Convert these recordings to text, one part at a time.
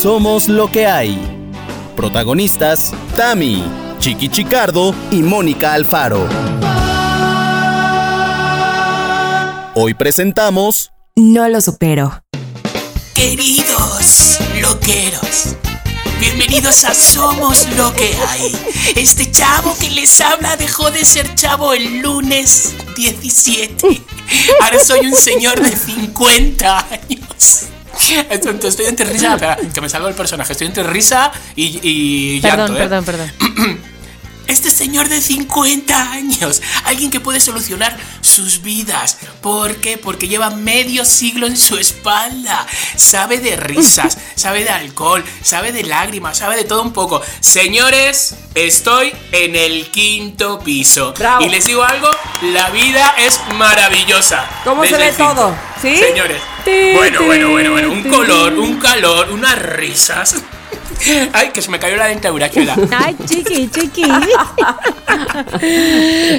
Somos lo que hay. Protagonistas, Tami, Chiqui Chicardo y Mónica Alfaro. Hoy presentamos... No lo supero. Queridos loqueros, bienvenidos a Somos lo que hay. Este chavo que les habla dejó de ser chavo el lunes 17. Ahora soy un señor de 50 años. Entonces estoy entre risa, espera, que me salgo el personaje, estoy entre risa y, y Perdón, llanto, ¿eh? perdón, perdón. Este señor de 50 años, alguien que puede solucionar sus vidas. ¿Por qué? Porque lleva medio siglo en su espalda. Sabe de risas, sabe de alcohol, sabe de lágrimas, sabe de todo un poco. Señores, estoy en el quinto piso. Bravo. Y les digo algo, la vida es maravillosa. ¿Cómo se ve todo? ¿Sí? Señores. Ti, Bueno, bueno, bueno, bueno. Un color, un calor, unas risas. Ay, que se me cayó la dentadura, Chela. Ay, chiqui, chiqui.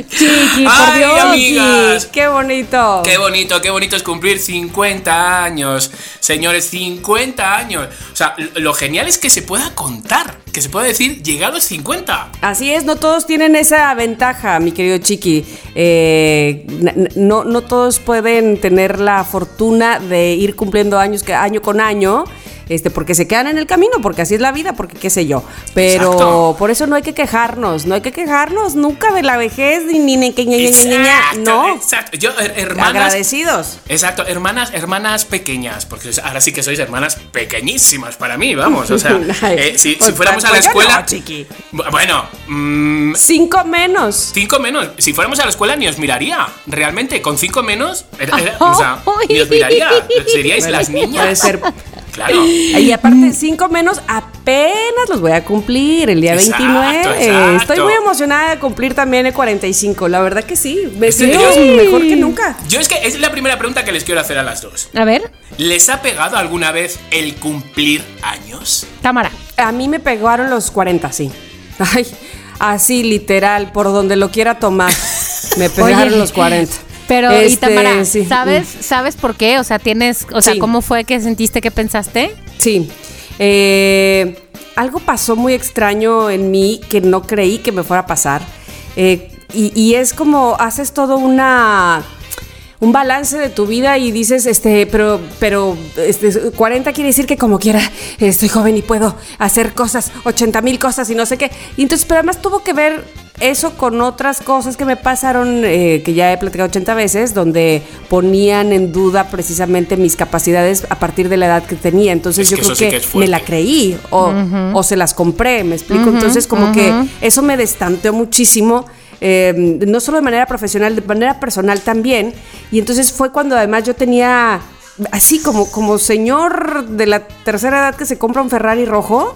chiqui, por Ay, Dios. amigas. ¡Qué bonito! Qué bonito, qué bonito es cumplir 50 años. Señores, 50 años. O sea, lo- genial es que se pueda contar, que se pueda decir, llegué a los 50. Así es, no todos tienen esa ventaja, mi querido Chiqui. Eh, no, no todos pueden tener la fortuna de ir cumpliendo años que- año con año. Este, porque se quedan en el camino, porque así es la vida, porque qué sé yo. Pero Exacto. por eso no hay que quejarnos, no hay que quejarnos nunca de la vejez, ni ni ni que ña, ña, ña, ña, ña. Exacto, no. exacto. Yo, her- hermanas. Agradecidos. Exacto, hermanas, hermanas pequeñas, porque ahora sí que sois hermanas pequeñísimas para mí, vamos. O sea, eh, si, si pues, fuéramos a la pues escuela. no, Bueno, mm, Cinco menos. Cinco menos. Si fuéramos a la escuela ni os miraría. Realmente, con cinco menos, era- era- o sea, ni os miraría. Seríais las niñas. Puede ser. Claro. Y aparte, cinco menos apenas los voy a cumplir el día Exacto, 29. exacto. Estoy muy emocionada de cumplir también el 45. La verdad que sí. Me Este, siento mejor que nunca. Yo es que es la primera pregunta que les quiero hacer a las dos. A ver, ¿Les ha pegado alguna vez el cumplir años? cámara. A mí me pegaron los 40, sí. Ay, así literal, por donde lo quiera tomar. Me pegaron Oye, los 40. Pero, y Este, Tamara, sí. ¿sabes, ¿sabes por qué? O sea, tienes, o sea, Sí. ¿cómo fue que sentiste que pensaste? Sí. Eh, algo pasó muy extraño en mí que no creí que me fuera a pasar. Eh, y, y es como haces todo una un balance de tu vida y dices, este, pero, pero, este, 40 quiere decir que como quiera, eh, soy joven y puedo hacer cosas, 80 mil cosas y no sé qué. Y entonces, pero además tuvo que ver eso con otras cosas que me pasaron, eh, que ya he platicado 80 veces, donde ponían en duda precisamente mis capacidades a partir de la edad que tenía. Entonces Es yo que creo sí que, me la creí o, o se las compré, me explico. Entonces como que eso me destanteó muchísimo. Eh, no solo de manera profesional, de manera personal también. Y entonces fue cuando además yo tenía, así como, como señor de la tercera edad que se compra un Ferrari rojo,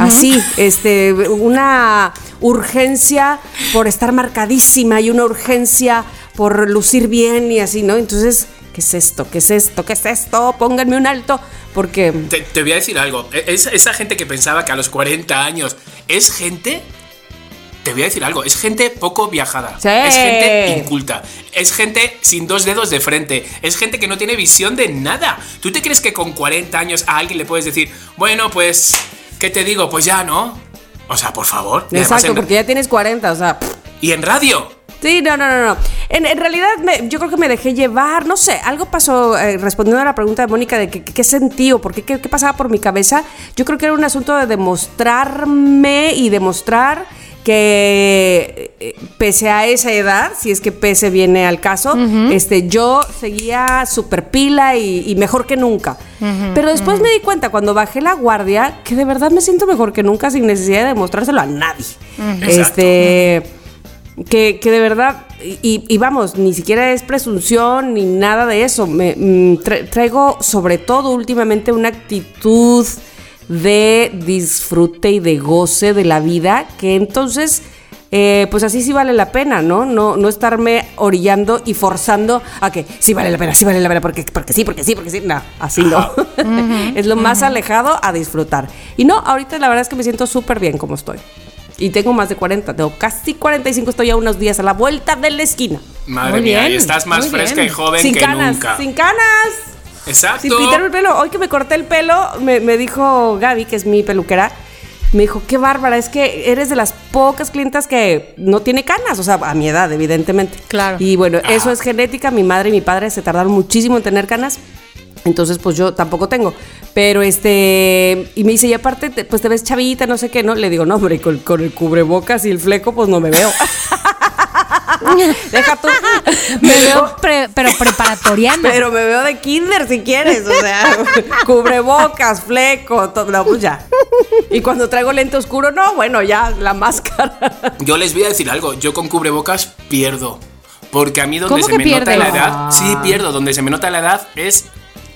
así, este, una urgencia por estar marcadísima y una urgencia por lucir bien y así, ¿no? Entonces, ¿qué es esto? ¿Qué es esto? ¿Qué es esto? Pónganme un alto, porque... Te, te voy a decir algo. E- Es, esa gente que pensaba que a los 40 años es gente. Te voy a decir algo, es gente poco viajada. Sí. Es gente inculta. Es gente sin dos dedos de frente. Es gente que no tiene visión de nada. ¿Tú te crees que con 40 años a alguien le puedes decir, bueno, pues, ¿qué te digo? Pues ya, ¿no? O sea, por favor. Exacto, en- porque ya tienes 40, o sea... Y en radio. Sí, no, no, no, no. En, en realidad me- yo creo que me dejé llevar, no sé, algo pasó eh, respondiendo a la pregunta de Mónica de qué, sentí o por qué, qué pasaba por mi cabeza. Yo creo que era un asunto de demostrarme y demostrar que eh, pese a esa edad, si es que pese viene al caso, este, yo seguía súper pila y, y mejor que nunca. Pero después me di cuenta cuando bajé la guardia que de verdad me siento mejor que nunca sin necesidad de demostrárselo a nadie. Este que, que de verdad, y, y vamos, ni siquiera es presunción ni nada de eso. Me, mm, tra- traigo sobre todo últimamente una actitud de disfrute y de goce de la vida, que entonces, eh, pues así sí vale la pena, ¿no? ¿no? No estarme orillando y forzando a que sí vale la pena, sí vale la pena, porque, porque sí, porque sí, porque sí. No, así no. es lo más alejado a disfrutar. Y no, ahorita la verdad es que me siento súper bien como estoy. Y tengo más de 40, tengo casi 45, estoy a unos días a la vuelta de la esquina. Madre Muy mía, bien, y estás más fresca bien. y joven Sin que canas, nunca. sin canas. Exacto. Sin pintarme el pelo. Hoy que me corté el pelo, me, me dijo Gaby, que es mi peluquera, me dijo, qué bárbara, es que eres de las pocas clientas que no tiene canas, o sea, a mi edad, evidentemente. Claro. Y bueno, eso Ah. es genética, mi madre y mi padre se tardaron muchísimo en tener canas. Entonces, pues yo tampoco tengo. Pero este. Y me dice, y aparte, te- pues te ves chavita, no sé qué, ¿no? Le digo, no, hombre, con, con el cubrebocas y el fleco, pues no me veo. Deja tú. Me veo, pre- pero preparatoriana. Pero me veo de kinder si quieres, o sea, cubrebocas, fleco, todo, no, pues ya. Y cuando traigo lente oscuro, no, bueno, ya, la máscara. Yo les voy a decir algo, yo con cubrebocas pierdo. Porque a mí donde ¿Cómo se me nota la edad, sí pierdo, donde se me nota la edad es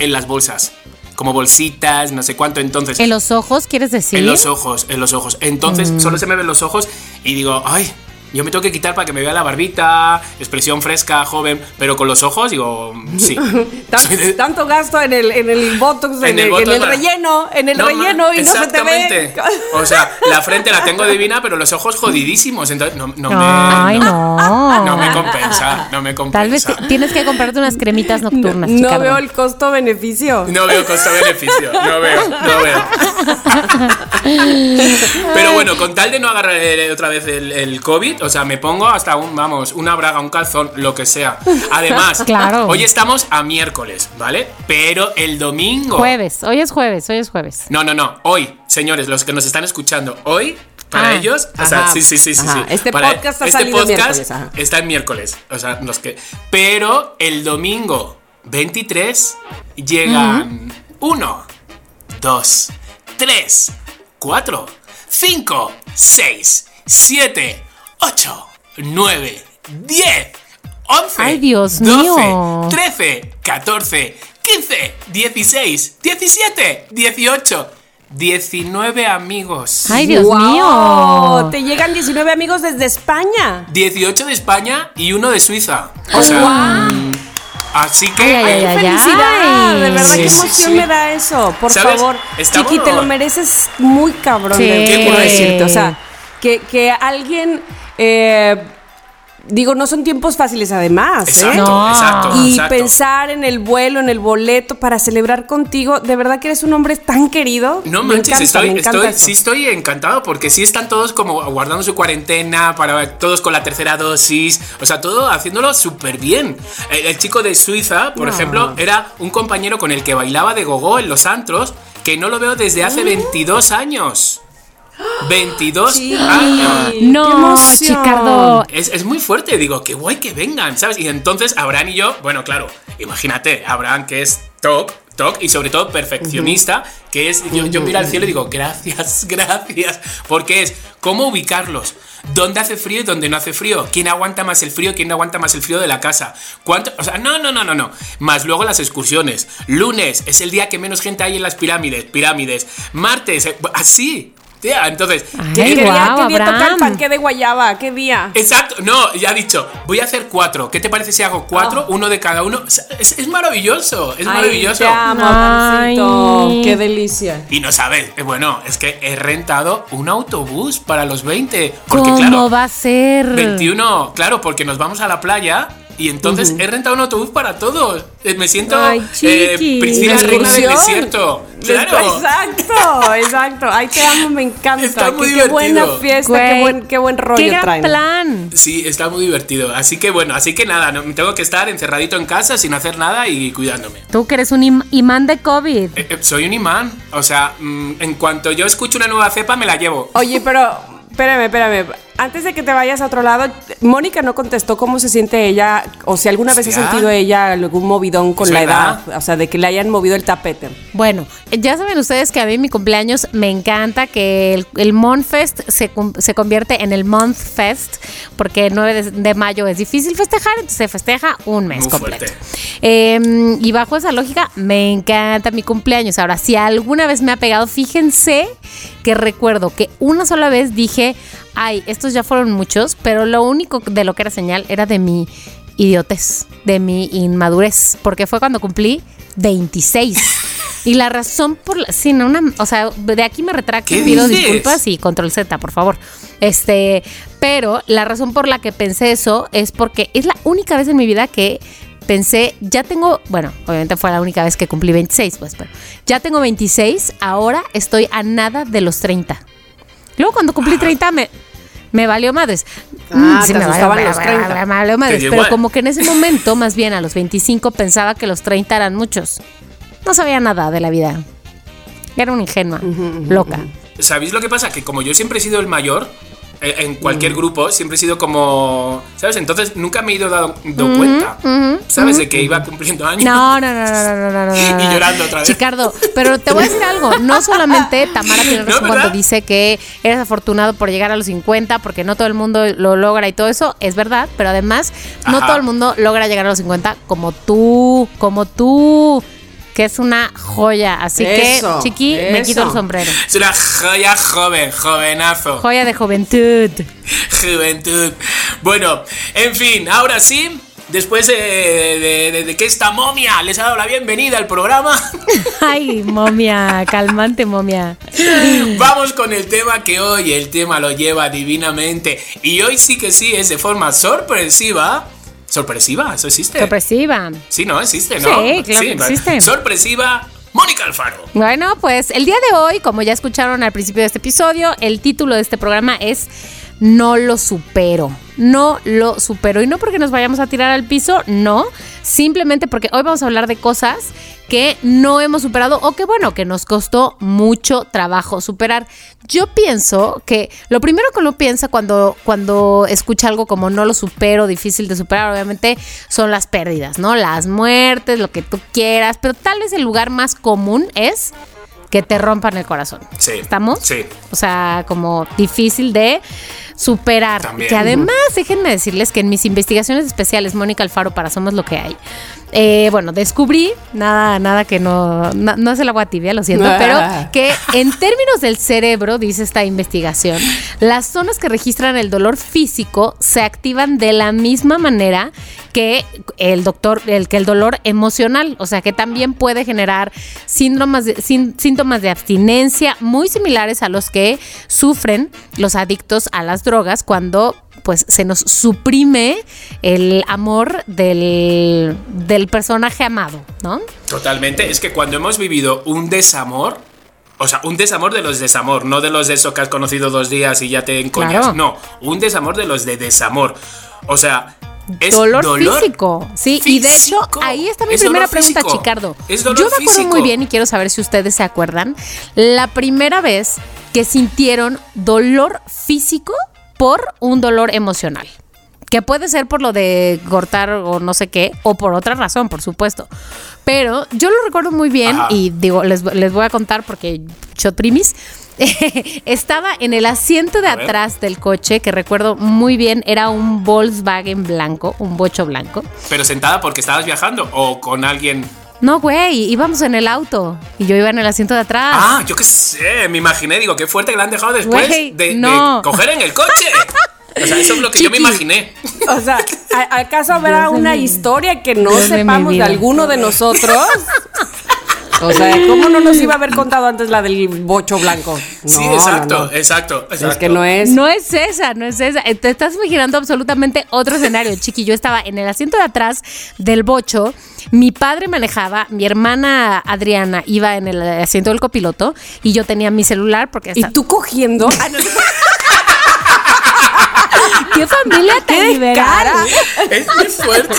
en las bolsas. Como bolsitas, no sé cuánto. Entonces, ¿En los ojos quieres decir? en los ojos, en los ojos. Entonces, solo se me ven los ojos y digo, ay, yo me tengo que quitar para que me vea la barbita, expresión fresca, joven, pero con los ojos digo, sí. Soy de- tanto gasto en el, en el botox, en, En el el, botox en el para- relleno, en el No, relleno y no se te ve. exactamente. O sea, la frente la tengo divina, pero los ojos jodidísimos. Entonces, no, no me. Ay, no. No me compensa, no me compensa. Tal vez te- tienes que comprarte unas cremitas nocturnas, No veo el costo-beneficio. No veo costo-beneficio, no veo, no veo. Pero bueno, con tal de no agarrar otra vez el, el COVID, o sea, me pongo hasta un, vamos, una braga, un calzón, lo que sea. Además, Claro. hoy estamos a miércoles, ¿vale? Pero el domingo. Jueves, hoy es jueves, hoy es jueves. No, no, no. Hoy, señores, los que nos están escuchando, hoy, para Ah. ellos, o sea, sí, sí, sí, sí. Sí. Este Para- podcast ha este salido podcast miércoles, ajá. está en miércoles. O sea, los que. Pero el domingo 23 llegan 1, 2, 3, 4, 5, 6, 7, 8, 9, 10, 11, Ay, Dios 12, mío. 13, 14, 15, 16, 17, 18, 19 amigos. Ay, Dios ¡Guau! mío. Te llegan 19 amigos desde España. 18 de España y uno de Suiza. O sea, así que Ay, ay, ay, ay. ¡Felicidad! De verdad, Sí, qué sí, emoción sí. me da eso. Por ¿Sabes? favor, Estamos- Chiqui, te lo mereces muy cabrón. Sí. ¿Qué puedo decirte? O sea, que, que alguien... eh, digo, no son tiempos fáciles además. ¿eh? Exacto, No. exacto. Y exacto. pensar en el vuelo, en el boleto para celebrar contigo, de verdad que eres un hombre tan querido. No Me manches, encanta, estoy, me encanta estoy, eso. sí estoy encantado porque sí están todos como guardando su cuarentena, para todos con la tercera dosis, o sea, todo haciéndolo súper bien. El, el chico de Suiza, por No. ejemplo, era un compañero con el que bailaba de gogó en los antros, que no lo veo desde hace 22 años. 22 Sí. años. ¡Qué No, emoción! Chicardo. Es, es muy fuerte, digo, qué guay que vengan, ¿sabes? Y entonces Abraham y yo, bueno, claro, imagínate, Abraham que es TOC, TOC y sobre todo perfeccionista, que es, yo, yo miro al cielo y digo, gracias, gracias, porque es cómo ubicarlos, dónde hace frío y dónde no hace frío, quién aguanta más el frío, quién no aguanta más el frío de la casa, cuánto, o sea, no, no, no, no, no, más luego las excursiones, lunes es el día que menos gente hay en las pirámides, pirámides, martes, eh, así. Tía, entonces, Ay, ¿Qué, qué día, qué día toca el panque de guayaba? ¿Qué día? Exacto, no, ya ha dicho, voy a hacer cuatro. ¿Qué te parece si hago cuatro? Uno de cada uno. Es, maravilloso, es Ay, maravilloso. Te amo, Ay. Abrahamcito. Qué delicia. Y no sabes, eh, bueno, es que he rentado un autobús para los 20. Porque ¿Cómo claro, va a ser? 21, claro, porque nos vamos a la playa. Y entonces he rentado un autobús para todos. Eh, Me siento Ay, eh, chiqui. Priscila ¿La Reina del? Desierto. Claro. Exacto, exacto. Ay, te amo, me encanta. Está muy qué, qué buena divertido. fiesta, Güey, qué buen, qué buen rollo ¡Qué gran traen. plan! Sí, está muy divertido. Así que bueno, así que nada, no, tengo que estar encerradito en casa sin hacer nada y cuidándome. Tú que eres un im- imán de COVID. Eh, eh, soy un imán. O sea, mm, en cuanto yo escucho una nueva cepa, me la llevo. Oye, pero espérame, espérame. Antes de que te vayas a otro lado, Mónica no contestó cómo se siente ella o si alguna vez ha sentido ella algún movidón con la edad, o sea, de que le hayan movido el tapete. Bueno, ya saben ustedes que a mí mi cumpleaños me encanta que el, el Monfest se, se convierte en el Month Fest, porque el 9 de, de mayo es difícil festejar, entonces se festeja un mes Muy completo. Eh, y bajo esa lógica, me encanta mi cumpleaños. Ahora, si alguna vez me ha pegado, fíjense que recuerdo que una sola vez dije, ay, estos ya fueron muchos, pero lo único de lo que era señal era de mi idiotez, de mi inmadurez, porque fue cuando cumplí 26. Y la razón por la. Sí, no, una. O sea, de aquí me retracto y ¿Qué pido dices? disculpas y control Z, por favor. Este. Pero la razón por la que pensé eso es porque es la única vez en mi vida que pensé, ya tengo, bueno, obviamente fue la única vez que cumplí 26, pues, pero ya tengo 26, ahora estoy a nada de los 30. Luego cuando cumplí 30 me, me valió madres. Ah, Mm, te me valió, me- los me- 30. me valió madres, pero igual. como que en ese momento, más bien a los 25, pensaba que los 30 eran muchos. No sabía nada de la vida. Era una ingenua, loca. ¿Sabéis lo que pasa? Que como yo siempre he sido el mayor, eh, en cualquier mm. grupo, siempre he sido como, ¿sabes? Entonces nunca me he ido dando cuenta, ¿sabes? De que iba cumpliendo años. No, no, no, no, no, no, Y llorando otra vez. Ricardo, pero te voy a decir algo, no solamente Tamara tiene razón cuando dice que eres afortunado por llegar a los 50, porque no todo el mundo lo logra y todo eso, es verdad, pero además no todo el mundo logra llegar a los 50 como tú, como tú que es una joya. Así Eso, que, chiqui, me quito el sombrero. Es una joya joven, jovenazo. Joya de juventud. Juventud. Bueno, en fin, ahora sí. Después de, de- de- de que esta momia les ha dado la bienvenida al programa, Ay, momia, calmante, momia. vamos con el tema que hoy el tema lo lleva divinamente. Y hoy sí que sí es de forma sorpresiva. ¿Sorpresiva? ¿Eso existe? Sorpresiva. Sí, ¿no? Existe, ¿no? Sí, claro que existe. Sorpresiva, Mónica Alfaro. Bueno, pues el día de hoy, como ya escucharon al principio de este episodio, el título de este programa es No lo supero. No lo supero. Y no porque nos vayamos a tirar al piso, no. Simplemente porque hoy vamos a hablar de cosas que no hemos superado o que bueno, que nos costó mucho trabajo superar. Yo pienso que lo primero que uno piensa cuando, cuando escucha algo como no lo supero, difícil de superar, obviamente son las pérdidas, ¿no? Las muertes, lo que tú quieras, pero tal vez el lugar más común es que te rompan el corazón. Sí. ¿Estamos? Sí. O sea, como difícil de superar. También. Que además, déjenme decirles que en mis investigaciones especiales, Mónica Alfaro para Somos lo que hay, eh, bueno, descubrí, nada, nada que no, no, no es el agua tibia, lo siento, Ah. pero que en términos del cerebro, dice esta investigación, las zonas que registran el dolor físico se activan de la misma manera que el doctor, el que el dolor emocional, o sea que también puede generar de, sín- síntomas de abstinencia muy similares a los que sufren los adictos a las drogas cuando pues se nos suprime el amor del, del personaje amado, ¿no? Totalmente. Es que cuando hemos vivido un desamor, o sea, un desamor de los desamor, no de los de eso que has conocido dos días y ya te encoñas. Claro. No, un desamor de los de desamor. O sea, es dolor, dolor, físico. Sí, y de hecho, ahí está mi Es primera pregunta, físico. Chicardo. Es dolor Yo me acuerdo físico. muy bien y quiero saber si ustedes se acuerdan la primera vez que sintieron dolor físico por un dolor emocional. Que puede ser por lo de cortar o no sé qué, o por otra razón, por supuesto. Pero yo lo recuerdo muy bien Ajá. y digo, les, les voy a contar porque shot primis. Estaba en el asiento de atrás del coche, que recuerdo muy bien, era un Volkswagen blanco, un bocho blanco. Pero sentada porque estabas viajando o con alguien. No, güey, íbamos en el auto y yo iba en el asiento de atrás. Ah, yo qué sé, me imaginé, digo, qué fuerte que la han dejado después Güey, de, de no. coger en el coche. O sea, eso es lo que yo me imaginé. O sea, ¿a- ¿acaso habrá Dios una mi- historia que no Dios sepamos de, alguno de nosotros? O sea, ¿cómo no nos iba a haber contado antes la del bocho blanco? No, sí, no, exacto, no. exacto, exacto. Es que no es. No es esa, no es esa. Te estás imaginando absolutamente otro escenario, chiqui. Yo estaba en el asiento de atrás del bocho. Mi padre manejaba, mi hermana Adriana iba en el asiento del copiloto y yo tenía mi celular porque ¿Y hasta- tú cogiendo? Ah, no, ¿Qué familia tan ¡Qué liberal? Es muy fuerte.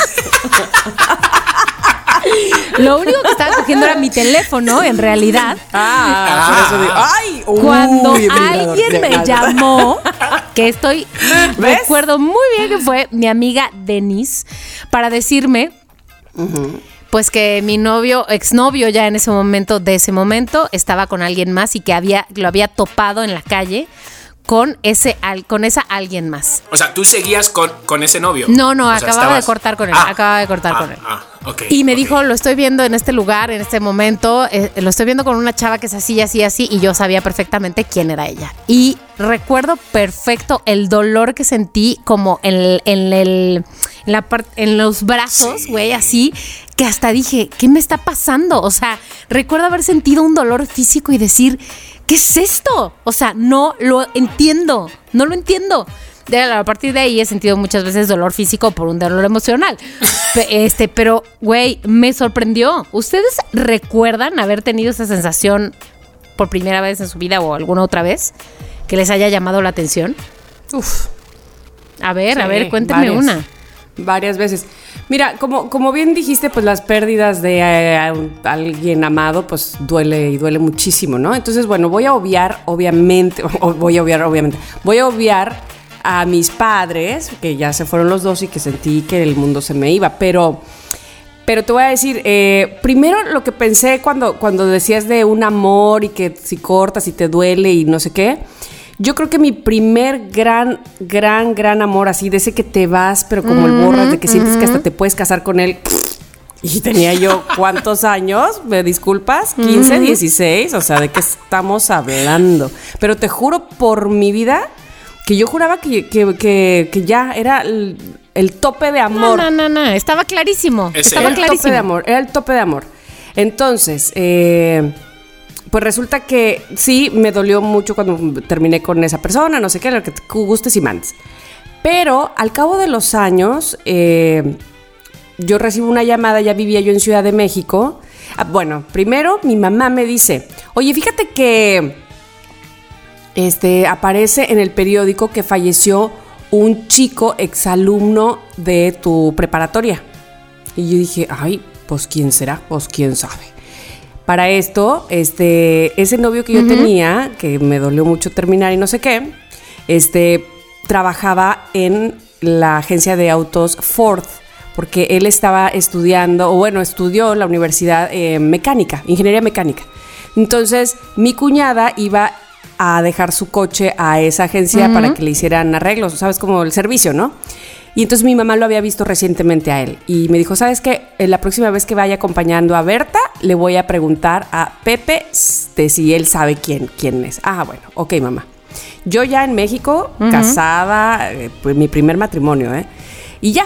Lo único que estaba cogiendo era mi teléfono, en realidad. Ah, por eso digo, ¡ay! Cuando uy, vibrador, alguien me llamó, que estoy, ¿Ves? recuerdo muy bien que fue mi amiga Denise, para decirme, pues que mi novio, exnovio ya en ese momento, de ese momento, estaba con alguien más y que había, lo había topado en la calle con ese, al- con esa alguien más. O sea, tú seguías con, con ese novio. No, no, O sea, acababa de cortar con él, Ah, acababa de cortar ah, con él. Ah, ok. Y me dijo, lo estoy viendo en este lugar, en este momento, eh, lo estoy viendo con una chava que es así, así, así, y yo sabía perfectamente quién era ella. Y recuerdo perfecto el dolor que sentí como en, el- en, el- en la par- en los brazos, Sí. güey, así, que hasta dije, ¿qué me está pasando? O sea, recuerdo haber sentido un dolor físico y decir, ¿qué es esto? O sea, no lo entiendo, no lo entiendo. de- a partir de ahí he sentido muchas veces dolor físico por un dolor emocional. Este, pero, güey, me sorprendió. ¿Ustedes recuerdan haber tenido esa sensación por primera vez en su vida o alguna otra vez que les haya llamado la atención? Uf. A ver, a ver, varias. una. Varias veces. Mira, como, como bien dijiste, pues las pérdidas de eh, alguien amado, pues duele y duele muchísimo, ¿no? Entonces, bueno, voy a obviar, obviamente, voy a obviar, obviamente, voy a obviar a mis padres, que ya se fueron los dos y que sentí que el mundo se me iba, pero... Pero te voy a decir, eh, primero lo que pensé cuando, cuando decías de un amor y que si cortas y te duele y no sé qué, yo creo que mi primer gran, gran, gran amor así, de ese que te vas, pero como el borras, de que sientes que hasta te puedes casar con él. Y tenía yo cuántos años, me disculpas, 15, 16, o sea, ¿de qué estamos hablando? Pero te juro por mi vida que yo juraba que, que, que- que ya era el, el tope de No, amor. no, no, no, estaba clarísimo. Ese Estaba era. Era el tope clarísimo. de amor, era el tope de amor. Entonces, eh, pues resulta que sí, me dolió mucho cuando terminé con esa persona, no sé qué, lo que te gustes y mandes. Pero al cabo de los años, eh, yo recibo una llamada, ya vivía yo en Ciudad de México. Ah, bueno, primero mi mamá me dice, oye, fíjate que este, aparece en el periódico que falleció un chico exalumno de tu preparatoria. Y yo dije, ay, pues quién será, pues quién sabe. Para esto, este, ese novio que yo tenía, que me dolió mucho terminar y no sé qué, este, trabajaba en la agencia de autos Ford, porque él estaba estudiando, o bueno, estudió en la universidad eh, mecánica, ingeniería mecánica. Entonces, mi cuñada iba a dejar su coche a esa agencia para que le hicieran arreglos, sabes, como el servicio, ¿no? Y entonces mi mamá lo había visto recientemente a él y me dijo, ¿sabes qué? Eh, La próxima vez que vaya acompañando a Berta, le voy a preguntar a Pepe de si él sabe quién, quién es. Ah, bueno, ok, mamá. Yo ya en México, casada, eh, pues mi primer matrimonio, ¿eh? Y ya.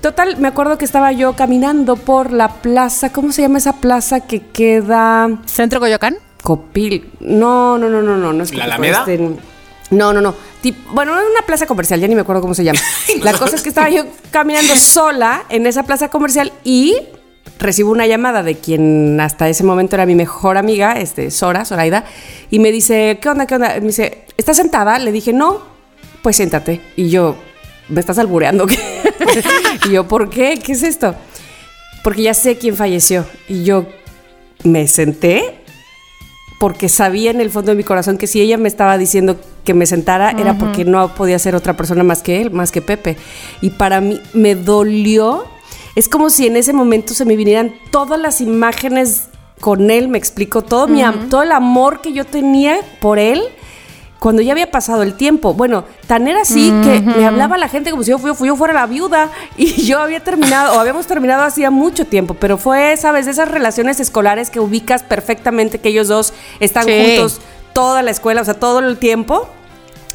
Total, me acuerdo que estaba yo caminando por la plaza, ¿cómo se llama esa plaza que queda? ¿Centro Coyoacán? Copil. No, no, no, no, no. no es ¿La Alameda? este, no, no, no. Tip- bueno, era una plaza comercial, ya ni me acuerdo cómo se llama. La cosa es que estaba yo caminando sola en esa plaza comercial y recibo una llamada de quien hasta ese momento era mi mejor amiga, este, Sora, Zoraida, y me dice, ¿qué onda, qué onda? Me dice, ¿estás sentada? Le dije, no, pues siéntate. Y yo, ¿me estás albureando? ¿Qué? y yo, ¿por qué? ¿Qué es esto? Porque ya sé quién falleció. Y yo me senté porque sabía en el fondo de mi corazón que si ella me estaba diciendo que me sentara era porque no podía ser otra persona más que él, más que Pepe. Y para mí me dolió. Es como si en ese momento se me vinieran todas las imágenes con él, me explico, todo, mi am- todo el amor que yo tenía por él cuando ya había pasado el tiempo. Bueno, tan era así que me hablaba la gente como si yo, fui- yo fuera la viuda y yo había terminado, o habíamos terminado hacía mucho tiempo, pero fue, sabes, de esas relaciones escolares que ubicas perfectamente que ellos dos están Sí. juntos toda la escuela, o sea, todo el tiempo,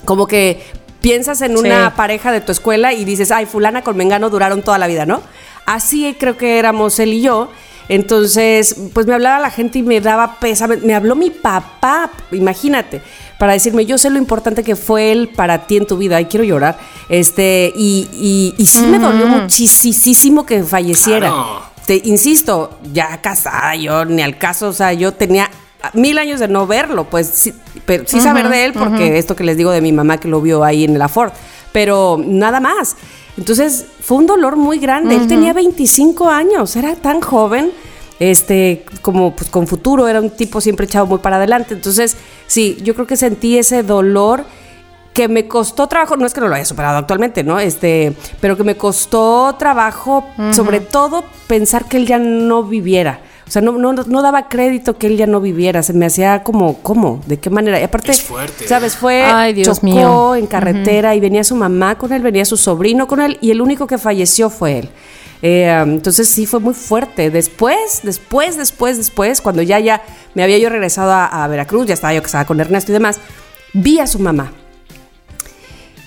como que piensas en una Sí. pareja de tu escuela y dices, ay, fulana con Mengano duraron toda la vida, ¿no? Así creo que éramos él y yo. Entonces, pues me hablaba la gente y me daba pesa. Me habló mi papá, imagínate, para decirme, yo sé lo importante que fue él para ti en tu vida. Y quiero llorar. Este, y, y, y sí me dolió muchísimo que falleciera. Claro. Te insisto, ya casada, yo ni al caso, o sea, yo tenía mil años de no verlo, pues sí, pero sí saber de él, porque esto que les digo de mi mamá que lo vio ahí en la Ford, pero nada más. Entonces fue un dolor muy grande. Él tenía 25 años, era tan joven, este, como pues con futuro, era un tipo siempre echado muy para adelante. Entonces, sí, yo creo que sentí ese dolor que me costó trabajo, no es que no lo haya superado actualmente, ¿no? Este, pero que me costó trabajo, sobre todo pensar que él ya no viviera. O sea, no, no, no daba crédito que él ya no viviera. Se me hacía como, ¿cómo? ¿De qué manera? Y aparte, Es fuerte. ¿sabes? Fue, Ay, Dios chocó mío. en carretera y venía su mamá con él, venía su sobrino con él y el único que falleció fue él. Eh, entonces sí fue muy fuerte. Después, después, después, después, cuando ya, ya me había yo regresado a, a Veracruz, ya estaba yo casada con Ernesto y demás, vi a su mamá.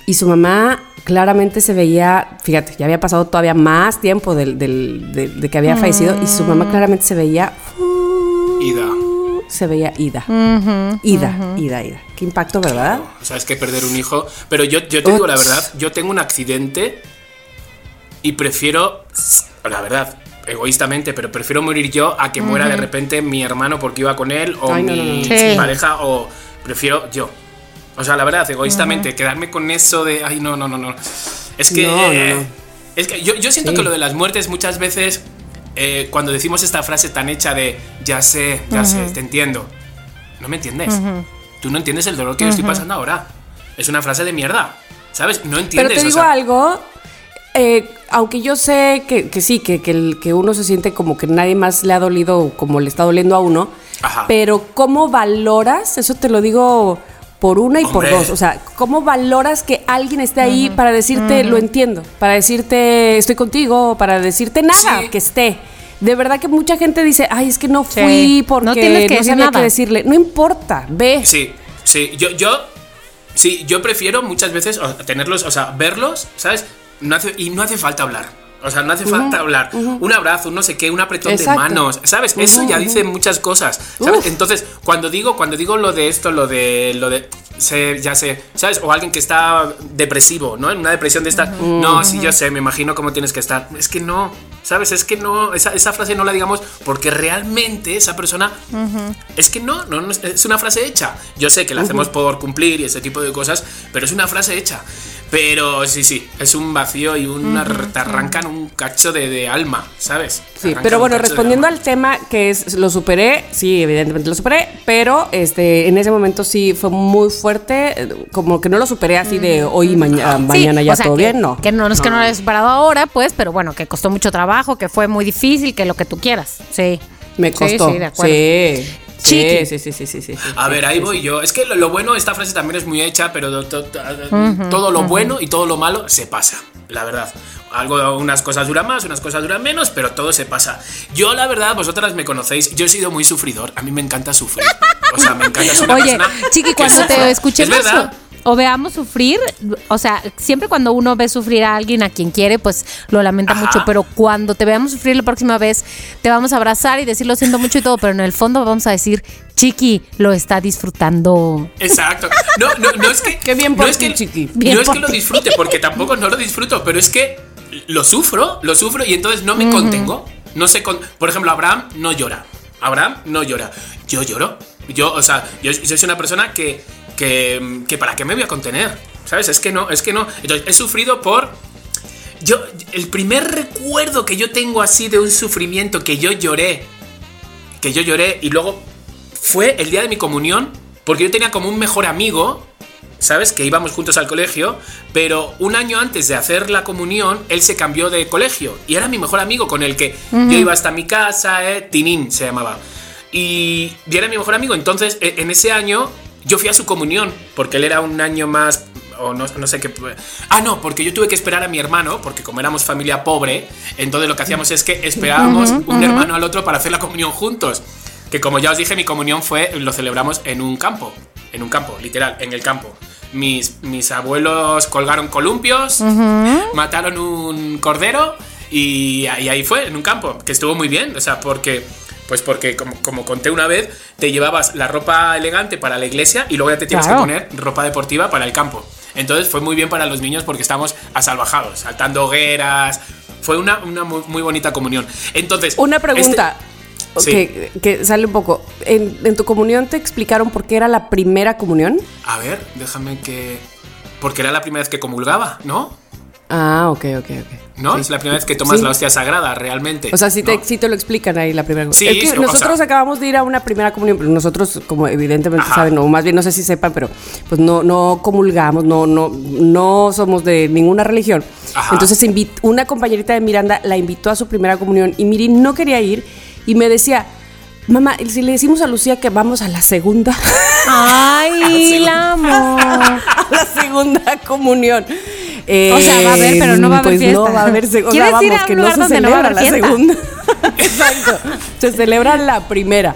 Y su mamá claramente se veía, fíjate, ya había pasado todavía más tiempo del, del- de, de que había fallecido y su mamá claramente se veía Ida. se veía ida. ida, ida, ida. Qué impacto, ¿verdad? O sea, es que perder un hijo. Pero yo, yo te digo la verdad, yo tengo un accidente y prefiero, la verdad, egoístamente, pero prefiero morir yo a que muera de repente mi hermano porque iba con él o Ay, mi no, no. Sí. pareja o prefiero yo. O sea, la verdad, egoístamente, quedarme con eso de, ay, no, no, no, no. Es que, No, no, eh, no. es que yo, yo siento Sí. que lo de las muertes muchas veces, eh, cuando decimos esta frase tan hecha de, ya sé, ya sé, te entiendo, no me entiendes. Tú no entiendes el dolor que yo estoy pasando ahora. Es una frase de mierda, ¿sabes? No entiendes. Pero te o digo sea, algo, eh, aunque yo sé que, que sí, que, que, el- que uno se siente como que nadie más le ha dolido como le está doliendo a uno, Ajá. pero ¿cómo valoras? Eso te lo digo por una y Hombre. por dos. O sea, ¿cómo valoras que alguien esté ahí para decirte lo entiendo? Para decirte estoy contigo, para decirte nada, Sí. que esté. De verdad que mucha gente dice, ay, es que no Sí. fui porque No no, tienes que sabía nada. qué decirle. No importa, ve. Sí, sí, yo, yo, sí, yo prefiero muchas veces tenerlos, o sea, verlos, ¿sabes? No hace, y no hace falta hablar. O sea, no hace falta hablar. Un abrazo, un no sé qué, un apretón Exacto. de manos, ¿sabes? Eso ya dice muchas cosas, ¿sabes? Entonces, cuando digo, cuando digo lo de esto, lo de, lo de, sé, ya sé, ¿sabes? O alguien que está depresivo, ¿no? En una depresión de esta, no, sí, yo sé, me imagino cómo tienes que estar. Es que no, ¿sabes? Es que no, esa, esa frase no la digamos porque realmente esa persona, es que no, no, no es- es una frase hecha. Yo sé que la hacemos por cumplir y ese tipo de cosas, pero es una frase hecha. Pero sí, sí, es un vacío y un te arrancan un cacho de, de alma, ¿sabes? Sí, pero bueno, respondiendo al tema que es lo superé, sí, evidentemente lo superé, pero este en ese momento sí fue muy fuerte, como que no lo superé así de hoy y maña- Sí, mañana ya o sea, todo que, bien, no. Que no es que no lo hayas superado ahora, pues, pero bueno, que costó mucho trabajo, que fue muy difícil, que lo que tú quieras. Sí. Me Sí, costó. Sí, de acuerdo. Sí. Sí, sí, sí, sí, sí, A ver, ahí voy yo. Es que lo, bueno, esta frase también es muy hecha, pero to- to- todo lo bueno y todo lo malo se pasa, la verdad. Algo, unas cosas duran más, unas cosas duran menos, pero todo se pasa. Yo, la verdad, vosotras me conocéis, yo he sido muy sufridor. A mí me encanta sufrir. O sea, me encanta una Oye, Chiqui, cuando te Es escuchemos verdad. O veamos sufrir, o sea, siempre cuando uno ve sufrir a alguien a quien quiere, pues lo lamenta Ajá. mucho, pero cuando te veamos sufrir la próxima vez, te vamos a abrazar y decir lo siento mucho y todo, pero en el fondo vamos a decir, Chiqui lo está disfrutando. Exacto. No, no, no es que. Qué bien no por es ti, que, chiqui. Bien no es que lo disfrute, porque tampoco no lo disfruto, pero es que lo sufro, lo sufro y entonces no me contengo. No sé. Con, por ejemplo, Abraham no llora. Abraham no llora. Yo lloro. Yo, o sea, yo, yo soy una persona que, que, que ¿para qué me voy a contener? ¿Sabes? Es que no, es que no. Entonces, he sufrido por. Yo, el primer recuerdo que yo tengo así de un sufrimiento que yo lloré, que yo lloré y luego fue el día de mi comunión, porque yo tenía como un mejor amigo, ¿sabes? Que íbamos juntos al colegio, pero un año antes de hacer la comunión, él se cambió de colegio y era mi mejor amigo con el que yo iba hasta mi casa, ¿eh? Tinín se llamaba. Y, y era mi mejor amigo, entonces e- en ese año yo fui a su comunión, porque él era un año más o no, no sé qué. Ah, no, porque yo tuve que esperar a mi hermano, porque como éramos familia pobre, entonces lo que hacíamos es que esperábamos un hermano al otro para hacer la comunión juntos. Que como ya os dije, mi comunión fue, lo celebramos en un campo, en un campo, literal, en el campo. Mis, mis abuelos colgaron columpios, mataron un cordero y, ahí ahí fue, en un campo, que estuvo muy bien, o sea, porque... Pues porque, como, como conté una vez, te llevabas la ropa elegante para la iglesia y luego ya te tienes Claro. que poner ropa deportiva para el campo. Entonces fue muy bien para los niños porque estábamos asalvajados, saltando hogueras. Fue una, una muy, muy bonita comunión. Entonces. Una pregunta Sí. que, que sale un poco. ¿En, en tu comunión te explicaron por qué era la primera comunión? este- a ver, déjame que. Porque era la primera vez que comulgaba, ¿no? Ah, ok, ok, ok. ¿No? Sí. Es la primera vez que tomas Sí. la hostia sagrada, realmente. O sea, sí te, ¿no? sí te lo explican ahí la primera Sí, Es que sí, o nosotros sea- acabamos de ir a una primera comunión, pero nosotros, como evidentemente Ajá. saben, o más bien no sé si sepan, pero pues no, no comulgamos, no, no, no somos de ninguna religión. Ajá. Entonces una compañerita de Miranda la invitó a su primera comunión y Miri no quería ir y me decía, mamá, ¿y si le decimos a Lucía que vamos a la segunda, Ay, la amo. a la segunda comunión. O sea, va a haber, pero no va a haber pues fiesta. No va a haber o sea, ¿Quieres ir vamos, que no se no celebra haber la fiesta? segunda. Exacto. Se celebra la primera.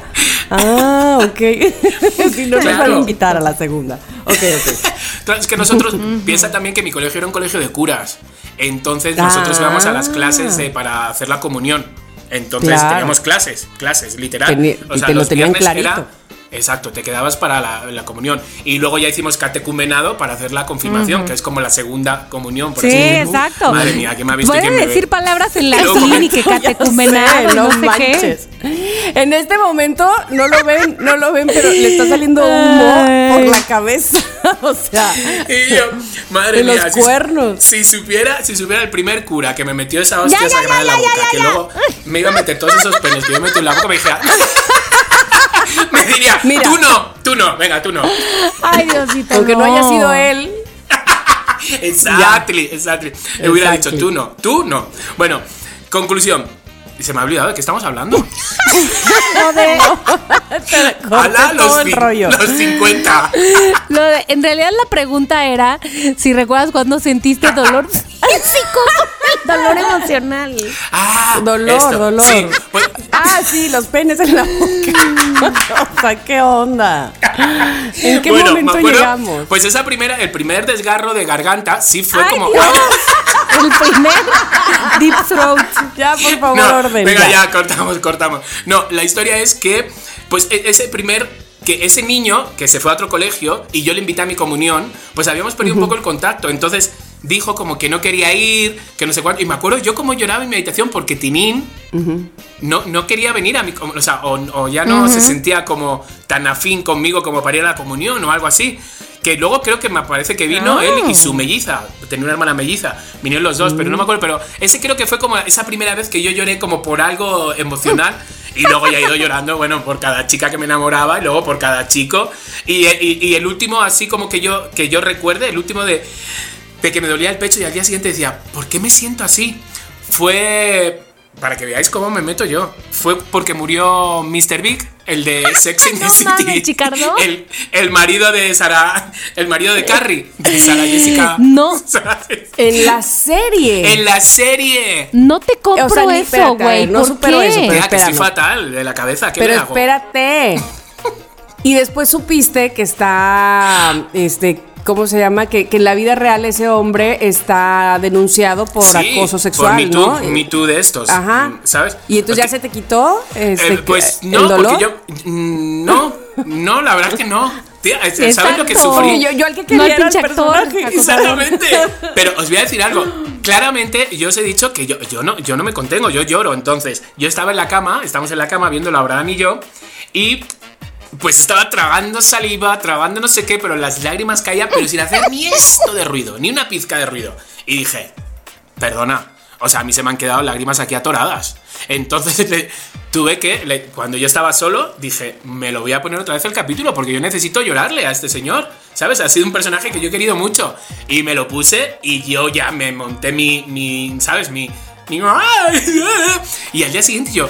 Ah, ok. si no nos van a Claro. invitar a la segunda. Ok, ok. Claro, es que nosotros, piensa también que mi colegio era un colegio de curas. Entonces nosotros Ah. íbamos a las clases de- para hacer la comunión. Entonces Claro. teníamos clases, clases, literal. Teni- y te lo los tenían viernes clarito. Exacto, te quedabas para la, la comunión. Y luego ya hicimos catecumenado para hacer la confirmación, que es como la segunda comunión. Por Sí, así decirlo. exacto. Madre mía, que me ha visto y Puede quién me ve. decir palabras en latín y que catecumenado, no, sé manches. qué. En este momento no lo ven, no lo ven, pero le está saliendo humo por la cabeza. o sea, Y yo, madre De los mía, si- cuernos. Si, supiera, si supiera el primer cura que me metió esa hostia Ya, ya, sagrada en la ya, ya, boca, ya, que ya. luego me iba a meter todos esos penes que yo metí en la boca, me dijera. Me diría, Mira. tú no, tú no, venga, tú no. Ay, Diosito. aunque no haya sido él, Exactly, exactly. Le hubiera dicho, tú no, tú no. Bueno, conclusión. Y se me ha olvidado de qué estamos hablando. Lo de, ¡Hala! Los, el rollo. los 50. lo de- en realidad la pregunta era si recuerdas cuando sentiste dolor físico, dolor emocional. Ah, Dolor, esto. dolor. Sí, pues, Ah, sí, los penes en la boca. o sea, ¿qué onda? ¿En qué bueno, momento acuerdo, llegamos? Pues esa primera, el primer desgarro de garganta sí fue Ay, como. Dios. El primer deep throat. Ya, por favor, No, orden. venga, ya. ya, cortamos, cortamos. No, la historia es que, pues, e- ese primer. Que ese niño que se fue a otro colegio y yo le invité a mi comunión, pues habíamos perdido un poco el contacto. Entonces dijo como que no quería ir, que no sé cuánto. Y me acuerdo yo como lloraba en mi habitación porque Tinín no, no quería venir a mi o sea, o, o ya no se sentía como tan afín conmigo como para ir a la comunión o algo así. Que luego creo que me parece que vino Ah. él y su melliza. Tenía una hermana melliza. Vinieron los dos, pero no me acuerdo. Pero ese creo que fue como esa primera vez que yo lloré como por algo emocional. Y luego ya he ido llorando, bueno, por cada chica que me enamoraba y luego por cada chico. Y, y- y el último, así como que yo, que yo recuerde, el último de, de que me dolía el pecho y al día siguiente decía, ¿por qué me siento así? Fue, para que veáis cómo me meto yo, fue porque murió Mr. Big, el de Sex and the No City. mames, Chicardo. El, el marido de Sara, el marido de Carrie, de Sara Jessica. No. ¿sabes? En la serie. En la serie. No te compro O sea, ni- eso, güey. no ¿Por supero qué? eso, pero- Mira, que estoy fatal de la cabeza, ¿qué Pero le hago? espérate. Y después supiste que está, este, ¿cómo se llama? Que, que en la vida real ese hombre está denunciado por Sí, acoso sexual, por Me Too, ¿no? Me Too de estos. Ajá. ¿Sabes? Y entonces ya Porque- se te quitó este, Eh, pues el no, dolor. porque yo. No, no, la verdad que no. Tía, ¿sabes lo que Exacto. sufrí? Yo, yo al que No quería al era el pinche actor. Exactamente. Pero os voy a decir algo. Claramente, yo os he dicho que yo, yo, no, yo no me contengo, yo lloro. Entonces, yo estaba en la cama, estamos en la cama viendo la Abraham y yo, y pues estaba tragando saliva, tragando no sé qué, pero las lágrimas caían, pero sin hacer ni esto de ruido, ni una pizca de ruido. Y dije, perdona. O sea, a mí se me han quedado lágrimas aquí atoradas. Entonces tuve que, cuando yo estaba solo, dije, me lo voy a poner otra vez el capítulo porque yo necesito llorarle a este señor. ¿Sabes? Ha sido un personaje que yo he querido mucho. Y me lo puse y yo ya me monté mi ¿sabes? Mi... Y al día siguiente yo,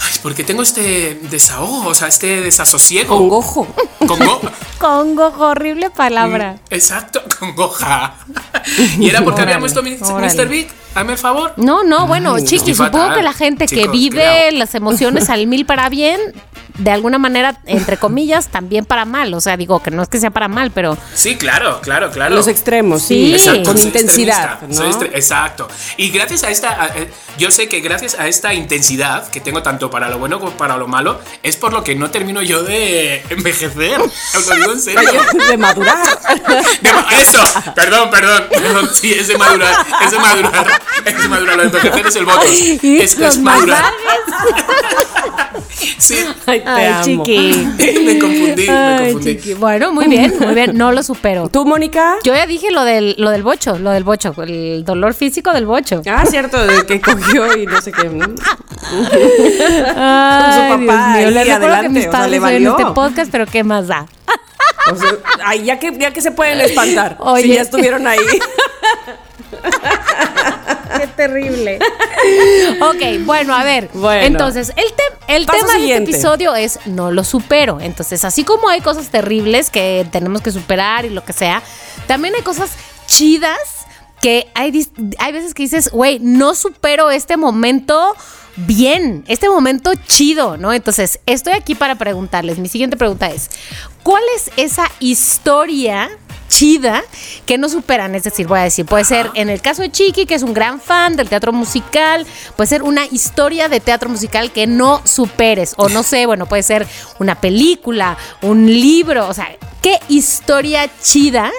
"Ay, ¿por qué tengo este desahogo? O sea, este desasosiego. Congojo. Congo- Congo, horrible palabra. Exacto, congoja. Y era porque Mi- órale. Mr. Big. Hazme el favor. No, no, bueno, Ay, chiqui, supongo que la gente que Chicos, ¿qué vive las emociones al mil para bien, de alguna manera, entre comillas, también para mal. O sea, digo que no es que sea para mal, pero Sí, claro, claro, claro. Los extremos, sí. Sí. Exacto, Con intensidad, ¿no? exacto. Y gracias a esta, a- eh, yo sé que gracias a esta intensidad que tengo tanto para lo bueno como para lo malo, es por lo que no termino yo de envejecer. Lo digo en serio. De madurar. De eso, perdón, perdón, perdón, sí, es de madurar, es de madurar, es de madurar, lo de envejecer es el voto, es, es madurar. Sí, Ay, te Ay, amo. chiqui. me confundí, me Ay, confundí. chiqui. Bueno, muy bien, muy bien. No lo supero. ¿Tú, Mónica? Yo ya dije lo del, lo del bocho, lo del bocho, el dolor físico del bocho. Ah, cierto, de que cogió y no sé qué. Ay, papá Dios mío. Les recuerdo adelante, que mis o sea, padres le ven valió. este podcast, pero ¿qué más da? O sea, ay, ya que, ya que se pueden espantar. Oye. Si ya estuvieron ahí. Qué terrible. ok, bueno, a ver. Bueno. Entonces, el, tem- el Paso tema de este episodio es no lo supero. Entonces, así como hay cosas terribles que tenemos que superar y lo que sea, también hay cosas chidas que hay, hay veces que dices, güey, no supero este momento bien, este momento chido, ¿no? Entonces, estoy aquí para preguntarles. Mi siguiente pregunta es, ¿cuál es esa historia chida que no superan. Es decir, voy a decir, puede ser en el caso de Chiqui, que es un gran fan del teatro musical, puede ser una historia de teatro musical que no superes. O no sé, bueno, puede ser una película, un libro. O sea, qué historia chida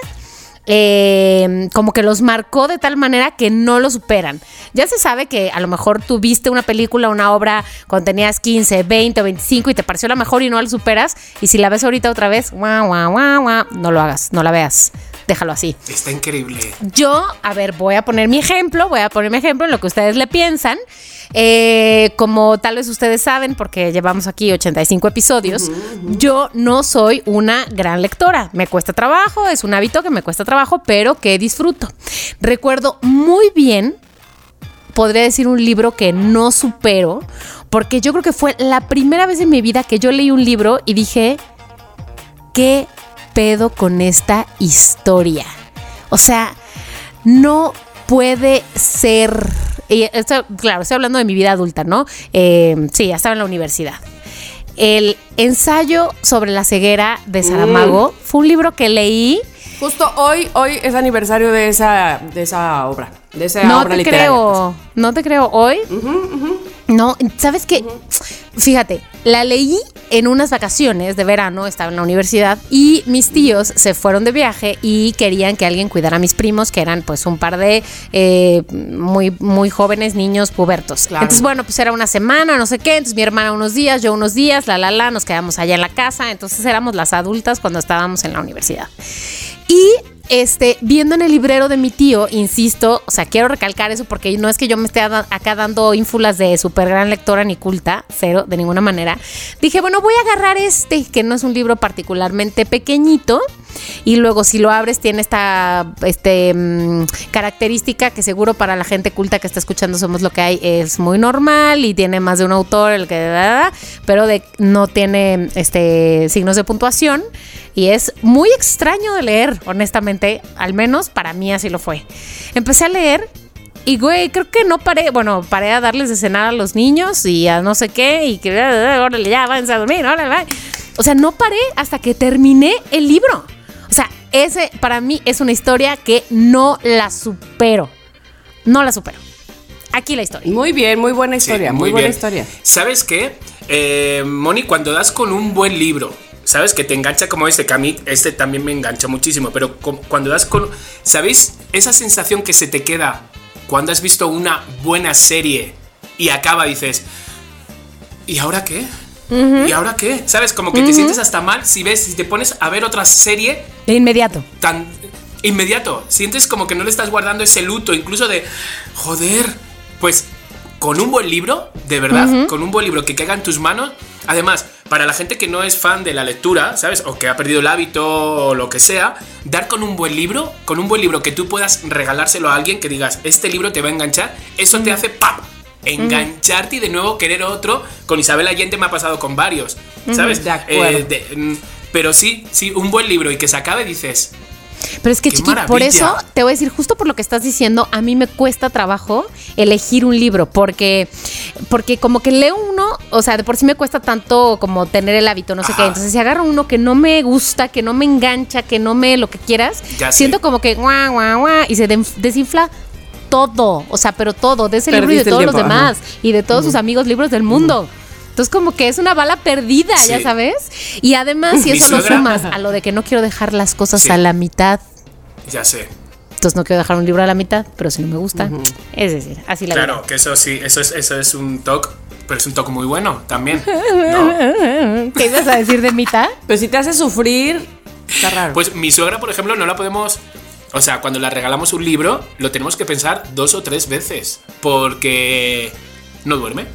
eh, como que los marcó de tal manera que no lo superan. Ya se sabe que a lo mejor tú viste una película, una obra cuando tenías 15, 20 o 25 y te pareció la mejor y no la superas. Y si la ves ahorita otra vez, guau, guau, guau, guau, no lo hagas, no la veas. Déjalo así. Está increíble. Yo, a ver, voy a poner mi ejemplo, voy a poner mi ejemplo en lo que ustedes le piensan. Eh, como tal vez ustedes saben, porque llevamos aquí 85 episodios, yo no soy una gran lectora. Me cuesta trabajo, es un hábito que me cuesta trabajo, pero que disfruto. Recuerdo muy bien, podría decir un libro que no supero, porque yo creo que fue la primera vez en mi vida que yo leí un libro y dije, ¿qué pedo con esta historia? O sea, no puede ser. Y esto, claro, estoy hablando de mi vida adulta, ¿no? Eh, sí, ya estaba en la universidad. El ensayo sobre la ceguera de Saramago fue un libro que leí. Justo hoy, hoy es aniversario de esa, de esa obra. De esa No obra te literaria. creo, no te creo. Hoy, no, ¿sabes qué? Fíjate, la leí en unas vacaciones de verano, estaba en la universidad y mis tíos se fueron de viaje y querían que alguien cuidara a mis primos, que eran pues un par de eh, muy, muy jóvenes niños pubertos. Claro. Entonces, bueno, pues era una semana, no sé qué, entonces mi hermana unos días, yo unos días, la, la, la, nos quedamos allá en la casa, entonces éramos las adultas cuando estábamos en la universidad. Y este, viendo en el librero de mi tío, insisto, o sea, quiero recalcar eso porque no es que yo me esté acá dando ínfulas de súper gran lectora ni culta, cero, de ninguna manera. Dije, bueno, voy a agarrar este, que no es un libro particularmente pequeñito. Y luego, si lo abres, tiene esta este, mm, característica que seguro para la gente culta que está escuchando Somos lo que hay es muy normal y tiene más de un autor, el que pero de, no tiene este, signos de puntuación. Y es muy extraño de leer, honestamente, al menos para mí así lo fue. Empecé a leer y, güey, creo que no paré, bueno, paré a darles de cenar a los niños y a no sé qué, y que, órale, ya, váyanse a dormir, órale, va. O sea, no paré hasta que terminé el libro. O sea, ese para mí es una historia que no la supero. No la supero. Aquí la historia. Muy bien, muy buena Sí, historia, muy, buena historia. ¿Sabes qué? Eh, Moni, cuando das con un buen libro, ¿sabes? Que te engancha como este, que a mí este también me engancha muchísimo, pero cu- cuando das con... ¿Sabéis? Esa sensación que se te queda cuando has visto una buena serie y acaba, dices, ¿y ahora qué? ¿Y ahora qué? ¿Sabes? Como que te sientes hasta mal si ves, si te pones a ver otra serie De inmediato. tan inmediato. Sientes como que no le estás guardando ese luto, incluso de, joder, pues con un buen libro, de verdad, con un buen libro que caiga en tus manos. Además, para la gente que no es fan de la lectura, ¿sabes? O que ha perdido el hábito o lo que sea, dar con un buen libro, con un buen libro que tú puedas regalárselo a alguien que digas, este libro te va a enganchar, eso te hace ¡pam! Engancharte y de nuevo querer otro. Con Isabel Allende me ha pasado con varios, ¿sabes? de acuerdo. Eh, de- mm, pero sí, sí, un buen libro y que se acabe dices, Pero es que, ¡Qué Chiqui, por eso te voy a decir, justo por lo que estás diciendo, a mí me cuesta trabajo elegir un libro, porque, porque como que leo uno, o sea, de por sí me cuesta tanto como tener el hábito, no sé qué. Entonces, si agarro uno que no me gusta, que no me engancha, que no me lo que quieras, Ya sé. siento como que guau, guau, guau, y se desinfla todo, o sea, pero todo, de ese libro y de todos los ajá. demás, y de todos sus amigos libros del mundo. Entonces como que es una bala perdida, ya sabes. Y además, si eso lo sumas a lo de que no quiero dejar las cosas Sí. a la mitad, ya sé. entonces no quiero dejar un libro a la mitad, pero si no me gusta, es decir, así la Claro, verdad. que eso sí, eso es, eso es un toque, pero es un toque muy bueno también. ¿no? ¿Qué ibas a decir de mitad? Pero si te hace sufrir, está raro. Pues mi suegra, por ejemplo, no la podemos. O sea, cuando le regalamos un libro, lo tenemos que pensar dos o tres veces. Porque no duerme.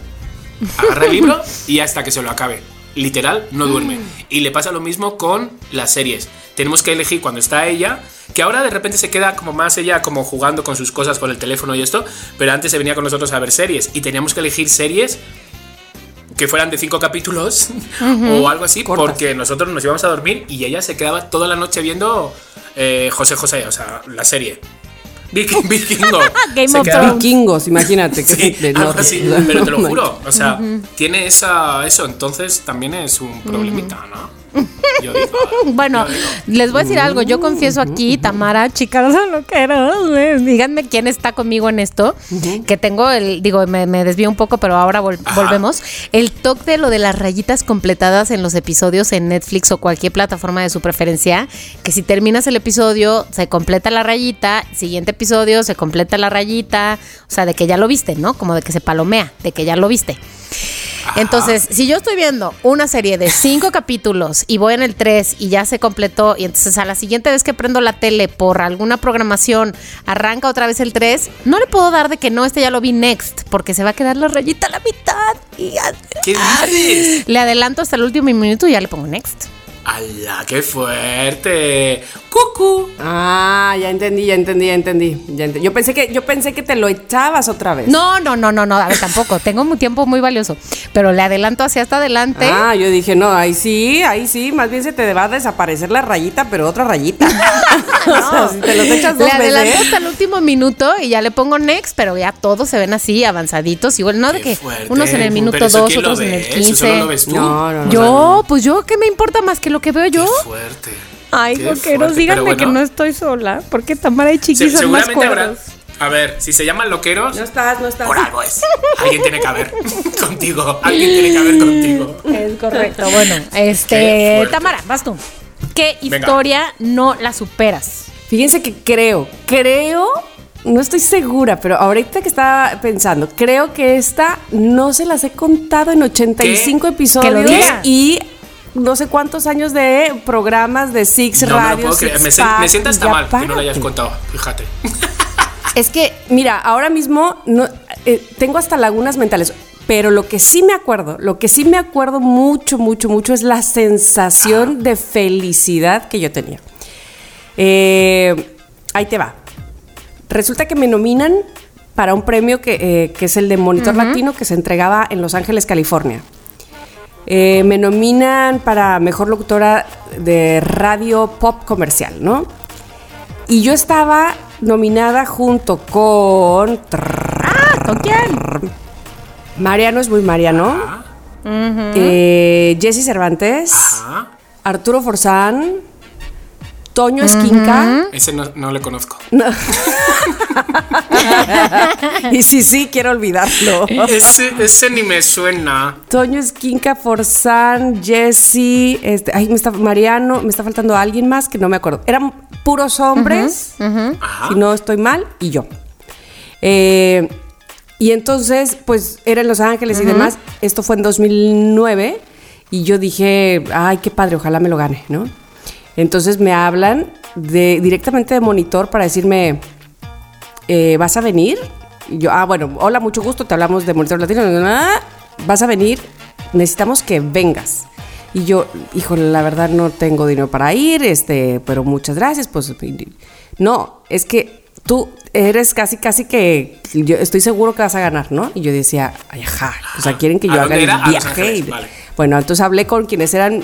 Agarra el libro y hasta que se lo acabe. Literal, no duerme. Y le pasa lo mismo con las series. Tenemos que elegir cuando está ella, que ahora de repente se queda como más ella como jugando con sus cosas, con el teléfono y esto, pero antes se venía con nosotros a ver series y teníamos que elegir series que fueran de cinco capítulos o algo así, Cortas. porque nosotros nos íbamos a dormir y ella se quedaba toda la noche viendo eh, José José, o sea, la serie. Viking- Vikingo. Game Se of. Vikingos, imagínate. que- Sí, de algo norte. así, pero te lo juro, o sea, tiene esa, eso, entonces también es un problemita, ¿no? Yo digo, Bueno, yo digo. les voy a decir algo. Yo confieso aquí, Tamara, chicas, lo que Díganme quién está conmigo en esto. Que tengo el, digo, me, me desvío un poco, pero ahora vol- Ajá. volvemos. El toque de lo de las rayitas completadas en los episodios en Netflix o cualquier plataforma de su preferencia. Que si terminas el episodio, se completa la rayita. Siguiente episodio, se completa la rayita. O sea, de que ya lo viste, ¿no? Como de que se palomea, de que ya lo viste. Entonces, si yo estoy viendo una serie de cinco capítulos y voy en el 3 y ya se completó, y entonces a la siguiente vez que prendo la tele por alguna programación arranca otra vez el 3, no le puedo dar de que no, este ya lo vi next, porque se va a quedar la rayita a la mitad. Y ¿Qué dices? le adelanto hasta el último minuto y ya le pongo next. ¡Hala, qué fuerte! ¡Cucu! Ah, ya entendí, ya entendí, ya entendí. ya entendí. Yo pensé que yo pensé que te lo echabas otra vez. No, no, no, no, no, a ver, tampoco. Tengo un tiempo muy valioso, pero le adelanto hacia hasta adelante. Ah, yo dije, no, ahí sí, ahí sí, más bien se te va a desaparecer la rayita, pero otra rayita. o sea, si te los echas dos le adelanto veces. hasta el último minuto y ya le pongo next, pero ya todos se ven así, avanzaditos. Igual, no de que fuerte. unos en el minuto Pero eso 2, ¿quién lo otros en el ve? ¿Eso solo 15. lo ves tú? No, no, no. Yo, pues yo, ¿qué me importa más que lo que veo yo? Qué fuerte. Ay, Qué loqueros, díganme pero que bueno, no estoy sola, porque Tamara y se- Chiqui son más seguramente habrá. cuerdos. A ver, si se llaman loqueros, No estás, no estás. por algo es. Alguien tiene que haber contigo. Alguien tiene que haber contigo. Es correcto. Bueno, Qué este. Tamara, vas tú. ¿Qué Venga. historia no la superas? Fíjense que creo, creo, no estoy segura, pero ahorita que estaba pensando, creo que esta no se las he contado en 85 ¿Qué? episodios Que lo diga. y no sé cuántos años de programas de Six No me lo Radio. puedo creer. Six Me, Pack, me sienta hasta mal que no lo hayas contado. Fíjate. Es que, mira, ahora mismo no, eh, tengo hasta lagunas mentales. Pero lo que sí me acuerdo, lo que sí me acuerdo mucho, mucho, mucho es la sensación de felicidad que yo tenía. Eh, ahí te va. Resulta que me nominan para un premio que, eh, que es el de Monitor Latino que se entregaba en Los Ángeles, California. Eh, me nominan para mejor locutora de radio pop comercial, ¿no? Y yo estaba nominada junto con Ah, ¿Con quién? Mariano es muy Mariano, eh, Jesse Cervantes. Arturo Forzán, Toño Esquinca. Ese no, no le conozco. y sí, sí, quiero olvidarlo. Ese, ese ni me suena. Toño Esquinca, Forzán, Jesse, este, ay, me está, Mariano, me está faltando alguien más que no me acuerdo. Eran puros hombres, si no estoy mal, y yo. Eh, y entonces, pues, era en Los Ángeles y demás. Esto fue en 2009 y yo dije, ay, qué padre, ojalá me lo gane, ¿no? Entonces me hablan de, directamente de monitor para decirme, eh, ¿vas a venir? Y yo, ah, bueno, hola, mucho gusto, te hablamos de Monitor Latino. Ah, ¿Vas a venir? Necesitamos que vengas. Y yo, híjole, la verdad no tengo dinero para ir, este, pero muchas gracias. Pues no, es que tú eres casi, casi que yo estoy seguro que vas a ganar, ¿no? Y yo decía, ay, ajá, o sea, quieren que ¿A yo haga el viaje. Vale. Bueno, entonces hablé con quienes eran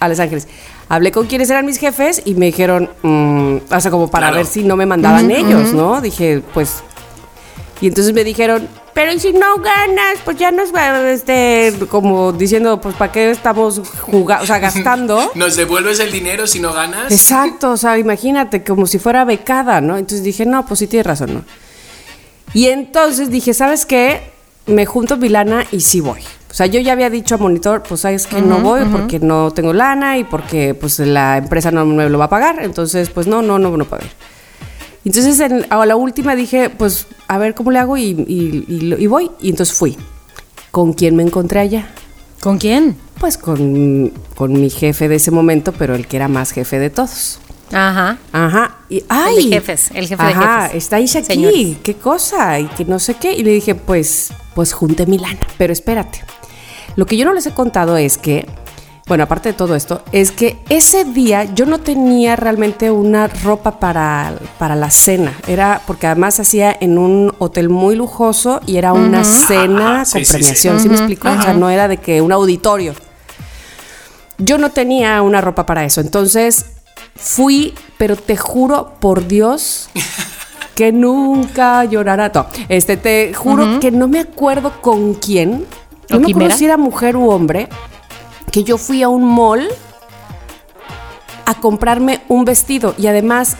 a Los Ángeles. Hablé con quienes eran mis jefes y me dijeron, mm, o sea, como para Claro. ver si no me mandaban ellos, ¿no? Dije, pues. Y entonces me dijeron, pero ¿y si no ganas? Pues ya nos va, este, como diciendo, pues ¿para qué estamos jugando, o sea, gastando? ¿Nos devuelves el dinero si no ganas? Exacto, o sea, imagínate, como si fuera becada, ¿no? Entonces dije, no, pues sí tienes razón, ¿no? Y entonces dije, ¿sabes qué? Me junto mi lana y sí voy. O sea, yo ya había dicho a Monitor, pues sabes que no voy porque no tengo lana y porque pues la empresa no me lo va a pagar. Entonces, pues no, no, no, no puedo ir. Entonces, en- a la última dije, pues a ver cómo le hago y, y- y y voy. Y entonces fui. ¿Con quién me encontré allá? ¿Con quién? Pues con, con mi jefe de ese momento, pero el que era más jefe de todos. Ajá. Ajá. Y, ¡ay! de jefes, el jefe de Ajá, jefes. estáis aquí, Señores. qué cosa, y que no sé qué. Y le dije, pues, pues junté mi lana. Pero espérate. Lo que yo no les he contado es que, bueno, aparte de todo esto, es que ese día yo no tenía realmente una ropa para, para la cena. Era porque además se hacía en un hotel muy lujoso y era una cena sí, con sí, sí. premiación. ¿Sí, me explico? O sea, no era de que un auditorio. Yo no tenía una ropa para eso. Entonces fui, pero te juro por Dios que nunca llorará. No, este, te juro que no me acuerdo con quién. ¿O No me acuerdo si era mujer u hombre. Que yo fui a un mall a comprarme un vestido. Y además,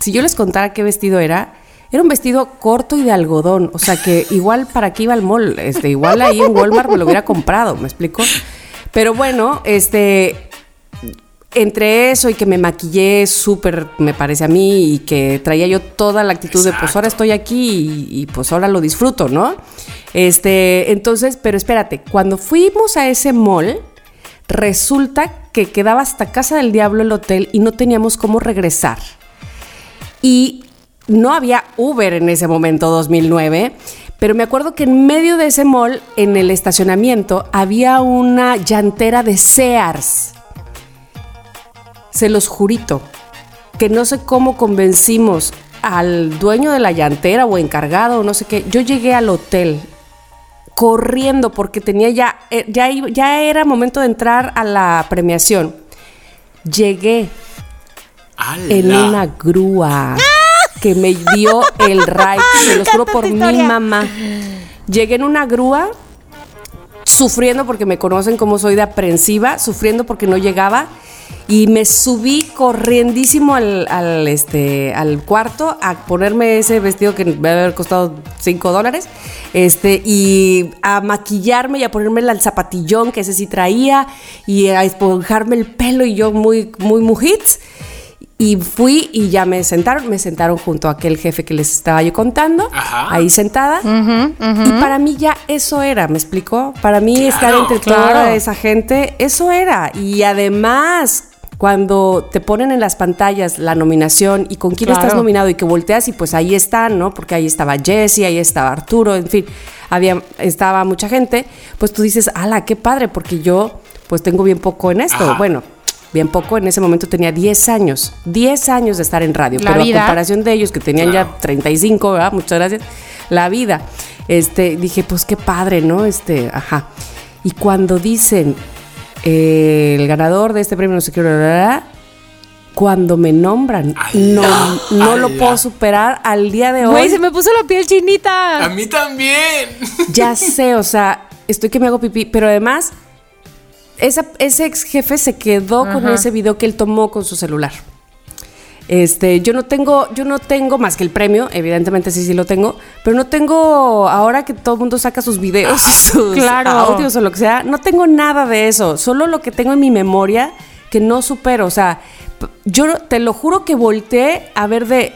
si yo les contara qué vestido era, era un vestido corto y de algodón. O sea que igual para qué iba al mall, este, igual ahí en Walmart me lo hubiera comprado, ¿me explico? Pero bueno, este, entre eso y que me maquillé súper, me parece a mí, y que traía yo toda la actitud de pues ahora estoy aquí y, y, pues ahora lo disfruto, ¿no? Este, entonces, pero espérate, cuando fuimos a ese mall, resulta que quedaba hasta Casa del Diablo el hotel y no teníamos cómo regresar. Y no había Uber en ese momento, 2009. Pero me acuerdo que en medio de ese mall, en el estacionamiento, había una llantera de Sears se los jurito, que no sé cómo convencimos al dueño de la llantera o encargado o no sé qué. Yo llegué al hotel corriendo porque tenía ya, eh, ya, ya era momento de entrar a la premiación. Llegué en una grúa que me dio el ride, se lo juro por mi mamá. Llegué en una grúa sufriendo porque me conocen como soy de aprensiva, sufriendo porque no llegaba y me subí corriendísimo al, al, este, al cuarto a ponerme ese vestido que me debe haber costado 5 dólares este, y a maquillarme y a ponerme el zapatillón que ese sí traía y a esponjarme el pelo y yo muy, muy mujits. Y fui y ya me sentaron, me sentaron junto a aquel jefe que les estaba yo contando, Ajá. ahí sentada. Uh -huh, uh -huh. Y para mí ya eso era, ¿me explicó? Para mí claro, estar entre claro. toda esa gente, eso era. Y además, cuando te ponen en las pantallas la nominación y con quién claro. estás nominado y que volteas y pues ahí están, ¿no? Porque ahí estaba Jesse, ahí estaba Arturo, en fin, había, estaba mucha gente, pues tú dices, ala, qué padre, porque yo pues tengo bien poco en esto. Ajá. Bueno, bien poco, en ese momento tenía 10 años, 10 años de estar en radio, la pero vida. a comparación de ellos que tenían claro. ya 35, ¿verdad? Muchas gracias, la vida. Este, dije, pues qué padre, ¿no? Este, ajá. Y cuando dicen eh, el ganador de este premio, no sé qué, cuando me nombran, no, no lo puedo superar al día de hoy. Güey, se me puso la piel chinita. A mí también. Ya sé, o sea, estoy que me hago pipí, pero además esa, ese ex jefe se quedó Ajá. con ese video que él tomó con su celular. Este, yo no tengo, yo no tengo más que el premio, evidentemente sí, sí lo tengo, pero no tengo, ahora que todo el mundo saca sus videos, sus claro. audios o lo que sea, no tengo nada de eso, solo lo que tengo en mi memoria que no supero, o sea, yo te lo juro que volteé a ver de,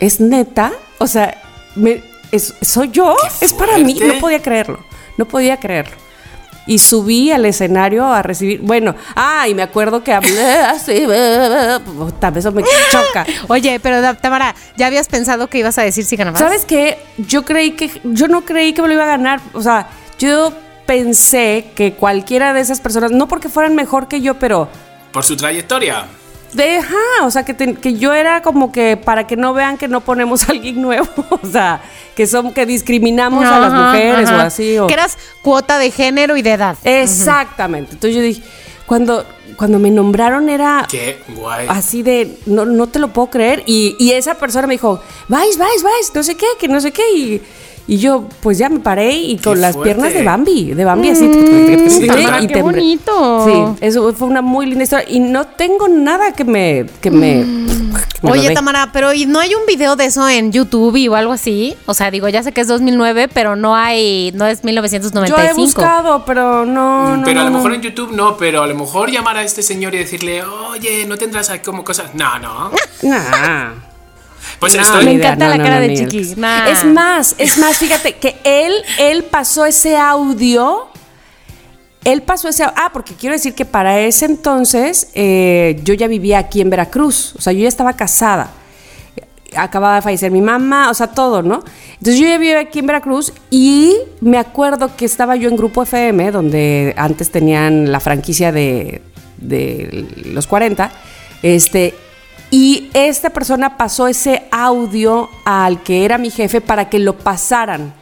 ¿es neta? O sea, me, es, ¿soy yo? Es para mí, no podía creerlo, no podía creerlo y subí al escenario a recibir. Bueno, ah, y me acuerdo que hablé así, tal vez eso me choca. Oye, pero Tamara, ¿ya habías pensado que ibas a decir si ganabas? ¿Sabes qué? Yo creí que, yo no creí que me lo iba a ganar. O sea, yo pensé que cualquiera de esas personas, no porque fueran mejor que yo, pero. Por su trayectoria. Deja, o sea, que, te, que yo era como que para que no vean que no ponemos a alguien nuevo, o sea, que son que discriminamos ajá, a las mujeres ajá. o así. O... Que eras cuota de género y de edad. Exactamente. Entonces yo dije, cuando, cuando me nombraron era Qué guay. así de, no, no te lo puedo creer. Y, y esa persona me dijo, vais, vais, vais, no sé qué, que no sé qué. Y, y yo, pues ya me paré y con Qué las fuerte. piernas de Bambi, de Bambi así. Mm, sí, Tamara, y qué bonito. Sí, eso fue una muy linda historia. Y no tengo nada que me. Que me, Mm. me Oye. Tamara, pero ¿y no hay un video de eso en YouTube o algo así? O sea, digo, ya sé que es 2009, pero no hay, no es Yo he 1995. buscado, pero no. no pero a no, lo no. mejor en YouTube no, pero a lo mejor llamar a este señor y decirle, oye, ¿no tendrás ahí como cosas? No, no. Nah. Pues No, estoy. Me encanta No, la no, cara no, de. Chiqui. Nah. Es más, es más, fíjate que él, él pasó ese audio. Él pasó ese Ah, porque quiero decir que para ese entonces eh, yo ya vivía aquí en Veracruz. O sea, yo ya estaba casada. Acababa de fallecer mi mamá, o sea, todo, ¿no? Entonces yo ya vivía aquí en Veracruz y me acuerdo que estaba yo en Grupo FM, donde antes tenían la franquicia de, de los 40. Este, y esta persona pasó ese audio al que era mi jefe para que lo pasaran.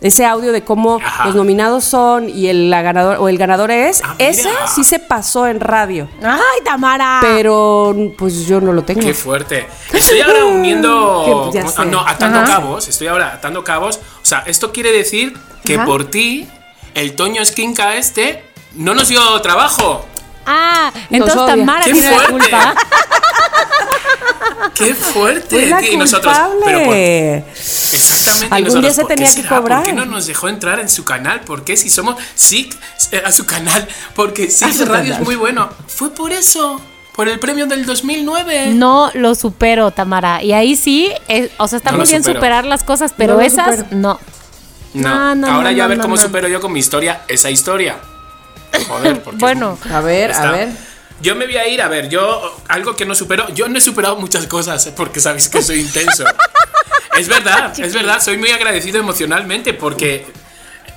Ese audio de cómo Ajá. los nominados son y el, la ganador, o el ganador es. Ah, ese sí se pasó en radio. ¡Ay, Tamara! Pero pues yo no lo tengo. Qué fuerte. Estoy ahora uniendo. Ah, no, atando Ajá. cabos. Estoy ahora atando cabos. O sea, esto quiere decir que Ajá. por ti, el Toño Esquinca este no nos dio trabajo. Ah, entonces. Tamara ¡Qué tiene la culpa. ¡Qué fuerte! Fue la y nosotros, pero por-. Exactamente. Algún nosotros, día se ¿por qué tenía que cobrar. ¿Por qué no nos dejó entrar en su canal? ¿Por qué si somos SIC eh, a su canal? Porque SIC Radio es canal. muy bueno. Fue por eso. Por el premio del 2009. No lo supero, Tamara. Y ahí sí, eh, o sea, está No muy bien supero. superar las cosas, pero No esas supero. no. No. No, no, Ahora no, ya a ver no, cómo no. supero yo con mi historia esa historia. Joder, porque. Bueno. es- A ver, está. a ver. Yo me voy a ir, a ver, yo, algo que no supero, yo no he superado muchas cosas, eh, porque sabéis que soy intenso. es verdad, es verdad, soy muy agradecido emocionalmente, porque,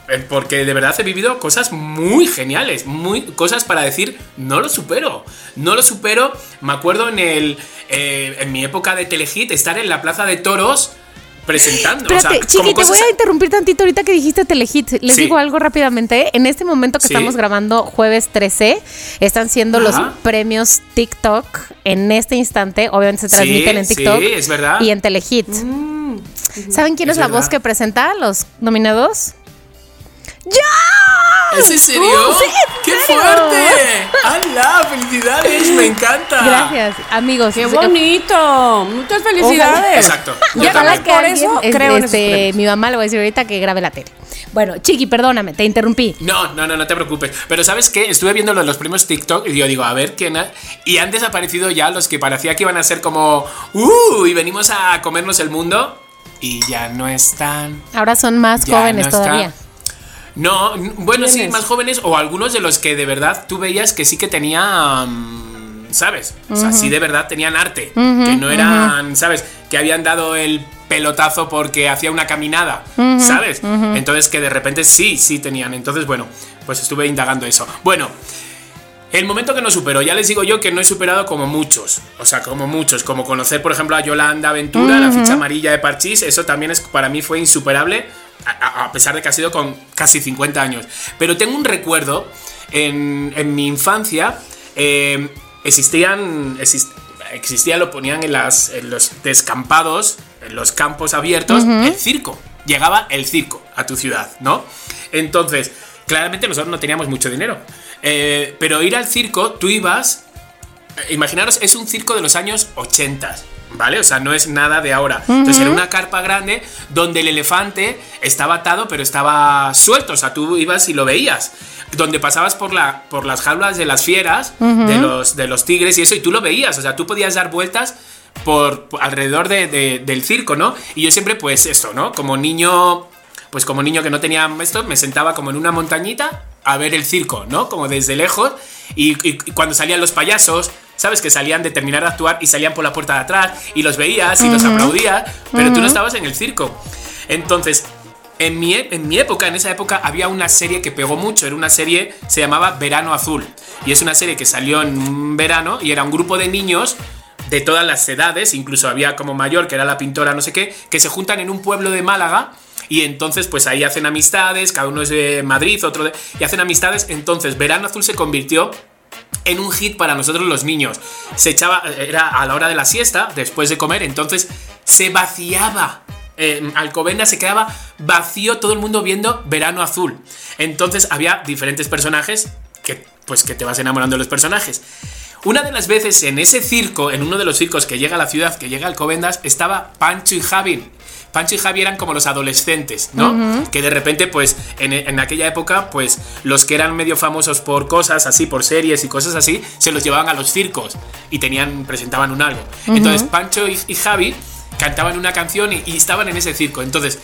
eh, porque de verdad he vivido cosas muy geniales, muy, cosas para decir, no lo supero, no lo supero. Me acuerdo en, el, eh, en mi época de Telehit, estar en la plaza de toros presentando. o sea, Espérate, Chiqui, te voy a interrumpir tantito ahorita que dijiste Telehit. Les Sí. digo algo rápidamente. En este momento que Sí. estamos grabando jueves 13, están siendo los premios TikTok en este instante. Obviamente se Sí, transmiten en sí, TikTok es verdad. y en Telehit. ¿Saben quién es, Es la verdad. voz que presenta a los nominados? ¿Es en serio? ¡Oh, sí, en ¡Qué serio! fuerte! ¡Hala! ¡Felicidades! ¡Me encanta! Gracias, amigos. ¡Qué bonito! Muchas felicidades. Exacto. Yo Ya ojalá que por eso es- creo en este, premios. mi mamá le voy a decir ahorita que grabe la tele. Bueno, Chiqui, perdóname, te interrumpí. No, no, no, no te preocupes. Pero ¿sabes qué? Estuve viendo lo de los premios TikTok y yo digo, a ver quién ha... Y han desaparecido ya los que parecía que iban a ser como... ¡Uh! Y venimos a comernos el mundo. Y ya no están. Ahora son más Ya jóvenes no todavía. No, bueno, sí, más jóvenes o algunos de los que de verdad tú veías que sí que tenían, ¿sabes? O sea, sí de verdad tenían arte, que no eran, ¿sabes? Que habían dado el pelotazo porque hacía una caminada, ¿sabes? Entonces que de repente sí, sí tenían. Entonces, bueno, pues estuve indagando eso. Bueno, el momento que no superó, ya les digo yo que no he superado como muchos. O sea, como muchos. Como conocer, por ejemplo, a Yolanda Ventura, la ficha amarilla de Parchís. Eso también es, para mí fue insuperable. A, pesar de que ha sido con casi 50 años. Pero tengo un recuerdo en, en mi infancia. eh, existían. exist- existía, lo ponían en, las, en los descampados, en los campos abiertos, el circo. Llegaba el circo a tu ciudad, ¿no? Entonces, claramente nosotros no teníamos mucho dinero. Eh, pero ir al circo, tú ibas. eh, Imaginaros, es un circo de los años 80. ¿Vale? O sea, no es nada de ahora. Entonces era una carpa grande donde el elefante estaba atado, pero estaba suelto. O sea, tú ibas y lo veías. Donde pasabas por, la, por las jaulas de las fieras, de, los, de los tigres y eso, y tú lo veías. O sea, tú podías dar vueltas por, por alrededor de- de- del circo, ¿no? Y yo siempre, pues, eso, ¿no? Como niño pues como niño que no tenía esto, me sentaba como en una montañita a ver el circo, ¿no? Como desde lejos. Y cuando salían los payasos, ¿sabes? Que salían de terminar de actuar y salían por la puerta de atrás y los veías y los aplaudías, pero tú no estabas en el circo. Entonces, en mi, e- en mi época, en esa época, había una serie que pegó mucho. Era una serie, se llamaba Verano Azul. Y es una serie que salió en un verano y era un grupo de niños de todas las edades, incluso había como mayor, que era la pintora, no sé qué, que se juntan en un pueblo de Málaga y entonces pues ahí hacen amistades, cada uno es de Madrid, otro de... y hacen amistades, entonces Verano Azul se convirtió en un hit para nosotros los niños. Se echaba, era a la hora de la siesta, después de comer, entonces se vaciaba. Eh, Alcobendas se quedaba vacío, todo el mundo viendo Verano Azul. Entonces había diferentes personajes que, pues, que te vas enamorando de los personajes. Una de las veces en ese circo, en uno de los circos que llega a la ciudad, que llega a Alcobendas, estaba Pancho y Javi. Pancho y Javi eran como los adolescentes, ¿no? Que de repente, pues, en, en aquella época, pues, los que eran medio famosos por cosas así, por series y cosas así, se los llevaban a los circos y tenían, presentaban un algo. Entonces, Pancho y, y Javi cantaban una canción y, y estaban en ese circo. Entonces,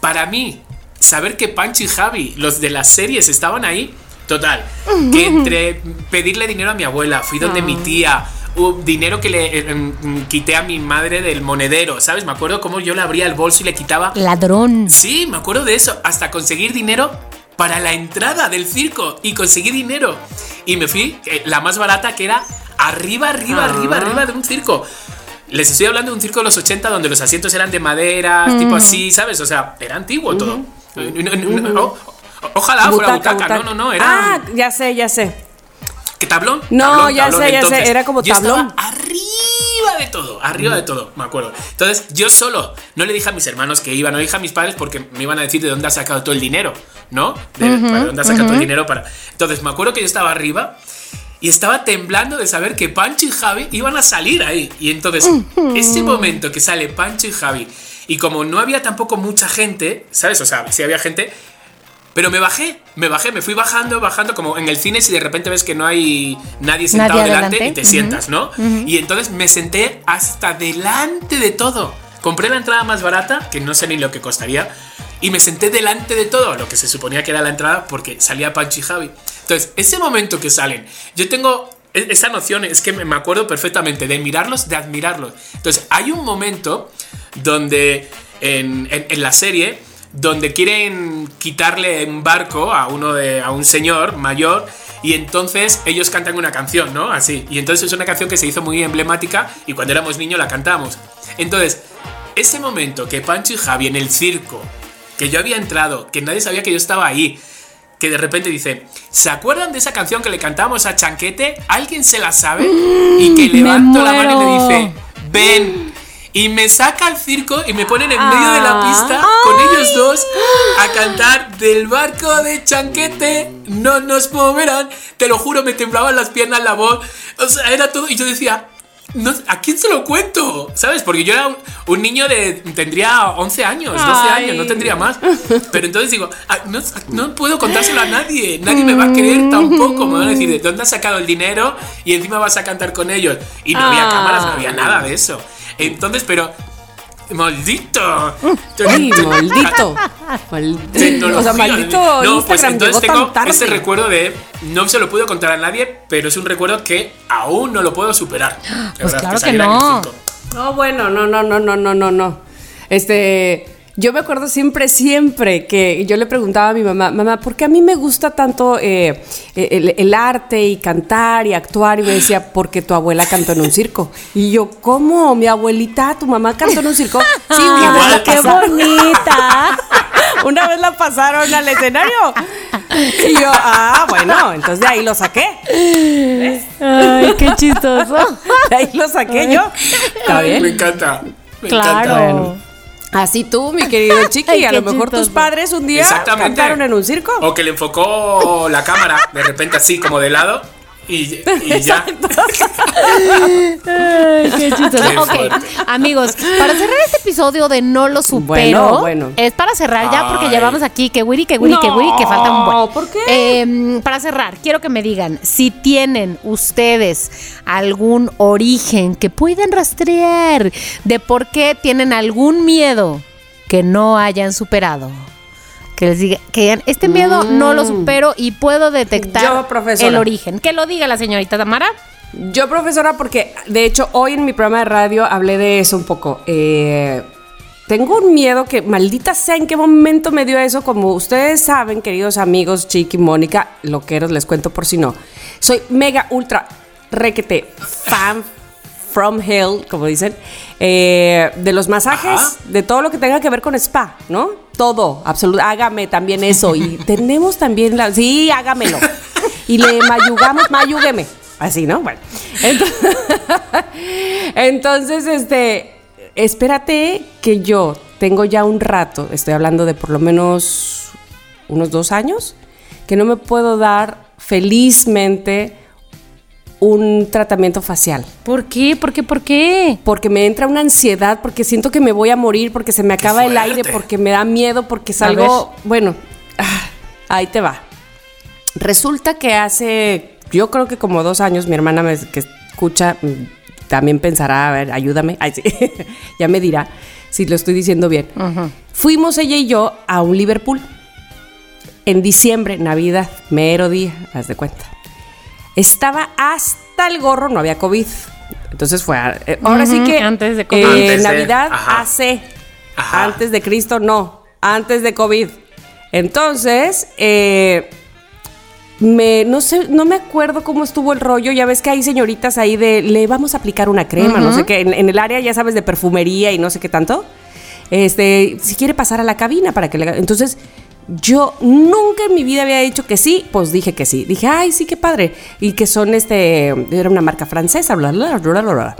para mí, saber que Pancho y Javi, los de las series, estaban ahí, total. Que entre pedirle dinero a mi abuela, fui donde mi tía, uh, dinero que le eh, mm, quité a mi madre del monedero, ¿sabes? Me acuerdo cómo yo le abría el bolso y le quitaba. Ladrón. Sí, me acuerdo de eso, hasta conseguir dinero para la entrada del circo y conseguí dinero. Y me fui, eh, la más barata que era arriba, arriba, arriba, arriba de un circo. Les estoy hablando de un circo de los 80 donde los asientos eran de madera, tipo así, ¿sabes? O sea, era antiguo todo. Eh, no, no, no, o- o- ojalá fuera butaca. No, no, no, era. Ah, ya sé, ya sé. ¿Qué tablón? No, Tablón, ya tablón. sé, ya sé, era como tablón. arriba de todo, arriba de todo, me acuerdo. Entonces, yo solo, no le dije a mis hermanos que iban, no le dije a mis padres porque me iban a decir de dónde ha sacado todo el dinero, ¿no? De, ¿De dónde ha sacado todo el dinero para. Entonces, me acuerdo que yo estaba arriba y estaba temblando de saber que Pancho y Javi iban a salir ahí. Y entonces, ese momento que sale Pancho y Javi, y como no había tampoco mucha gente, ¿sabes? O sea, sí había gente, pero me bajé, me bajé, me fui bajando, bajando, como en el cine si de repente ves que no hay nadie sentado Nadie delante y te sientas, ¿no? Y entonces me senté hasta delante de todo. Compré la entrada más barata, que no sé ni lo que costaría, y me senté delante de todo, lo que se suponía que era la entrada, porque salía Pancho y Javi. Entonces, ese momento que salen, yo tengo e- esa noción, es que me me acuerdo perfectamente de mirarlos, de admirarlos. Entonces, hay un momento donde en, en- en la serie, donde quieren quitarle un barco a uno de, a un señor mayor. Y entonces ellos cantan una canción, ¿no? Así. Y entonces es una canción que se hizo muy emblemática y cuando éramos niños la cantamos. Entonces, ese momento que Pancho y Javi en el circo, que yo había entrado, que nadie sabía que yo estaba ahí, que de repente dice, ¿se acuerdan de esa canción que le cantamos a Chanquete? ¿Alguien se la sabe? Y que levanto la mano y le dice, ven. Y me saca al circo y me ponen en medio de la Ah. pista con ellos dos a cantar del barco de Chanquete, no nos moverán. Te lo juro, me temblaban las piernas, la voz. O sea, era todo. Y yo decía, no, ¿a quién se lo cuento? ¿Sabes? Porque yo era un, un niño de. tendría 11 años, 12 Ay. años, no tendría más. Pero entonces digo, ah, no, no puedo contárselo a nadie. Nadie me va a creer tampoco. Me van a decir, ¿de dónde has sacado el dinero? Y encima vas a cantar con ellos. Y no había Ah. cámaras, no había nada de eso. Entonces, pero. ¡Maldito! Ay, maldito. Maldito. Tecnología. O sea, maldito No, pues Instagram entonces tengo ese recuerdo de. No se lo puedo contar a nadie, pero es un recuerdo que aún no lo puedo superar. Pues verdad, claro que el no. No, bueno, no, no, no, no, no, no, no. Este, yo me acuerdo siempre, siempre que yo le preguntaba a mi mamá, mamá, ¿por qué a mí me gusta tanto eh, el, el arte y cantar y actuar? Y me decía, porque tu abuela cantó en un circo. Y yo, ¿cómo? Mi abuelita, tu mamá cantó en un circo. Sí, una vez la Igual. ¡Qué pasaron- bonita! Una vez la pasaron al escenario. Y yo, ah, bueno, entonces de ahí lo saqué. Ay, qué chistoso. De ahí lo saqué yo. Está Me bien. encanta. Me Claro. encanta. Bueno. Así tú, mi querido Chiqui, Ay, a lo mejor tus padres un día cantaron en un circo. O que le enfocó la cámara de repente así, como de lado. Y, y ya. Ay, qué chistoso. Qué ok, amigos, para cerrar este episodio de No lo supero, Bueno, bueno. es para cerrar ya porque Ay. llevamos aquí que wiri, que wiri, que wiri, que falta un buen. No, ¿por qué? Em, para cerrar, quiero que me digan si tienen ustedes algún origen que puedan rastrear de por qué tienen algún miedo que no hayan superado. Que les diga, que digan, este miedo no lo supero y puedo detectar Mm. Yo, el origen. Que lo diga la señorita Tamara. Yo, profesora, porque de hecho hoy en mi programa de radio hablé de eso un poco. Eh, tengo un miedo que maldita sea en qué momento me dio eso. Como ustedes saben, queridos amigos, Chiqui, Mónica, loqueros, les cuento por si no. Soy mega, ultra, requete, fan from hell, como dicen, eh, de los masajes, Ajá. de todo lo que tenga que ver con spa, ¿no? Todo, absoluto. Hágame también eso. Y tenemos también la. Sí, hágamelo. Y le mayugamos, mayúgueme. Así, ¿no? Bueno. Entonces, entonces, este. Espérate que yo tengo ya un rato, estoy hablando de por lo menos unos dos años, que no me puedo dar felizmente un tratamiento facial. ¿Por qué? ¿Por qué? ¿Por qué? Porque me entra una ansiedad, porque siento que me voy a morir, porque se me acaba el aire, porque me da miedo, porque salgo. Bueno, ah, ahí te va. Resulta que hace, yo creo que como dos años, mi hermana me- que escucha mm, también pensará, a ver, ayúdame. Ay, sí. ya me dirá si lo estoy diciendo bien. Fuimos ella y yo a un Liverpool en diciembre, Navidad, mero día, haz de cuenta. Estaba hasta el gorro, no había COVID. Entonces fue, a- eh, ahora sí que antes de COVID. eh, Antes de- Navidad ajá. hace, Ajá. antes de Cristo no, antes de COVID. Entonces, eh, me, no sé, no me acuerdo cómo estuvo el rollo. Ya ves que hay señoritas ahí de le vamos a aplicar una crema, no sé qué, en, en el área, ya sabes, de perfumería y no sé qué tanto. Este, si quiere pasar a la cabina para que le haga- Entonces, yo nunca en mi vida había dicho que sí, pues dije que sí. Dije, ay, sí, qué padre. Y que son este, era una marca francesa, bla, bla, bla, bla, bla.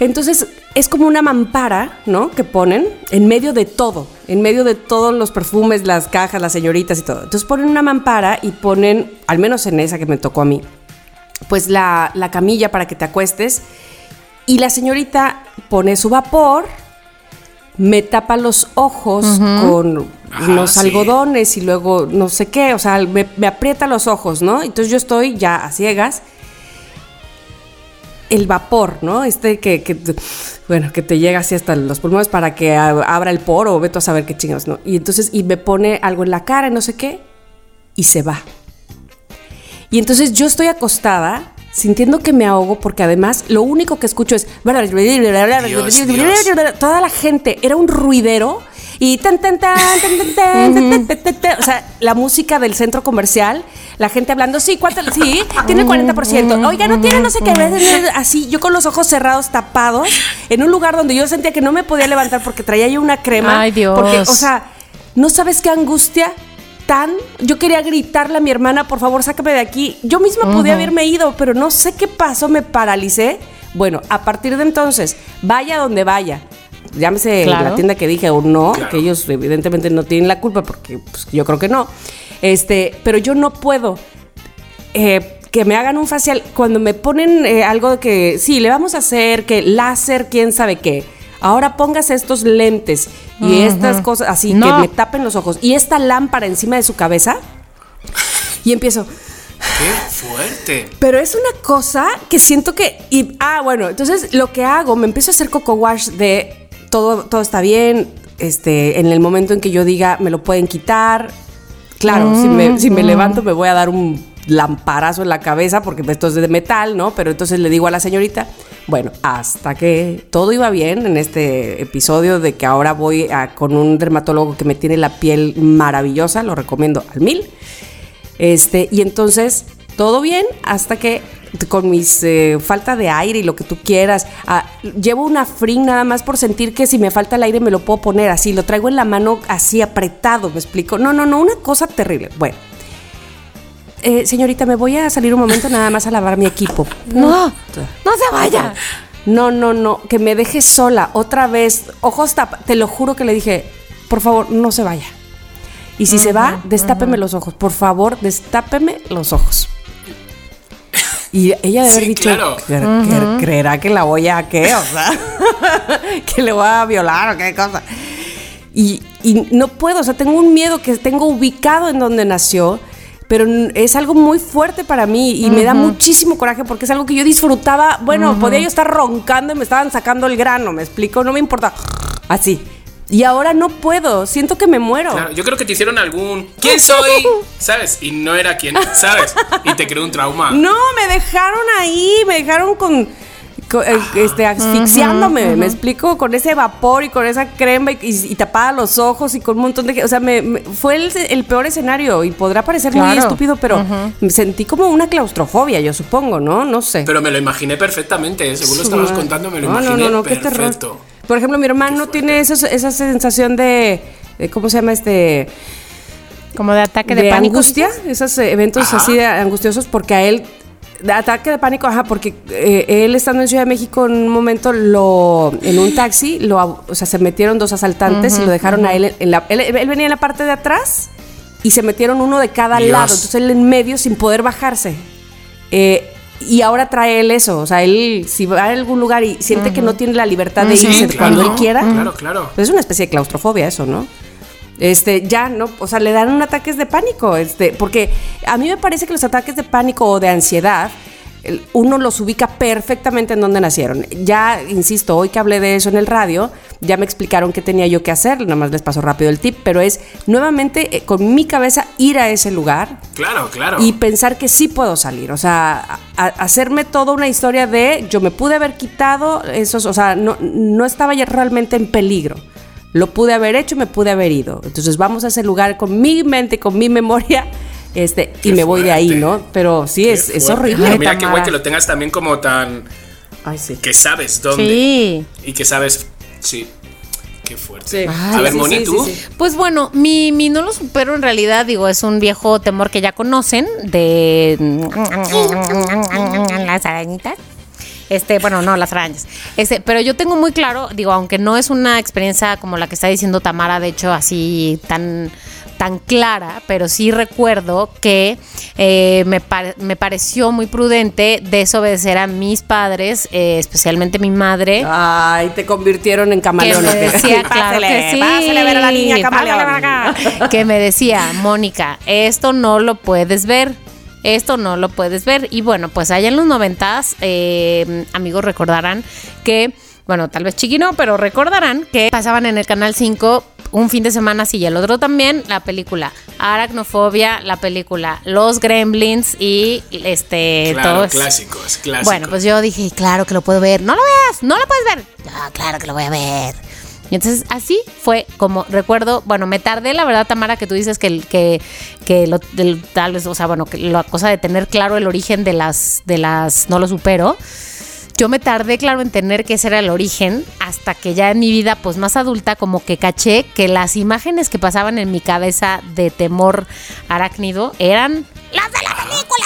Entonces es como una mampara, ¿no? Que ponen en medio de todo, en medio de todos los perfumes, las cajas, las señoritas y todo. Entonces ponen una mampara y ponen, al menos en esa que me tocó a mí, pues la, la camilla para que te acuestes y la señorita pone su vapor, me tapa los ojos con Ajá, unos sí. algodones y luego no sé qué, o sea, me, me aprieta los ojos, ¿no? Entonces yo estoy ya a ciegas. El vapor, ¿no? Este que, que, bueno, que te llega así hasta los pulmones para que abra el poro o veto a saber qué chingados, ¿no? Y entonces, y me pone algo en la cara, no sé qué, y se va. Y entonces yo estoy acostada sintiendo que me ahogo porque además lo único que escucho es Dios, Dios. toda la gente era un ruidero y tan tan tan tan tan tan, o sea, la música del centro comercial, la gente hablando, sí, ¿cuánto? Sí, tiene el 40%. Oiga, no tiene no sé qué, así yo con los ojos cerrados tapados en un lugar donde yo sentía que no me podía levantar porque traía yo una crema Ay, Dios. porque o sea, no sabes qué angustia tan. Yo quería gritarle a mi hermana, por favor, sácame de aquí. Yo misma podía haberme ido, pero no sé qué pasó, me paralicé. Bueno, a partir de entonces, vaya donde vaya. Llámese Claro. la tienda que dije o no, Claro. que ellos evidentemente no tienen la culpa porque pues, yo creo que no. Este, pero yo no puedo eh, que me hagan un facial cuando me ponen eh, algo que sí, le vamos a hacer, que láser, quién sabe qué. Ahora póngase estos lentes y estas cosas así No. que me tapen los ojos y esta lámpara encima de su cabeza. Y empiezo, ¡Qué fuerte! pero es una cosa que siento que. Y, ah, bueno, entonces lo que hago, me empiezo a hacer coco wash de todo, todo está bien. Este, en el momento en que yo diga, me lo pueden quitar. Claro, si, me, si me levanto, me voy a dar un lamparazo en la cabeza porque esto es de metal, ¿no? Pero entonces le digo a la señorita, bueno, hasta que todo iba bien en este episodio de que ahora voy con un dermatólogo que me tiene la piel maravillosa, lo recomiendo al mil. Este, y entonces, todo bien hasta que con mis eh, falta de aire y lo que tú quieras, ah, llevo una fring nada más por sentir que si me falta el aire me lo puedo poner así, lo traigo en la mano así apretado, me explico. No, no, no, una cosa terrible. Bueno. Eh, señorita, me voy a salir un momento nada más a lavar mi equipo. No, no se vaya. No, no, no, que me deje sola otra vez. Ojos tapa. Te lo juro que le dije, por favor, no se vaya. Y si se va, destápeme los ojos. Por favor, destápeme los ojos. Y ella debe haber Sí, dicho, claro. "¿Cre- cre- ¿creerá que la voy a qué? O sea, que le voy a violar o qué cosa. Y, y no puedo, o sea, tengo un miedo que tengo ubicado en donde nació, pero es algo muy fuerte para mí y me da muchísimo coraje porque es algo que yo disfrutaba. Bueno, podía yo estar roncando y me estaban sacando el grano, me explico, no me importa. Así. Y ahora no puedo, siento que me muero. Claro, yo creo que te hicieron algún ¿Quién soy? ¿Sabes? Y no era quién, ¿sabes? Y te creó un trauma. No, me dejaron ahí, me dejaron con, eh, este, asfixiándome, me explico, con ese vapor y con esa crema y, y tapada los ojos y con un montón de... O sea, me, me- fue el, el peor escenario y podrá parecer muy estúpido, pero me sentí como una claustrofobia, yo supongo, ¿no? No sé. Pero me lo imaginé perfectamente, ¿eh? según lo estabas contando, me lo No, no, imaginé no, no, qué terror. perfecto. Por ejemplo, mi hermano tiene esos- esa sensación de, de- ¿Cómo se llama este? Como de ataque de, de pánico. angustia, esos eh, eventos Ajá. así de angustiosos, porque a él, de ataque de pánico, ajá, porque eh, él estando en Ciudad de México en un momento, lo en un taxi, lo, o sea, se metieron dos asaltantes y lo dejaron a él en, la. Él, él venía en la parte de atrás y se metieron uno de cada Dios. lado, entonces él en medio sin poder bajarse. Eh, y ahora trae él eso, o sea, él si va a algún lugar y siente que no tiene la libertad de Sí, irse claro. cuando él quiera, Claro, claro. pues es una especie de claustrofobia eso, ¿no? Este, ya, ¿no? O sea, le dan un ataques de pánico, este, porque a mí me parece que los ataques de pánico o de ansiedad, uno los ubica perfectamente en donde nacieron. Ya, insisto, hoy que hablé de eso en el radio, ya me explicaron qué tenía yo que hacer, nada más les paso rápido el tip, pero es nuevamente eh, con mi cabeza ir a ese lugar, Claro, claro. y pensar que sí puedo salir. O sea, a- a- hacerme toda una historia de yo me pude haber quitado esos, o sea, no, no estaba ya realmente en peligro. Lo pude haber hecho, me pude haber ido. Entonces vamos a ese lugar con mi mente, con mi memoria, este, y me voy de ahí. ¿no? Pero sí, Qué es, es horrible. Pero mira qué guay que lo tengas también como tan. Ay, sí. que sabes dónde. Sí. Y que sabes. Sí. Qué fuerte. Sí. A ver, sí, Moni, sí, tú. sí, sí. Pues bueno, mi, mi no lo supero en realidad, digo, es un viejo temor que ya conocen de las arañitas. Este, bueno, no, las arañas. Este, pero yo tengo muy claro, digo, aunque no es una experiencia como la que está diciendo Tamara, de hecho, así tan tan clara, pero sí recuerdo que eh, me, me pareció muy prudente desobedecer a mis padres, eh, especialmente mi madre. Ay, te convirtieron en Que camaleón. decía, claro que sí. ver a la niña camaleón. Que me decía, Mónica, esto no lo puedes ver. Esto no lo puedes ver. Y bueno, pues allá en los noventas, eh, amigos recordarán que, bueno, tal vez chiquino, pero recordarán que pasaban en el Canal 5 un fin de semana sí y el otro también la película Aracnofobia, la película Los Gremlins y este Claro, todos. clásicos, clásicos. Bueno, pues yo dije, claro que lo puedo ver. No lo veas, no lo puedes ver. "Ah, claro que lo voy a ver. Y entonces así fue como recuerdo, bueno, me tardé, la verdad, Tamara, que tú dices que, que, que lo, del- tal vez, o sea, bueno, que la cosa de tener claro el origen de las, de las, no lo supero. Yo me tardé, claro, en tener que ese era el origen, hasta que ya en mi vida, pues más adulta, como que caché que las imágenes que pasaban en mi cabeza de temor arácnido eran las de la película.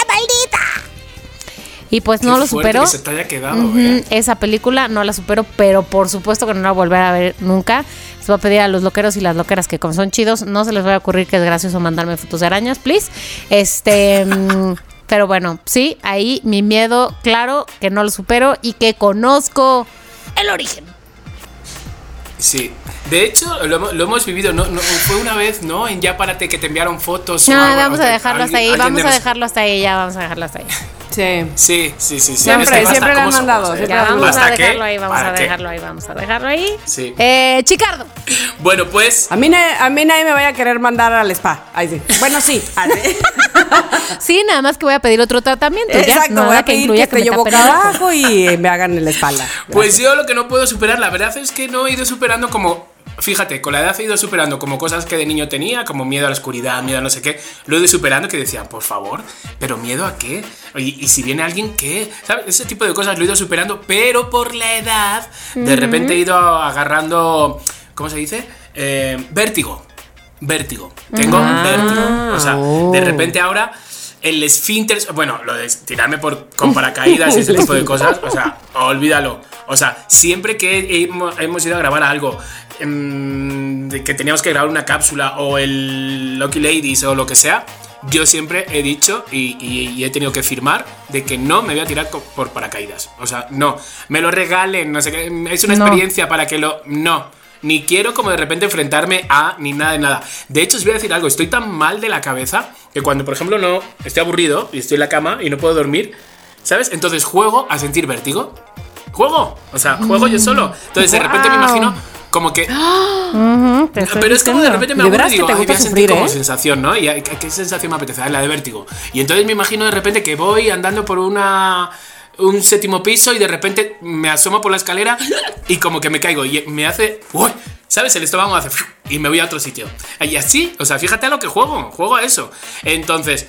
Y pues Qué no lo superó. que se te haya quedado, Ujú, ¿eh? Esa película no la supero, pero por supuesto que no la voy a volver a ver nunca. Les voy a pedir a los loqueros y las loqueras que como son chidos, no se les va a ocurrir que es gracioso mandarme fotos de arañas, please. Este, mm, pero bueno, sí, ahí mi miedo, claro, que no lo supero y que conozco el origen. Sí. De hecho, lo, hemos- lo hemos vivido. No, no, fue una vez, ¿no? En Ya Párate que te enviaron fotos. o No, algo, vamos o a que dejarlo hasta ahí, vamos a dejarlo hasta ahí, ya vamos a dejarlo hasta ahí. Sí. Sí, sí, sí. sí. Siempre, que basta, siempre ¿cómo han mandado, somos, eh? Ya le han vamos a dejarlo ahí, vamos a dejarlo ahí, vamos a dejarlo ahí. Sí. Eh, Chicardo. Bueno, pues. A mí, a mí nadie me vaya a querer mandar al spa. Ahí sí. Bueno, sí. Ay, sí. Sí, nada más que voy a pedir otro tratamiento. ya, Exacto, nada voy a pedir incluya que esté yo me boca abajo y eh, me hagan en la espalda. Pues yo lo que no puedo superar, la verdad es que no he ido superando como. Fíjate, con la edad he ido superando como cosas que de niño tenía, como miedo a la oscuridad, miedo a no sé qué. Lo he ido superando que decía, por favor, pero miedo a qué? Y, y si viene alguien, ¿qué? ¿Sabes? Ese tipo de cosas lo he ido superando, pero por la edad, de repente he ido agarrando. ¿Cómo se dice? Eh, vértigo. Vértigo. Tengo vértigo. O sea, de repente ahora el esfínter, bueno, lo de tirarme por, con paracaídas y ese tipo de cosas, o sea, olvídalo. O sea, siempre que hemos ido a grabar algo, em, de que teníamos que grabar una cápsula o el Lucky Ladies o lo que sea, yo siempre he dicho y, y- y he tenido que firmar de que no me voy a tirar por paracaídas. O sea, no, me lo regalen, no sé qué, es una No. experiencia para que lo... No. Ni quiero como de repente enfrentarme a ni nada de nada. De hecho, os voy a decir algo, estoy tan mal de la cabeza que cuando, por ejemplo, no estoy aburrido y estoy en la cama y no puedo dormir, ¿sabes? Entonces juego a sentir vértigo. Juego, o sea, juego yo solo. Entonces de repente me imagino como que estoy pero es como de repente me aburro y que digo, te "Ay, gusta voy a sentir sufrir, como ¿eh?". sensación, ¿no? Y ¿qué, qué sensación me apetece? Ah, la de vértigo. Y entonces me imagino de repente que voy andando por una un séptimo piso y de repente me asomo por la escalera y como que me caigo y me hace, uy, ¿sabes? El estómago me hace y me voy a otro sitio. Y así, o sea, fíjate a lo que juego, juego a eso. Entonces,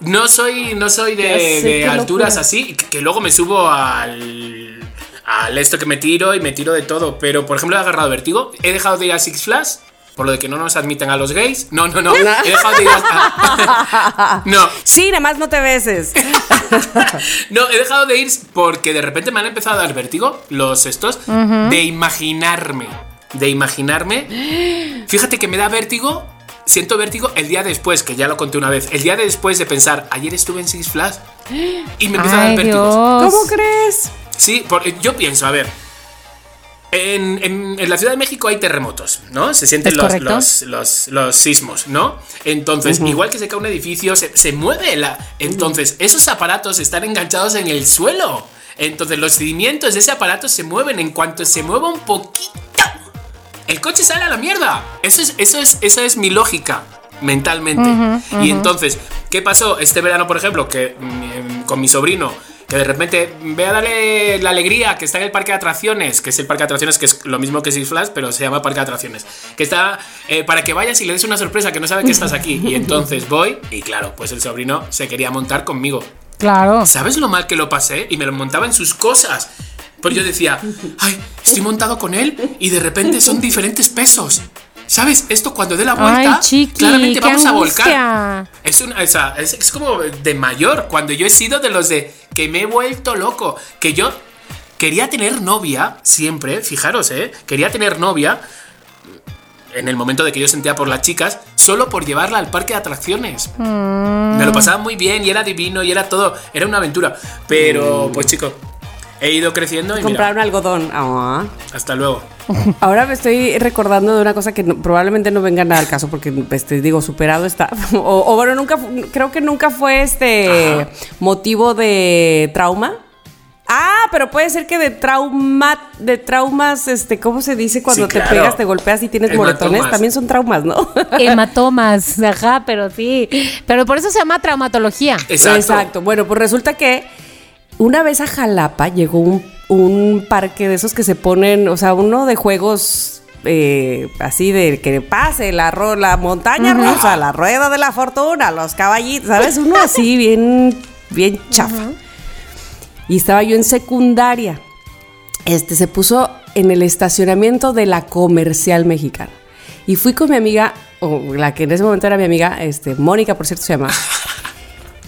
no soy, no soy de, alturas locura. así, que, que luego me subo al, al esto que me tiro y me tiro de todo. Pero, por ejemplo, he agarrado vértigo. He dejado de ir a Six Flags por lo de que no nos admiten a los gays. No, no, no. He dejado de ir a... No, Sí, nada más no te beses. no, he dejado de ir porque de repente me han empezado a dar vértigo los estos de imaginarme. De imaginarme. Fíjate que me da vértigo. Siento vértigo el día después, que ya lo conté una vez. El día después de pensar, ayer estuve en Six Flags y me empieza a dar vértigos. Dios. ¿Cómo crees? Sí, porque yo pienso, a ver. En, en- en la Ciudad de México hay terremotos, ¿no? Se sienten los, los, los- los sismos, ¿no? Entonces, igual que se cae un edificio, se, se mueve la. Entonces, esos aparatos están enganchados en el suelo. Entonces, los cimientos de ese aparato se mueven. En cuanto se mueva un poquito, el coche sale a la mierda. Eso es, eso es, esa es mi lógica mentalmente. Y entonces, ¿qué pasó este verano, por ejemplo? Que mm, con mi sobrino, que de repente ve a darle la alegría que está en el parque de atracciones, que es el parque de atracciones que es lo mismo que Six Flags, pero se llama parque de atracciones. Que está eh, para que vayas y le des una sorpresa que no sabe que estás aquí. Y entonces voy, y claro, pues el sobrino se quería montar conmigo. Claro. ¿Sabes lo mal que lo pasé? Y me lo montaba en sus cosas. Pero yo decía, ay, estoy montado con él y de repente son diferentes pesos. ¿Sabes? Esto cuando dé la vuelta, Ay, chiqui, claramente vamos a volcar. Es, una, es, es como de mayor. Cuando yo he sido de los de que me he vuelto loco. Que yo quería tener novia siempre, fijaros, ¿eh? Quería tener novia. en el momento de que yo sentía por las chicas, solo por llevarla al parque de atracciones. Mm. Me lo pasaba muy bien y era divino y era todo, era una aventura. Pero, pues chicos, he ido creciendo y Comprar un algodón. Ah. hasta luego. Ahora me estoy recordando de una cosa que no- probablemente no venga nada al caso porque este, digo superado está o, o bueno nunca creo que nunca fue este Ajá. motivo de trauma ah pero puede ser que de trauma de traumas este cómo se dice cuando Sí, te claro. pegas te golpeas y tienes moretones Hematomas. también son traumas no Hematomas, ajá, pero sí. Pero por eso se llama traumatología. Exacto. Bueno, pues resulta que una vez a Jalapa llegó un, un parque de esos que se ponen, o sea, uno de juegos eh, así de que pase la, ro- la montaña rusa, la rueda de la fortuna, los caballitos, ¿sabes? Uno así bien, bien chafa. Y estaba yo en secundaria. Este se puso en el estacionamiento de la comercial mexicana. Y fui con mi amiga, o la que en ese momento era mi amiga, este, Mónica, por cierto, se llama.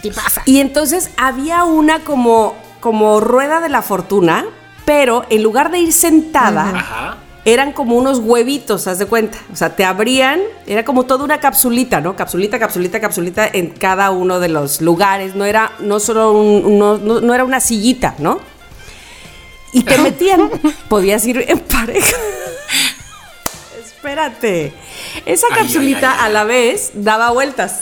¿Qué pasa? Y entonces había una como, como rueda de la fortuna, pero en lugar de ir sentada, Ajá. eran como unos huevitos, haz de cuenta. O sea, te abrían, era como toda una capsulita, ¿no? Capsulita, capsulita, capsulita en cada uno de los lugares. No era, no solo un- no, no- no era una sillita, ¿no? Y te metían, podías ir en pareja. Espérate. Esa ay, capsulita ay, ay. a la vez daba vueltas.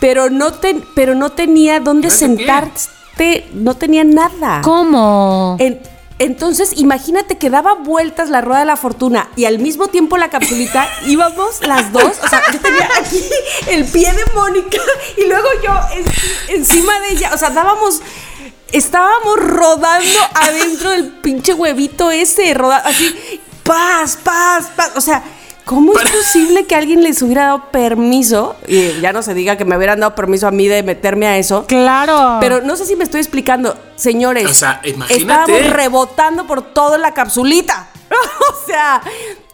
Pero no, te, pero no tenía dónde sentarte, no tenía nada. ¿Cómo? En- entonces, imagínate que daba vueltas la rueda de la fortuna y al mismo tiempo la capsulita íbamos las dos. O sea, yo tenía aquí el pie de Mónica y luego yo en- encima de ella. O sea, dábamos. Estábamos rodando adentro del pinche huevito ese, roda- así, paz, paz, paz. O sea, ¿cómo es posible que alguien les hubiera dado permiso? Y ya no se diga que me hubieran dado permiso a mí de meterme a eso. Claro. Pero no sé si me estoy explicando, señores. O sea, imagínate. Estábamos rebotando por toda la capsulita. o sea,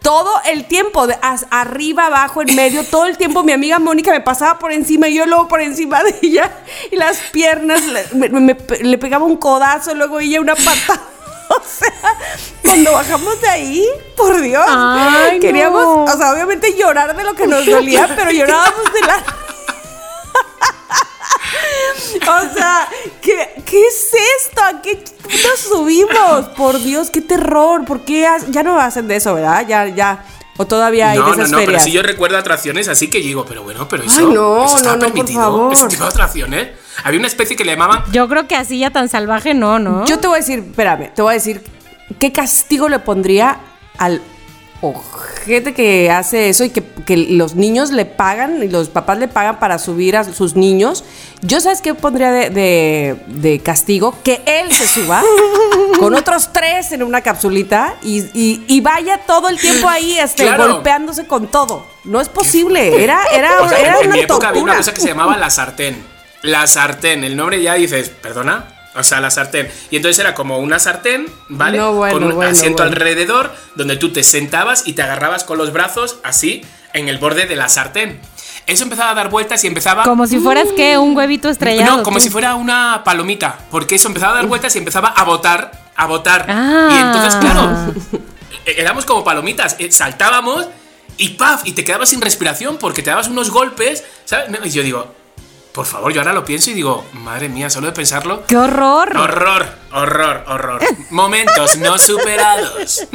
todo el tiempo, de arriba, abajo, en medio, todo el tiempo mi amiga Mónica me pasaba por encima y yo luego por encima de ella. Y las piernas, le, me- me- le pegaba un codazo, luego ella una patada. O sea, cuando bajamos de ahí, por Dios, Ay, queríamos, no. o sea, obviamente llorar de lo que nos dolía, pero llorábamos de la o sea, ¿qué, qué es esto? ¿A qué nos subimos? Por Dios, qué terror. ¿Por qué ya no hacen de eso, verdad? Ya, ya. O todavía hay No, de no, esas no, pero ferias. sí yo recuerdo atracciones así que digo, pero bueno, pero eso, Ay, no, eso estaba no, no, por permitido, favor. ese tipo de atracciones. Había una especie que le llamaban Yo creo que así ya tan salvaje no, ¿no? Yo te voy a decir, espérame, te voy a decir qué castigo le pondría al ojete que hace eso y que, que los niños le pagan y los papás le pagan para subir a sus niños. Yo sabes qué pondría de, de- de castigo? Que él se suba con otros tres en una capsulita y, y- y vaya todo el tiempo ahí este, Claro. golpeándose con todo. No es posible. Era, era, O sea, era en, una mi época había una cosa que se llamaba la sartén. La sartén, el nombre ya dices, ¿perdona? O sea, la sartén. Y entonces era como una sartén, ¿vale? No, bueno, con un bueno, asiento bueno. alrededor, donde tú te sentabas y te agarrabas con los brazos así en el borde de la sartén. Eso empezaba a dar vueltas y empezaba. Como si fueras que un huevito estrellado. No, como tú. si fuera una palomita, porque eso empezaba a dar vueltas y empezaba a botar, a botar. Ah. Y entonces, claro, eh, éramos como palomitas, eh, saltábamos y ¡paf! Y te quedabas sin respiración porque te dabas unos golpes, ¿sabes? Y yo digo, por favor, yo ahora lo pienso y digo, madre mía, solo de pensarlo. ¡Qué horror! Horror, horror, horror. Momentos no superados.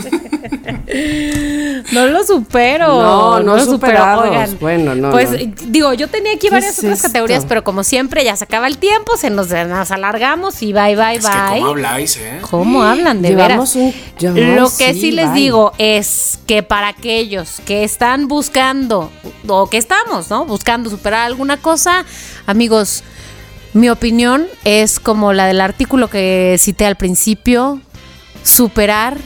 No lo supero. No, no lo supero. superados. Bueno, no, Pues no. digo, yo tenía aquí ¿Qué varias es otras esto? categorías, pero como siempre ya se acaba el tiempo, se nos, nos alargamos y bye, bye, Es que, bye. ¿cómo habláis, eh? ¿Cómo hablan de Llevamos veras? un- Lo que sí, sí, les bye. digo es que para aquellos que están buscando, o que estamos, ¿no? Buscando superar alguna cosa, amigos, mi opinión es como la del artículo que cité al principio, superar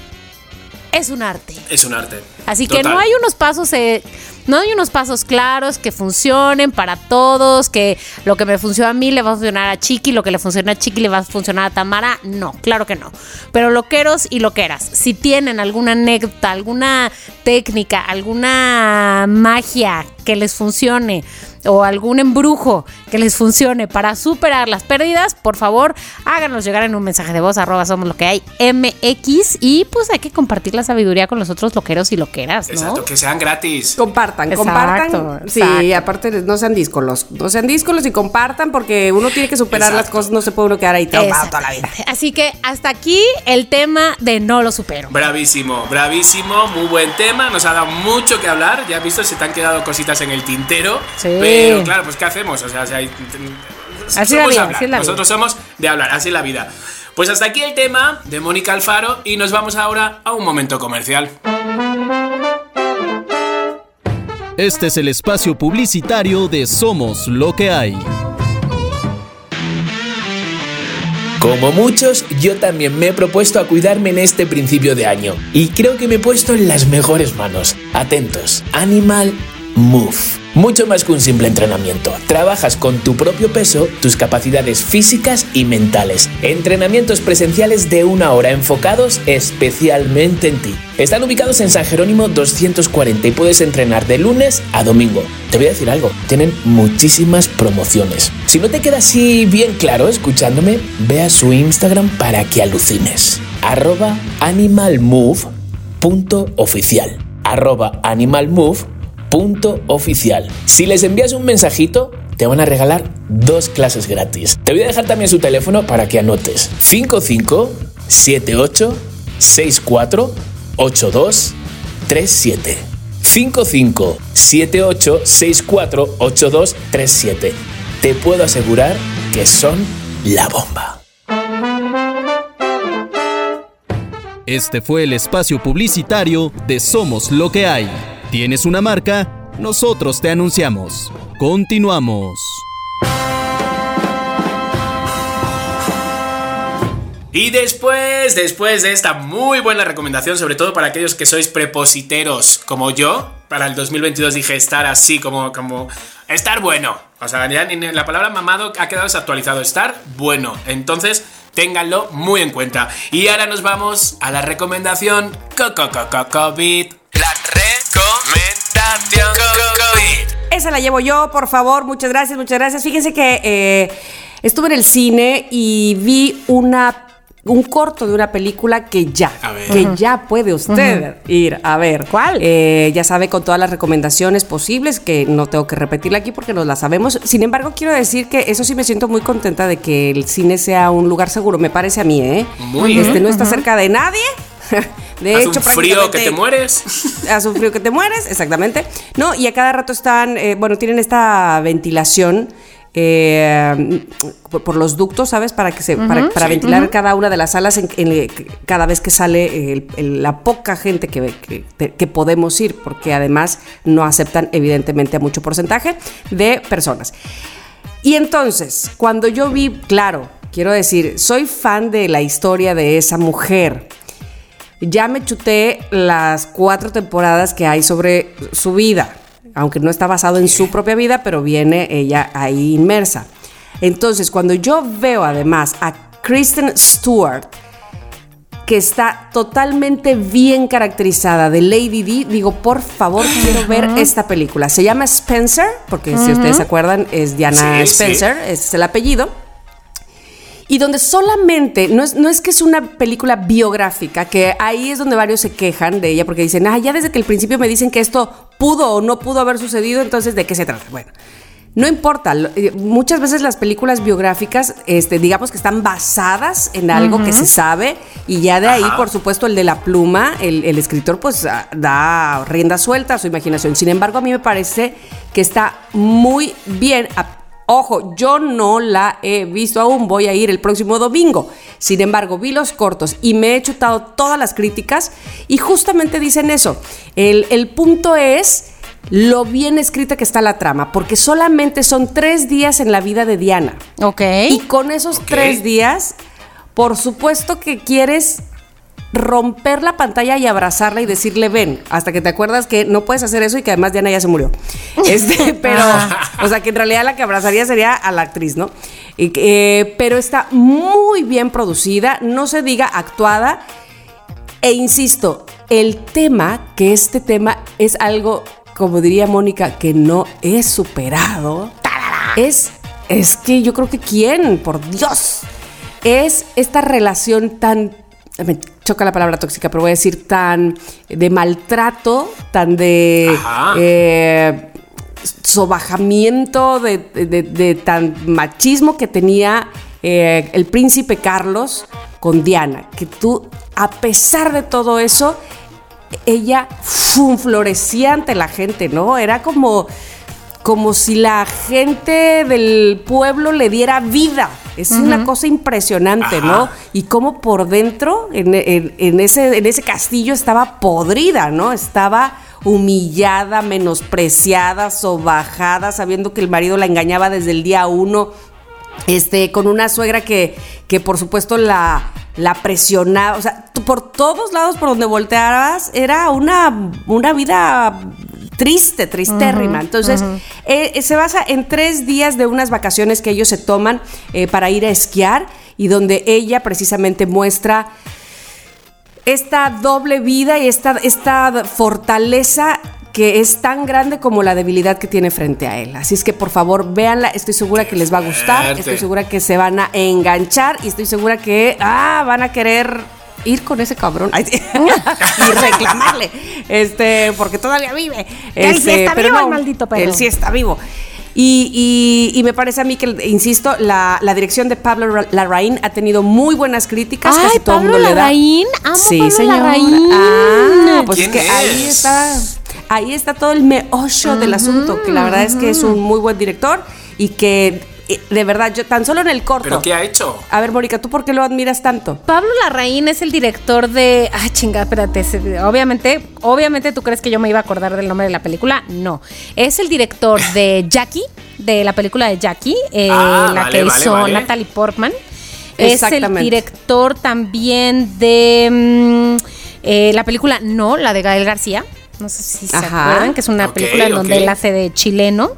es un arte. Es un arte. Así que no hay unos pasos, eh, no hay unos pasos claros que funcionen para todos, que lo que me funciona a mí le va a funcionar a Chiqui, lo que le funciona a Chiqui le va a funcionar a Tamara. No, claro que no. Pero loqueros y loqueras, si tienen alguna anécdota, alguna técnica, alguna magia que les funcione o algún embrujo que les funcione para superar las pérdidas, por favor, háganos llegar en un mensaje de voz, arroba somos lo que hay, MX, y pues hay que compartir la sabiduría con los otros loqueros y loqueras, ¿no? Exacto, que sean gratis. Compartan, Exacto, compartan. Sí, aparte no sean díscolos. No sean díscolos y compartan porque uno tiene que superar las cosas, no se puede uno quedar ahí traumado toda la vida. Así que hasta aquí el tema de no lo supero. Bravísimo, bravísimo, muy buen tema, nos ha dado mucho que hablar, ya has visto, se te han quedado cositas en el tintero, Sí. pero claro, pues ¿qué hacemos? O sea, si hay- Así la vida, así la nosotros somos de hablar, así es la vida. Pues hasta aquí el tema de Mónica Alfaro y nos vamos ahora a un momento comercial. Este es el espacio publicitario de Somos lo que hay. Como muchos, yo también me he propuesto a cuidarme en este principio de año y creo que me he puesto en las mejores manos. Atentos, Animal Move. Mucho más que un simple entrenamiento. Trabajas con tu propio peso, tus capacidades físicas y mentales. Entrenamientos presenciales de una hora enfocados especialmente en ti. Están ubicados en San Jerónimo 240 y puedes entrenar de lunes a domingo. Te voy a decir algo, tienen muchísimas promociones. Si no te queda así bien claro escuchándome, ve a su Instagram para que alucines. Arroba animalmove.oficial. Arroba. Si les envías un mensajito, te van a regalar dos clases gratis. Te voy a dejar también su teléfono para que anotes. 55 78 64 82 37 55 78 64 82 37 Te puedo asegurar que son la bomba. Este fue el espacio publicitario de Somos lo que hay. ¿Tienes una marca? Nosotros te anunciamos. Continuamos. Y después, después de esta muy buena recomendación, sobre todo para aquellos que sois prepositeros como yo, para el 2022 dije estar así como, como, estar bueno. O sea, ya ni la palabra mamado ha quedado desactualizado, estar bueno. Entonces, ténganlo muy en cuenta. Y ahora nos vamos a la recomendación co- co- co- co- COVID. La recomendación COVID. Esa la llevo yo, por favor. Muchas gracias, muchas gracias. Fíjense que eh, estuve en el cine y vi una un corto de una película que ya, que ya puede usted ir a ver. ¿Cuál? Eh, ya sabe con todas las recomendaciones posibles, que no tengo que repetirla aquí porque nos las sabemos. Sin embargo, quiero decir que eso sí me siento muy contenta de que el cine sea un lugar seguro, me parece a mí, ¿eh? Muy este, bien. no está cerca de nadie. De Hace hecho, un frío que te mueres. hace un frío que te mueres, exactamente. No, y a cada rato están, eh, bueno, tienen esta ventilación eh, por, por los ductos, ¿sabes? Para que se, para, para ventilar cada una de las salas en- en- cada vez que sale el- el- la poca gente que, que, que podemos ir, porque además no aceptan evidentemente a mucho porcentaje de personas. Y entonces, cuando yo vi, claro, quiero decir, soy fan de la historia de esa mujer. Ya me chuté las cuatro temporadas que hay sobre su vida, aunque no está basado en su propia vida, pero viene ella ahí inmersa. Entonces, cuando yo veo además a Kristen Stewart, que está totalmente bien caracterizada de Lady D, digo, por favor, quiero ver esta película. Se llama Spencer, porque si ustedes se acuerdan, es Diana Sí, sí. Spencer, ese es el apellido y donde solamente, no es, no es que es una película biográfica, que ahí es donde varios se quejan de ella porque dicen, ah, ya desde que el principio me dicen que esto pudo o no pudo haber sucedido, entonces ¿de qué se trata? Bueno. No importa, eh, muchas veces las películas biográficas, este, digamos que están basadas en algo que se sabe y ya de ahí, Ajá. por supuesto, el de la pluma, el, el escritor pues ah, da rienda suelta a su imaginación. Sin embargo, a mí me parece que está muy bien. a- Ojo, yo no la he visto aún, voy a ir el próximo domingo. Sin embargo, vi los cortos y me he chutado todas las críticas y justamente dicen eso. El, el punto es lo bien escrita que está la trama, porque solamente son tres días en la vida de Diana. Ok. Y con esos tres días, por supuesto que quieres romper la pantalla y abrazarla y decirle ven, hasta que te acuerdas que no puedes hacer eso y que además Diana ya se murió. Este, pero, o sea, que en realidad la que abrazaría sería a la actriz, ¿no? Y que, eh, pero está muy bien producida, no se diga actuada. E insisto, el tema, que este tema es algo como diría Mónica, que no he superado, es, es que yo creo que quién, por Dios, es esta relación tan, me choca la palabra tóxica, pero voy a decir tan de maltrato, tan de... Eh, sobajamiento, de, de- de tan machismo que tenía eh, el príncipe Carlos con Diana. Que tú, a pesar de todo eso, ella ¡fum! florecía ante la gente, ¿no? Era como, como si la gente del pueblo le diera vida. Es una cosa impresionante, ¿no? Y cómo por dentro, en, en- en ese, en ese castillo, estaba podrida, ¿no? Estaba humillada, menospreciada, sobajada, sabiendo que el marido la engañaba desde el día uno. Este, con una suegra que, que por supuesto la, la presionaba, o sea, por todos lados por donde volteabas era una, una vida triste, tristérrima. Entonces, eh, eh, se basa en tres días de unas vacaciones que ellos se toman eh, para ir a esquiar y donde ella precisamente muestra esta doble vida y esta, esta fortaleza que es tan grande como la debilidad que tiene frente a él. Así es que por favor véanla, estoy segura que les va a gustar, estoy segura que se van a enganchar y estoy segura que ah, van a querer ir con ese cabrón y reclamarle, este, porque todavía vive. Él sí Este, está pero vivo, el maldito perro. Él sí está vivo. Y, y- y me parece a mí que, insisto, la, la dirección de Pablo Ra- Larraín ha tenido muy buenas críticas. Ay, casi todo el Pablo mundo le da. Larraín, amo sí, Pablo señora. Larraín. Ah, pues ¿Quién que ahí es? está, ahí está todo el meollo del asunto, que la verdad es que es un muy buen director y que de verdad, yo tan solo en el corto. ¿Pero qué ha hecho? A ver, Mónica, ¿tú por qué lo admiras tanto? Pablo Larraín es el director de. Ah, chinga, espérate. Obviamente, obviamente tú crees que yo me iba a acordar del nombre de la película. No. Es el director de Jackie, de la película de Jackie, eh, Ah, la vale, que vale, hizo vale. Natalie Portman. Es el director también de mm, eh, la película No, la de Gael García. No sé si se acuerdan, que es una película en donde él hace de chileno.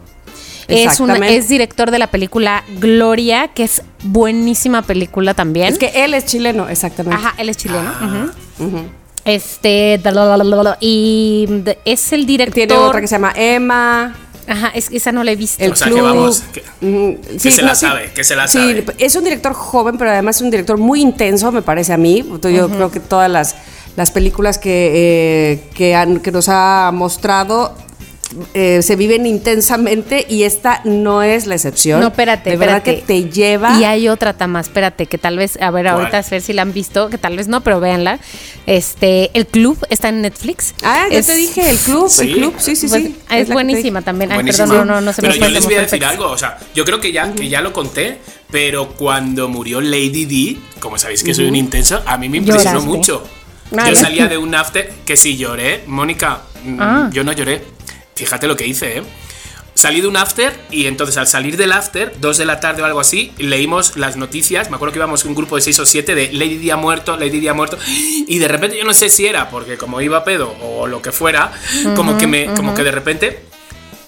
Es, es director de la película Gloria, que es buenísima película también. Es que él es chileno, exactamente. Ajá, él es chileno. ujú. Este, y es el director. Tiene otra que se llama Emma. Ajá, es, esa no la he visto. El O sea, club. que vamos, que- Mm, que se la sabe, que se la sí, sabe. es un director joven, pero además es un director muy intenso, me parece a mí. Yo creo que todas las, las películas que, eh, que, han- que nos ha mostrado eh, se viven intensamente y esta no es la excepción. No, espérate, De verdad espérate. que te lleva. Y hay otra Tama, espérate, que tal vez, a ver, ¿Cuál? ahorita a ver si la han visto, que tal vez no, pero véanla. Este, El Club está en Netflix. Ah, ya Es- te dije, el club, Sí. el club, sí, sí, pues, sí. Es, la que te buenísima también. Ay, Buenísima. perdón, no, no, no se Pero me yo fue les voy a decir algo, o sea, yo creo que ya, que ya lo conté, pero cuando murió Lady D, como sabéis que soy un intenso, a mí me impresionó Lloraste. mucho. Ah, yo salía de un after que sí lloré, Mónica, mm, Ah. yo no lloré. Fíjate lo que hice, ¿eh? Salí de un after y entonces al salir del after, dos de la tarde o algo así, leímos las noticias. Me acuerdo que íbamos un grupo de seis o siete de Lady Di ha muerto, Lady Di ha muerto. Y de repente yo no sé si era porque como iba a pedo o lo que fuera, como que me, como que de repente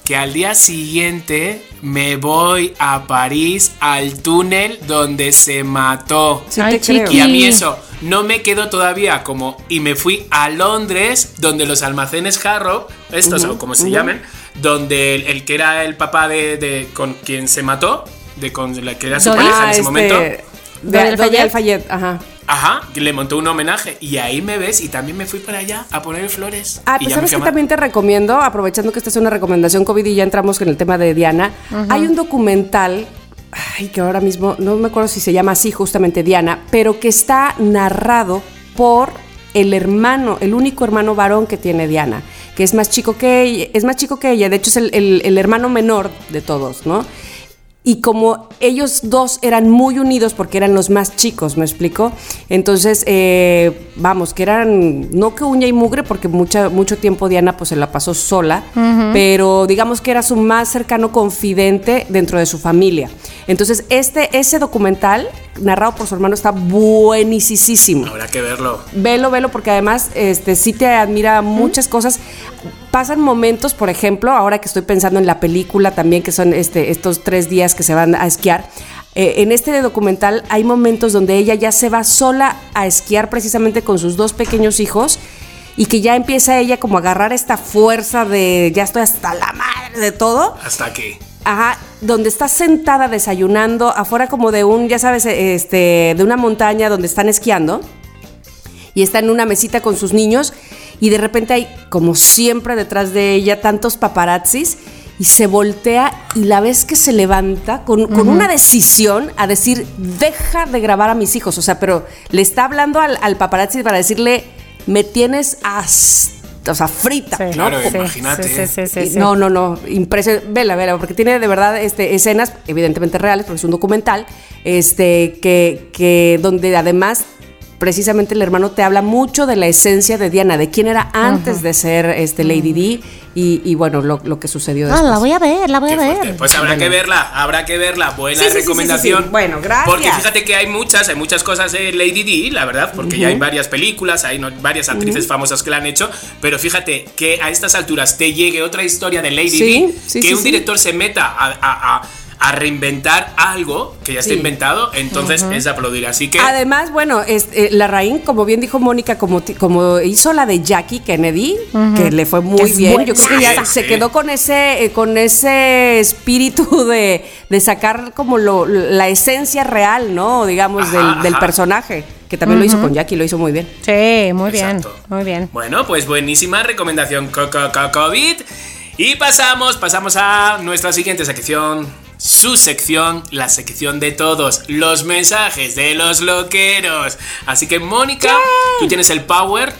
que al día siguiente me voy a París al túnel donde se mató. Sí, Ay, te creo. Y a mí eso no me quedó todavía como. Y me fui a Londres, donde los almacenes Harrow, estos o como se llamen, donde el, el que era el papá de, de- con quien se mató, de con la que era su pareja en ese este, momento. De- Fayette. Fayette, ajá. Ajá, le montó un homenaje. Y ahí me ves, y también me fui para allá a poner flores. Ah, pues sabes que también te recomiendo, aprovechando que esta es una recomendación COVID y ya entramos en el tema de Diana, hay un documental, ay, que ahora mismo no me acuerdo si se llama así justamente Diana, pero que está narrado por el hermano, el único hermano varón que tiene Diana, que es más chico que ella, es más chico que ella, de hecho es el, el- el hermano menor de todos, ¿no? Y como ellos dos eran muy unidos porque eran los más chicos, ¿me explico? Entonces, eh, vamos, que eran, no que uña y mugre, porque mucha, mucho tiempo Diana pues se la pasó sola, pero digamos que era su más cercano confidente dentro de su familia. Entonces, este, ese documental, narrado por su hermano, está buenísimo. Habrá que verlo. Velo, velo, porque además este, sí te admira muchas cosas. Pasan momentos, por ejemplo, ahora que estoy pensando en la película también, que son este, estos tres días que se van a esquiar. eh, en este documental hay momentos donde ella ya se va sola a esquiar precisamente con sus dos pequeños hijos y que ya empieza ella como a agarrar esta fuerza de ya estoy hasta la madre de todo. Hasta que. Ajá, donde está sentada desayunando afuera como de un, ya sabes, este, de una montaña donde están esquiando y está en una mesita con sus niños y de repente hay, como siempre, detrás de ella tantos paparazzis y se voltea y la ves que se levanta con, con una decisión a decir, deja de grabar a mis hijos. O sea, pero le está hablando al, al paparazzi para decirle, me tienes hasta, o sea, frita. Sí. ¿no? Claro, Sí, imagínate. sí, sí, sí, Y- sí. No, no, no, impresionante. Vela, vela, porque tiene de verdad este, escenas evidentemente reales, porque es un documental, este, que, que donde además precisamente el hermano te habla mucho de la esencia de Diana, de quién era antes de ser este Lady D y, y, bueno, lo, lo que sucedió Ah, después. la voy a ver, la voy a ver. Pues habrá que verla, habrá que verla. Buena Sí, sí, sí, sí, recomendación. sí, sí. Bueno, gracias. Porque fíjate que hay muchas, hay muchas cosas de Lady D, la verdad, porque ya hay varias películas, hay no- varias actrices famosas que la han hecho, pero fíjate que a estas alturas te llegue otra historia de Lady Sí, D, sí, que sí, un sí. director se meta a, a- a- a reinventar algo que ya está Sí. inventado, entonces es de aplaudir. Así que Además, bueno, este, la Raín, como bien dijo Mónica, como, como hizo la de Jackie Kennedy, que le fue muy es bien. Yo creo que ya se Sí. quedó con ese, eh, con ese espíritu de, de sacar como lo, la esencia real, ¿no? Digamos, Ajá, del, personaje. Que también lo hizo con Jackie, lo hizo muy bien. Sí, muy bien, muy bien. Bueno, pues buenísima recomendación co- co- co- COVID. Y pasamos, pasamos a nuestra siguiente sección. Su sección, la sección de todos, los mensajes de los loqueros. Así que, Mónica, tú tienes el power.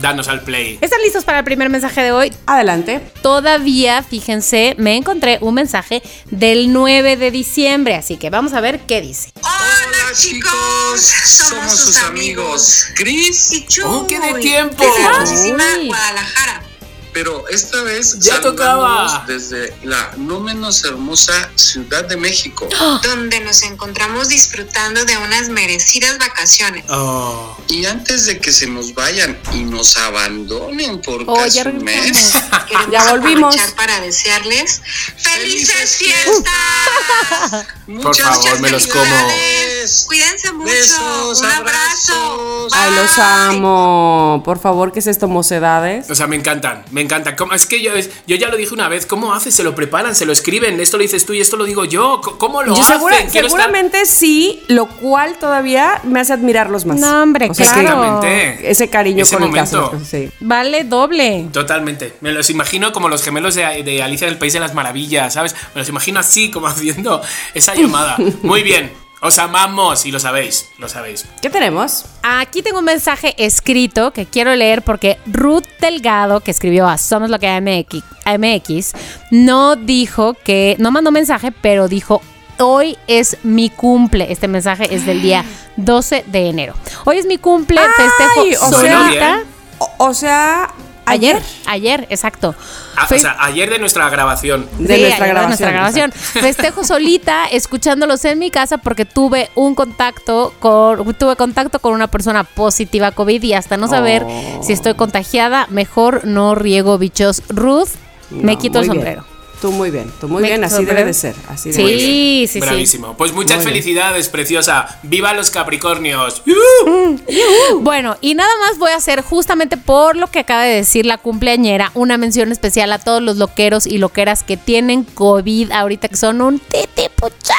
Danos al play. ¿Están listos para el primer mensaje de hoy? Adelante. Todavía, fíjense, me encontré un mensaje del 9 de diciembre, así que vamos a ver qué dice. Hola chicos, somos sus amigos Chris Y Chuy, ¡Oh, qué de tiempo! Guadalajara. Pero esta vez Ya tocaba. saludamos desde la no menos hermosa Ciudad de México. donde nos encontramos disfrutando de unas merecidas vacaciones. Oh. Y antes de que se nos vayan y nos abandonen por Oh, casi ya un mes. Queremos Ya volvimos. aprovechar para desearles felices ¡Felices fiestas. Muchas favor, me los como. Cuídense mucho. Besos, Un abrazo. abrazos. Ay, los amo. Por favor, ¿qué es esto, mocedades? O sea, me encantan, me encantan. ¿Cómo- Es que yo, yo ya lo dije una vez. ¿Cómo haces? Se lo preparan, se lo escriben. Esto lo dices tú y esto lo digo yo. ¿Cómo lo Yo hacen? segura- Quiero estar- seguramente sí, lo cual todavía me hace admirarlos más. No, hombre, O sea, claro. Ese cariño Ese con el caso. momento. Sí. Vale doble. Totalmente. Me los imagino como los gemelos de, de Alicia del País de las Maravillas, ¿sabes? Me los imagino así, como haciendo esa llamada. Muy bien. Os amamos y lo sabéis, lo sabéis. ¿Qué tenemos? Aquí tengo un mensaje escrito que quiero leer porque Ruth Delgado, que escribió a Somos lo que MX, MX, no dijo que, no mandó mensaje, pero dijo, hoy es mi cumple. Este mensaje es del día 12 de enero. Hoy es mi cumple, festejo Ay, o sea- o sea, Ayer, ayer. exacto. Ah, Fe- o sea, ayer de nuestra grabación. De Sí, nuestra grabación, nuestra grabación. Festejo solita, escuchándolos en mi casa porque tuve un contacto con, tuve contacto con una persona positiva a COVID y hasta no saber Oh. si estoy contagiada, mejor no riego bichos. Ruth, me quito el bien. Tú muy bien, tú muy Me bien, así debe de ser. Así Sí, debe de ser. sí, sí. Bravísimo. Pues muchas Muy bien. felicidades, preciosa. ¡Viva los Capricornios! Bueno, y nada más voy a hacer justamente por lo que acaba de decir la cumpleañera, una mención especial a todos los loqueros y loqueras que tienen COVID ahorita, que son un titipuchal.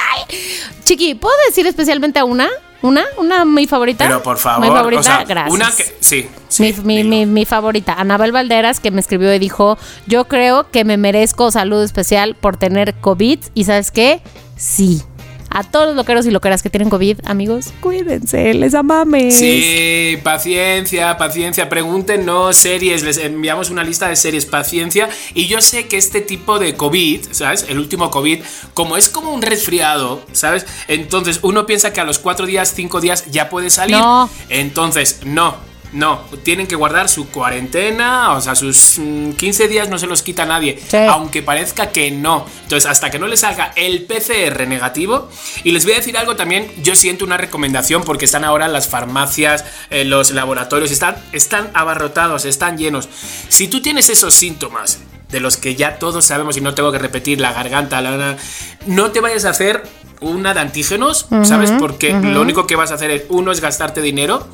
Chiqui, ¿puedo decir especialmente a una? ¿Una? ¿Una mi favorita? Pero por favor, Mi favorita, o sea, gracias. una que sí, sí, mi, mi, mi- mi favorita, Anabel Valderas, que me escribió y dijo, yo creo que me merezco salud especial por tener COVID. ¿Y sabes qué? Sí. A todos los loqueros y loqueras que tienen COVID, amigos, cuídense, les amame. Sí, paciencia, paciencia. Pregúntenos series, les enviamos una lista de series, paciencia. Y yo sé que este tipo de COVID, ¿sabes? El último COVID, como es como un resfriado, ¿sabes? Entonces uno piensa que a los cuatro días, cinco días ya puede salir. No. Entonces, no. No, tienen que guardar su cuarentena, o sea, sus mm, 15 días no se los quita nadie, Sí. aunque parezca que no. Entonces, hasta que no les salga el PCR negativo, y les voy a decir algo también, yo siento una recomendación porque están ahora las farmacias, eh, los laboratorios, están, están abarrotados, están llenos. Si tú tienes esos síntomas, de los que ya todos sabemos y no tengo que repetir, la garganta, la, la- no te vayas a hacer una de antígenos, ¿sabes? Porque lo único que vas a hacer es, uno, es gastarte dinero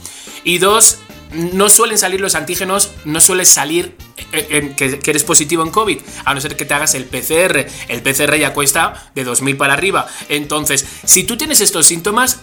y dos, no suelen salir los antígenos, no suele salir que, eres positivo en COVID, a no ser que te hagas el PCR. El PCR ya cuesta de 2.000 para arriba. Entonces, si tú tienes estos síntomas,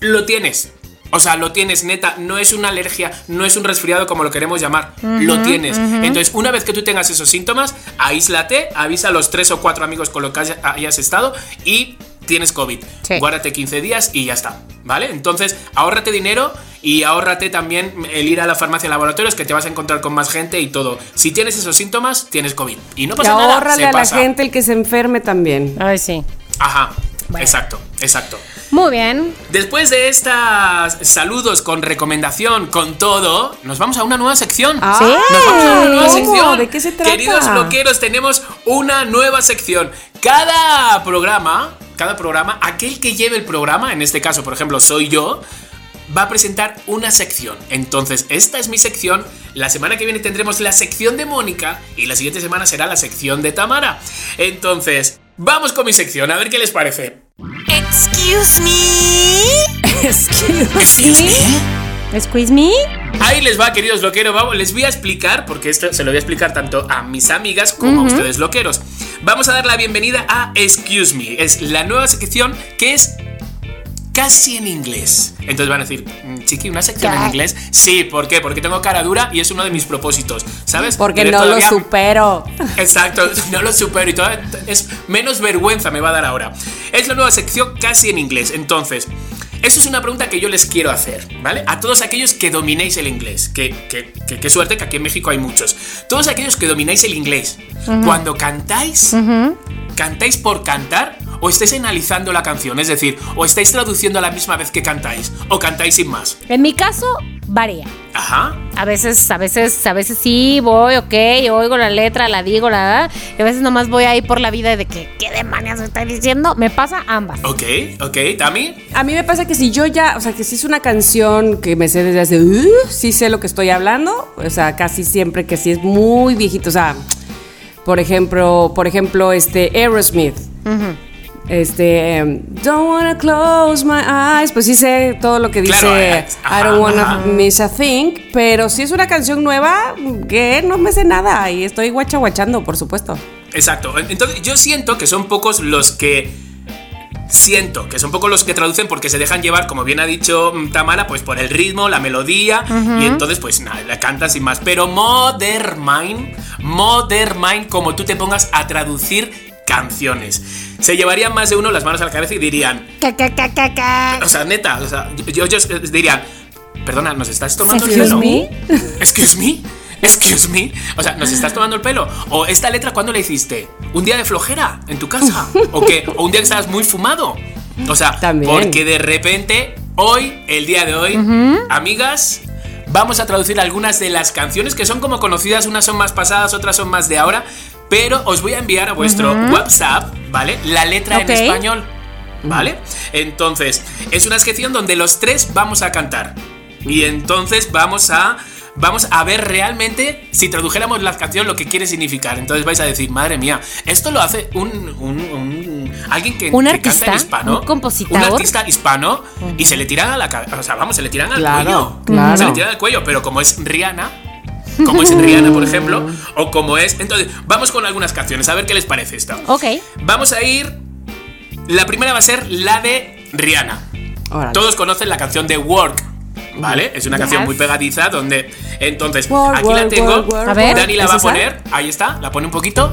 lo tienes. O sea, lo tienes, neta, no es una alergia, no es un resfriado como lo queremos llamar, lo tienes. Entonces, una vez que tú tengas esos síntomas, aíslate, avisa a los tres o cuatro amigos con los que hayas estado y tienes COVID. Sí. Guárdate 15 días y ya está, ¿vale? Entonces, ahórrate dinero y ahórrate también el ir a la farmacia laboratorios que te vas a encontrar con más gente y todo. Si tienes esos síntomas, tienes COVID. Y no Y pasa nada, ahórrale se a la gente el que se enferme también. Ay, sí. Ajá, exacto, exacto. Muy bien. Después de estas saludos con recomendación, con todo, nos vamos a una nueva sección. Ah, Sí. Nos vamos a una nueva ¿cómo? sección. ¿De qué se trata? Queridos loqueros, tenemos una nueva sección. Cada programa, cada programa, aquel que lleve el programa, en este caso, por ejemplo, soy yo, va a presentar una sección. Entonces, esta es mi sección. La semana que viene tendremos la sección de Mónica y la siguiente semana será la sección de Tamara. Entonces, vamos con mi sección, a ver qué les parece. Excuse me. Excuse me. Squeeze me. Ahí les va, queridos loqueros. Vamos, les voy a explicar, porque esto se lo voy a explicar tanto a mis amigas como a ustedes loqueros. Vamos a dar la bienvenida a Excuse Me. Es la nueva sección que es casi en inglés. Entonces van a decir, "Mm, Chiqui, ¿una sección en inglés? Sí, ¿por qué? Porque tengo cara dura y es uno de mis propósitos, ¿sabes? Porque Pero no todavía- lo supero. Exacto, no lo supero y todavía es menos vergüenza me va a dar ahora. Es la nueva sección casi en inglés. Entonces, eso es una pregunta que yo les quiero hacer, ¿vale? A todos aquellos que dominéis el inglés, que, que, que- qué suerte que aquí en México hay muchos. Todos aquellos que domináis el inglés, cuando cantáis, ¿cantáis por cantar? ¿O estáis analizando la canción? Es decir, ¿o estáis traduciendo a la misma vez que cantáis? ¿O cantáis sin más? En mi caso, varía. Ajá. A veces, a veces, a veces sí voy, ok, oigo la letra, la digo, la, y a veces nomás voy ahí por la vida de que, ¿qué demonios estoy diciendo? Me pasa ambas. Ok, ok, Tami. A mí me pasa que si yo ya, o sea, que si es una canción que me sé desde hace, uh, sí sé lo que estoy hablando, o sea, casi siempre que si es muy viejito, o sea, por ejemplo, por ejemplo, este Aerosmith. Este, don't wanna close my eyes, pues sí sé todo lo que dice Claro, eh, ajá, I don't wanna ajá. miss a thing, pero si es una canción nueva, que no me sé nada y estoy guacha guachando, por supuesto. Exacto. Entonces, yo siento que son pocos los que. Siento que son pocos los que traducen porque se dejan llevar, como bien ha dicho mm, Tamara, pues por el ritmo, la melodía, y entonces, pues nada, la cantan sin más. Pero Modern Mind, Modern Mind, como tú te pongas a traducir canciones. Se llevarían más de uno las manos a la cabeza y dirían, o sea, neta, o sea, yo, yo- yo dirían, perdona, ¿nos estás tomando el pelo? me? Excuse me. Excuse me. O sea, ¿nos estás tomando el pelo? ¿O esta letra cuándo la hiciste? ¿Un día de flojera en tu casa? ¿O qué? ¿O un día que estabas muy fumado? O sea, También. porque de repente, hoy, el día de hoy, amigas, vamos a traducir algunas de las canciones que son como conocidas, unas son más pasadas, otras son más de ahora, pero os voy a enviar a vuestro WhatsApp, ¿vale? La letra en español. ¿Vale? Entonces, es una sección donde los tres vamos a cantar. Y entonces vamos a. Vamos a ver realmente si tradujéramos la canción lo que quiere significar. Entonces vais a decir, madre mía, esto lo hace un. un- un- alguien que, ¿Un que artista? canta en hispano. ¿Un compositor? Un artista hispano. Y se le tiran a la cabeza. O sea, vamos, se le tiran al Claro, cuello. claro. Se le tiran al cuello. Pero como es Rihanna. Como es Rihanna, por ejemplo. O como es. Entonces, vamos con algunas canciones. A ver qué les parece esto. Ok. Vamos a ir. La primera va a ser la de Rihanna. Órale. Todos conocen la canción de Work. ¿Vale? Es una canción muy pegadiza donde. Entonces, Work, aquí la tengo. work, work, A ver. Dani la ¿Es va a poner. Ahí está. La pone un poquito.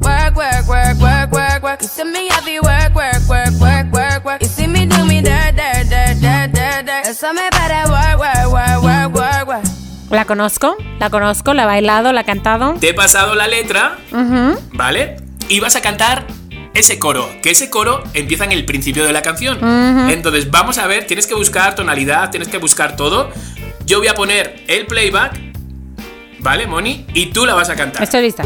Work, work, work, work, work, work, La conozco, la conozco, la he bailado, la he cantado. Te he pasado la letra. ¿Vale? Y vas a cantar ese coro. Que ese coro empieza en el principio de la canción. Entonces, vamos a ver. Tienes que buscar tonalidad, tienes que buscar todo. Yo voy a poner el playback. ¿Vale, Moni? Y tú la vas a cantar. Estoy lista.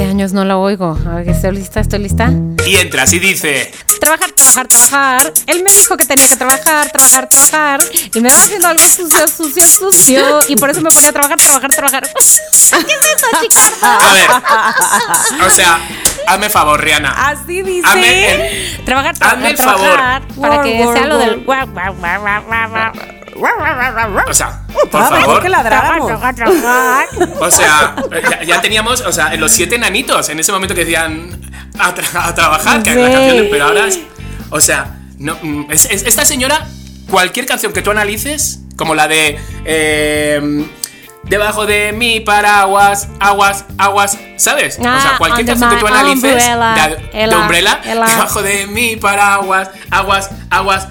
Hace años no la oigo. A ver, estoy lista, estoy lista. Y entras y dice. trabajar, trabajar, trabajar. Él me dijo que tenía que trabajar, trabajar, trabajar. Y me va haciendo algo sucio, sucio, sucio. Y por eso me ponía a trabajar, trabajar, trabajar. ¿Qué es eso, Chicardo? A ver. O sea, hazme favor, Rihanna. Así dice. Hazme el- Trabajar, Hazme trabajar, favor. trabajar. Para que Guau, sea lo guau, del O sea, por Ah, mejor favor. que ladráramos. O sea, ya, ya teníamos, o sea, los siete nanitos en ese momento que decían a, tra- a trabajar, que la canción, pero ahora es. O sea, no, mm, es- es- esta señora, cualquier canción que tú analices, como la de. eh, Debajo de mi paraguas, aguas, aguas, ¿sabes? o sea, Ah, cualquier canción que tú analices umbrella, de, de umbrella, debajo de mi paraguas, aguas, aguas,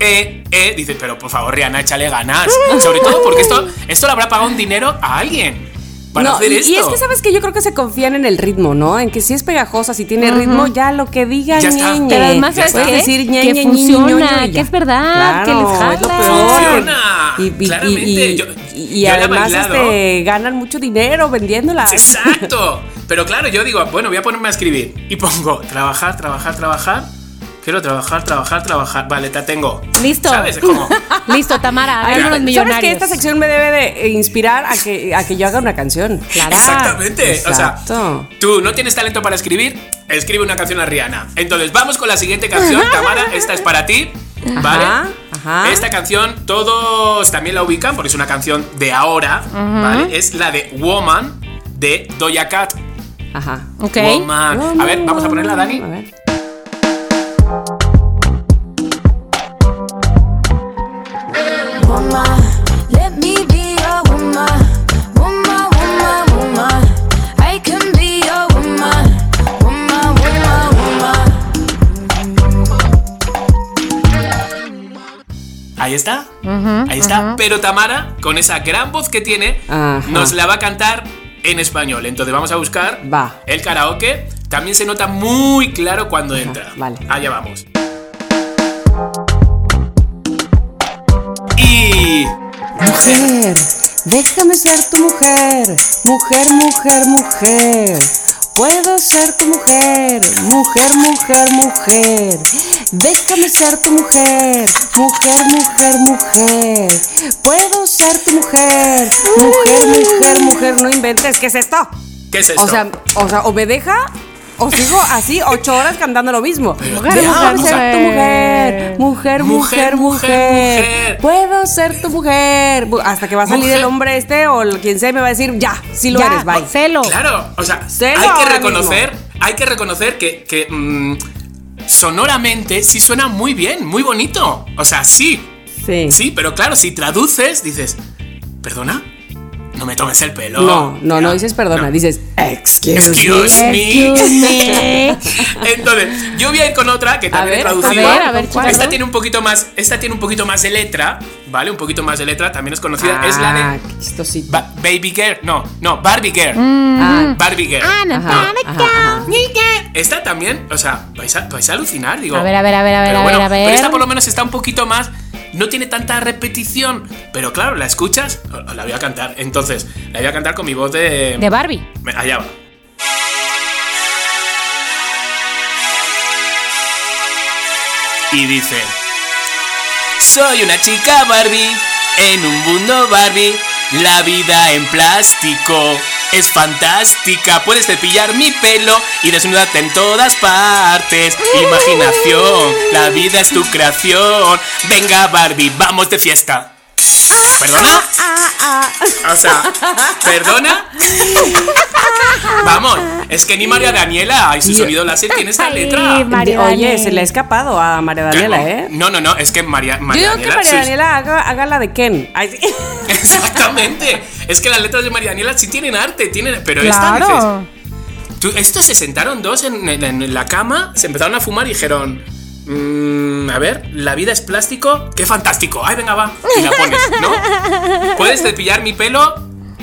eh, eh, dices, pero por favor, Rihanna, échale ganas. Sobre todo porque esto, esto le habrá pagado un dinero a alguien para No, hacer y, esto. y es que sabes que yo creo que se confían en el ritmo, ¿no? En que si es pegajosa, si tiene ritmo, ya lo que diga Ya está. ñeñe. Pero además, ¿sabes qué? Decir ñe, que ñe, ñe, funciona, que ya. es verdad, que les Claro, es lo jala. peor. Funciona, Y, y- claramente. y- Yo- yo además este, ganan mucho dinero vendiéndolas. Exacto. Pero claro, yo digo, bueno, voy a ponerme a escribir. Y pongo trabajar, trabajar, trabajar. Quiero trabajar, trabajar, trabajar. Vale, te tengo. Listo. ¿Sabes? Es como. Listo, Tamara, Ay, hagamos los ¿Sabes millonarios. que esta sección me debe de eh, inspirar a que, a que yo haga una canción? Claro. Exactamente. O sea, tú no tienes talento para escribir, escribe una canción a Rihanna. Entonces, vamos con la siguiente canción. Tamara, esta es para ti. ¿Vale? Ajá, ajá. Esta canción todos también la ubican porque es una canción de ahora, ¿vale? Es la de Woman de Doja Cat. Ajá. Ok. Woman. A ver, vamos a ponerla, Dani. A ver. Ahí está. Ahí está. Pero Tamara, con esa gran voz que tiene, Ajá. nos la va a cantar en español. Entonces vamos a buscar Va. el karaoke. También se nota muy claro cuando entra. vale. Allá vamos. Y. Mujer, déjame ser tu mujer. Mujer, mujer, mujer. Puedo ser tu mujer. Mujer, mujer, mujer. Déjame ser tu mujer. Mujer, mujer, mujer. Puedo ser tu mujer. Mujer, mujer, mujer. No inventes. ¿Qué es esto? ¿Qué es esto? O sea, o sea, o me deja o sigo así ocho horas cantando lo mismo. Mujer, mujer, ser tu mujer. Mujer, Mujer, mujer, mujer, mujer. mujer. Puedo ser tu mujer. Hasta que va a salir Mujer. el hombre este o el- quien sea me va a decir, ya, sí lo Ya, eres, bye. Celo. Claro, o sea, Celo hay que reconocer, hay que reconocer que, que, mm, sonoramente sí suena muy bien, muy bonito. O sea, sí, Sí. sí, pero claro, si traduces, dices, ¿perdona? No me tomes el pelo. No, no, no dices perdona, No. dices excuse, Excuse me. me. Excuse me. Entonces, yo voy a ir con otra que también he ver, traducido. a ver, a ver, esta tiene un poquito más, esta tiene un poquito más de letra, ¿vale? Un poquito más de letra, también es conocida. es la Ah, de qué. Ba- Baby Girl. No, no, Barbie Girl. Ah, Barbie Girl. Ah, no, Ajá, no, ajá, ajá. Esta también, o sea, vais a, vais a alucinar, digo. A ver, a ver, a ver, a ver, a ver, a ver. Pero esta por lo menos está un poquito más. No tiene tanta repetición. Pero claro, la escuchas, la voy a cantar. Entonces, la voy a cantar con mi voz de. De Barbie. Allá va. Y dice: Soy una chica Barbie en un mundo Barbie. La vida en plástico es fantástica. Puedes cepillar mi pelo y desnudarte en todas partes. Imaginación, la vida es tu creación. Venga, Barbie, vamos de fiesta. ¿Perdona? O sea, ¿perdona? Vamos, es que ni María Daniela y su sonido láser tiene esa Ay, letra. María oye, se le ha escapado a María Daniela, ¿eh? No, no, no, es que María, Yo María que Daniela. María sus- Daniela haga, haga la de Ken. Ay, sí. Exactamente. Es que las letras de María Daniela sí tienen arte, tienen. Pero esta dices. Claro. Tú, estos se sentaron dos en, en- en la cama, se empezaron a fumar y dijeron. "Mm, a ver, la vida es plástico. ¡Qué fantástico! ¡Ay, venga, va! Y la pones, ¿no? Puedes cepillar mi pelo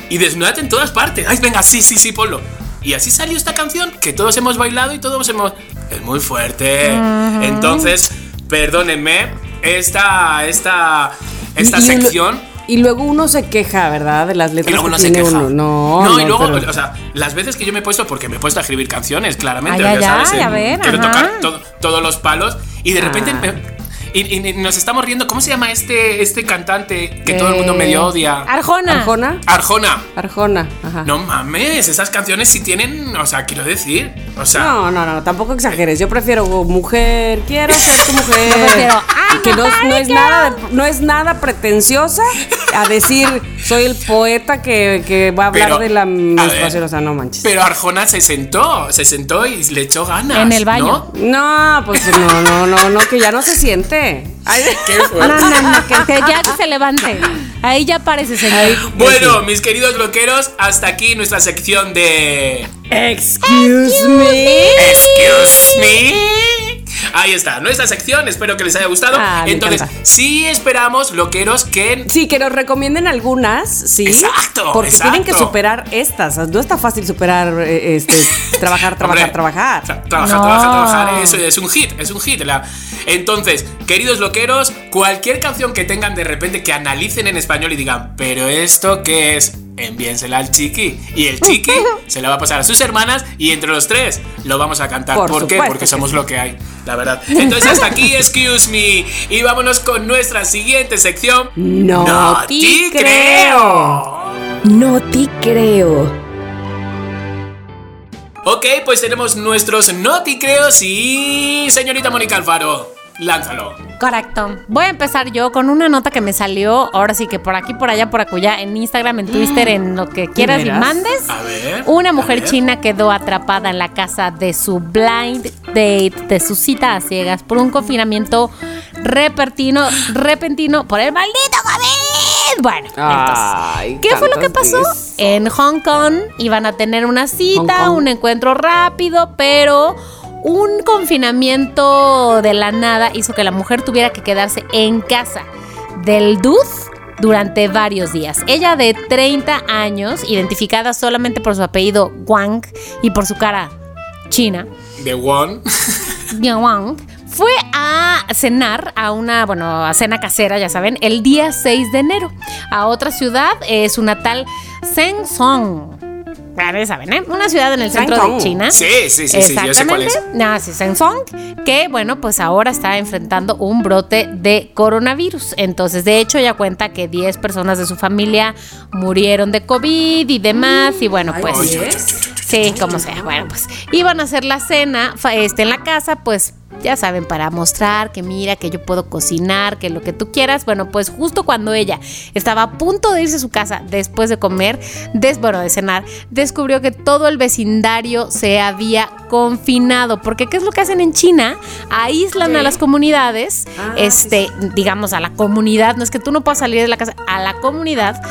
y desnudarte en todas partes. ¡Ay, venga, sí, sí, sí, ponlo! Y así salió esta canción que todos hemos bailado y todos hemos. Es muy fuerte. Entonces, perdónenme, esta. Esta. Esta Y- sección. Y luego uno se queja, ¿verdad? De las Y letras luego que no se tiene queja. uno. No, no, y luego, pero- o sea, las veces que yo me he puesto, porque me he puesto a escribir canciones, claramente, Ay, ya ay, sabes, ay, en- a ver, quiero ajá. tocar to- todos los palos, y de repente Ah. me- y, y nos estamos riendo, ¿cómo se llama este, este cantante que todo el mundo Eh, medio odia? Arjona. Arjona. Arjona. Arjona, ajá. No mames, esas canciones sí tienen, o sea, quiero decir, o sea, No, no, no, tampoco exageres. Yo prefiero mujer, quiero ser tu mujer. Yo prefiero, "Ay, que no, no es Metallica". nada no es nada pretenciosa a decir soy el poeta que, que va a hablar Pero, de la menstruación. O sea, no manches. pero Arjona se sentó, se sentó y le echó ganas. En el baño. ¿no? No, pues no, no, no, no, que ya no se siente. Ay, Qué No, no, no, que, ya que se levante. Ahí ya parece, señor. Bueno, mis queridos loqueros, hasta aquí nuestra sección de Excuse me. Excuse me. Ahí está, nuestra sección, espero que les haya gustado. Ah, Entonces, sí esperamos, loqueros, que Sí, que nos recomienden algunas, sí. Exacto, Porque exacto. tienen que superar estas. No está fácil superar, eh, este, trabajar, trabajar, Hombre, trabajar. tra- trabajar, No. trabajar, trabajar, eso es un hit, es un hit. la- Entonces, queridos loqueros, cualquier canción que tengan de repente que analicen en español y digan, pero esto qué es, enviénsela al chiqui. Y el chiqui se la va a pasar a sus hermanas y entre los tres lo vamos a cantar. Por ¿Por, qué? Porque que somos sí. lo que hay, la verdad. Entonces, hasta aquí, excuse me. Y vámonos con nuestra siguiente sección. No te te creo. No te creo. Ok, pues tenemos nuestros noticreos y señorita Mónica Alfaro, lánzalo. Correcto. Voy a empezar yo con una nota que me salió, ahora sí que por aquí, por allá, por acullá, en Instagram, en Twitter, en lo que quieras y mandes. A ver. Una mujer ver. china quedó atrapada en la casa de su blind date, de su cita a ciegas, por un confinamiento repentino, repentino por el maldito COVID. Bueno, Ay, entonces, ¿qué fue lo que pasó? En Hong Kong iban a tener una cita, un encuentro rápido, pero un confinamiento de la nada hizo que la mujer tuviera que quedarse en casa del dude durante varios días. Ella de 30 años, identificada solamente por su apellido Wang y por su cara china, De One. Bien Wang, fue a cenar a una, bueno, a cena casera, ya saben, el día 6 de enero, a otra ciudad, eh, su natal Shenzhen. Bueno, ya saben, ¿eh? Una ciudad en el centro de. China. Sí, sí, sí, sí, yo sé cuál es. Ah, sí, Shenzhen, que bueno, pues ahora está enfrentando un brote de coronavirus. Entonces, de hecho, ella cuenta que 10 personas de su familia murieron de COVID y demás. Y bueno, pues. Ay. Sí, como sea. Bueno, pues iban a hacer la cena este, en la casa, pues ya saben, para mostrar que mira, que yo puedo cocinar, que lo que tú quieras. Bueno, pues justo cuando ella estaba a punto de irse a su casa después de comer, des, bueno, de cenar, descubrió que todo el vecindario se había confinado. Porque ¿qué es lo que hacen en China? Aíslan a las comunidades, Ah, este, digamos, a la comunidad. No es que tú no puedas salir de la casa, a la comunidad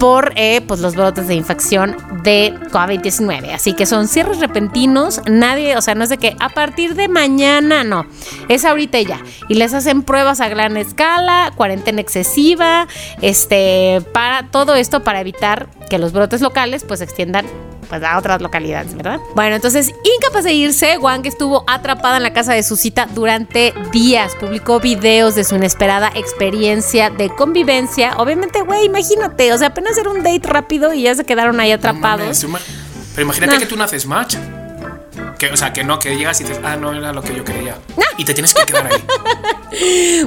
por eh, pues los brotes de infección de COVID-19. Así que son cierres repentinos, nadie, o sea, no es de que a partir de mañana, no, es ahorita ya. Y les hacen pruebas a gran escala, cuarentena excesiva, este, para todo esto para evitar que los brotes locales pues se extiendan pues a otras localidades, ¿verdad? Bueno, entonces, incapaz de irse, Wang estuvo atrapada en la casa de su cita durante días. Publicó videos de su inesperada experiencia de convivencia. Obviamente, güey, imagínate, o sea, apenas era un date rápido y ya se quedaron ahí No atrapados. Pero imagínate No. que tú no haces match. Que, o sea, que no, que llegas y dices, ah, no era lo que yo quería. Y te tienes que quedar ahí.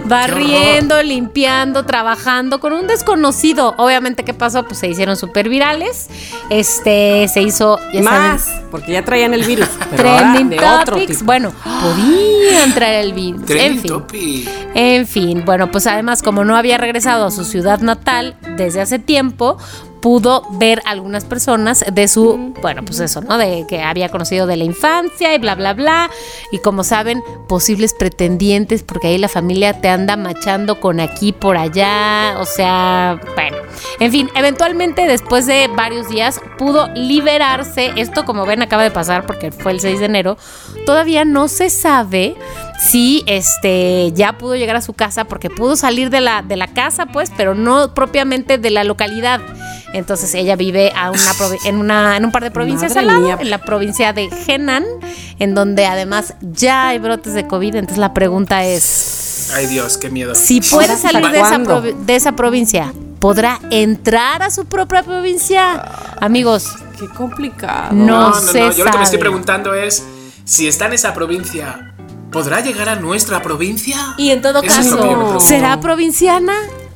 Barriendo, limpiando, trabajando con un desconocido. Obviamente, ¿qué pasó? Pues se hicieron súper virales. Este, se hizo, ya Más, saben, porque ya traían el virus. Pero ahora trending de otro topics. tipo. Bueno, podían traer el virus. en Trending fin. topic. En fin, bueno, pues además como no había regresado a su ciudad natal desde hace tiempo, pudo ver algunas personas de su, bueno, pues eso, ¿no? De que había conocido de la infancia y bla, bla, bla. Y como saben, posibles pretendientes, porque ahí la familia te anda machando con aquí por allá. O sea, bueno. En fin, eventualmente después de varios días pudo liberarse. Esto, como ven, acaba de pasar porque fue el 6 de enero. Todavía no se sabe si este ya pudo llegar a su casa porque pudo salir de la, de la casa, pues, pero no propiamente de la localidad. Entonces ella vive a una en, una, en un par de provincias al lado, en la provincia de Henan, en donde además ya hay brotes de COVID. Entonces la pregunta es, Ay, Dios, qué miedo. si puede ¿Hasta salir de esa, de esa provincia, podrá entrar a su propia provincia. Amigos, Qué complicado. no, No, no, se no. Yo lo que me estoy preguntando es si está en esa provincia, ¿podrá llegar a nuestra provincia? Y en todo Eso caso. ¿será provinciana?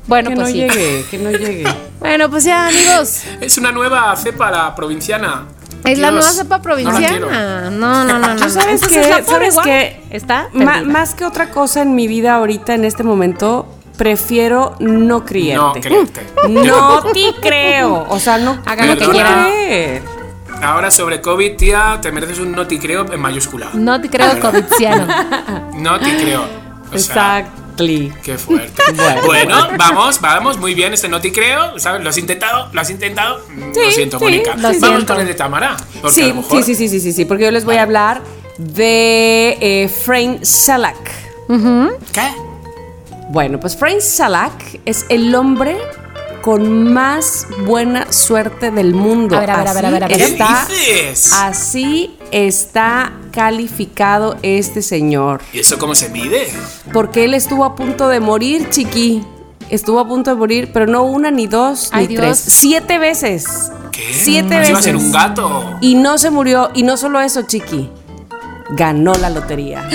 Bueno, que pues no sí. llegue, que no llegue. Bueno, pues ya, amigos. Es una nueva cepa la provinciana. Es la nueva cepa provinciana. No, no, no, no. ¿Tú sabes qué? ¿Sabes qué? Está Ma- más que otra cosa en mi vida ahorita, en este momento, prefiero no creerte. No creerte. No te creo. O sea, no, Haga lo que quiera. Ahora sobre COVID, tía, te mereces un no te creo en mayúscula. No te creo covidiano. No te creo. O sea, Exactly. Qué fuerte. Bueno. Bueno, vamos, vamos, muy bien, este no te creo, ¿sabes? Lo has intentado, lo has intentado. Mm, Sí, lo siento, sí, Mónica. lo Vamos siento. con el de Tamara. Porque a Sí, lo mejor- sí, sí, sí, sí, sí, porque yo les voy a hablar de eh, Frank Salak. ¿Qué? Bueno, pues Frank Salak es el hombre con más buena suerte del mundo. A ver, a ver, a ver, a ver, a ver. ¿Qué Está, dices? así está calificado este señor. ¿Y eso cómo se mide? Porque él estuvo a punto de morir, chiqui. Estuvo a punto de morir, pero no una, ni dos, Ay, ni Dios. tres. Siete veces. ¿Qué? Siete veces. iba a ser un gato. Y no se murió. Y no solo eso, chiqui. Ganó la lotería.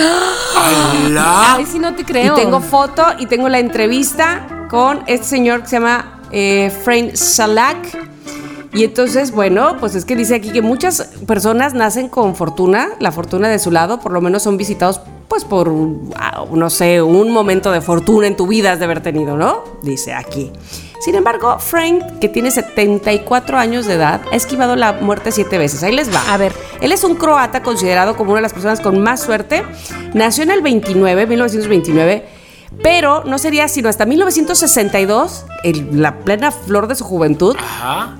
¡Hala! Ay, sí, no te creo. Y tengo foto y tengo la entrevista con este señor que se llama eh, Frank Salak. Y entonces, bueno, pues es que dice aquí que muchas personas nacen con fortuna, la fortuna de su lado, por lo menos son visitados pues por, ah, no sé, un momento de fortuna en tu vida has de haber tenido, ¿no? Dice aquí. Sin embargo, Frank, que tiene 74 años de edad, ha esquivado la muerte siete veces. Ahí les va. A ver. Él es un croata considerado como una de las personas con más suerte. Nació en el 29, 1929, pero no sería sino hasta 1962, en la plena flor de su juventud, Ajá.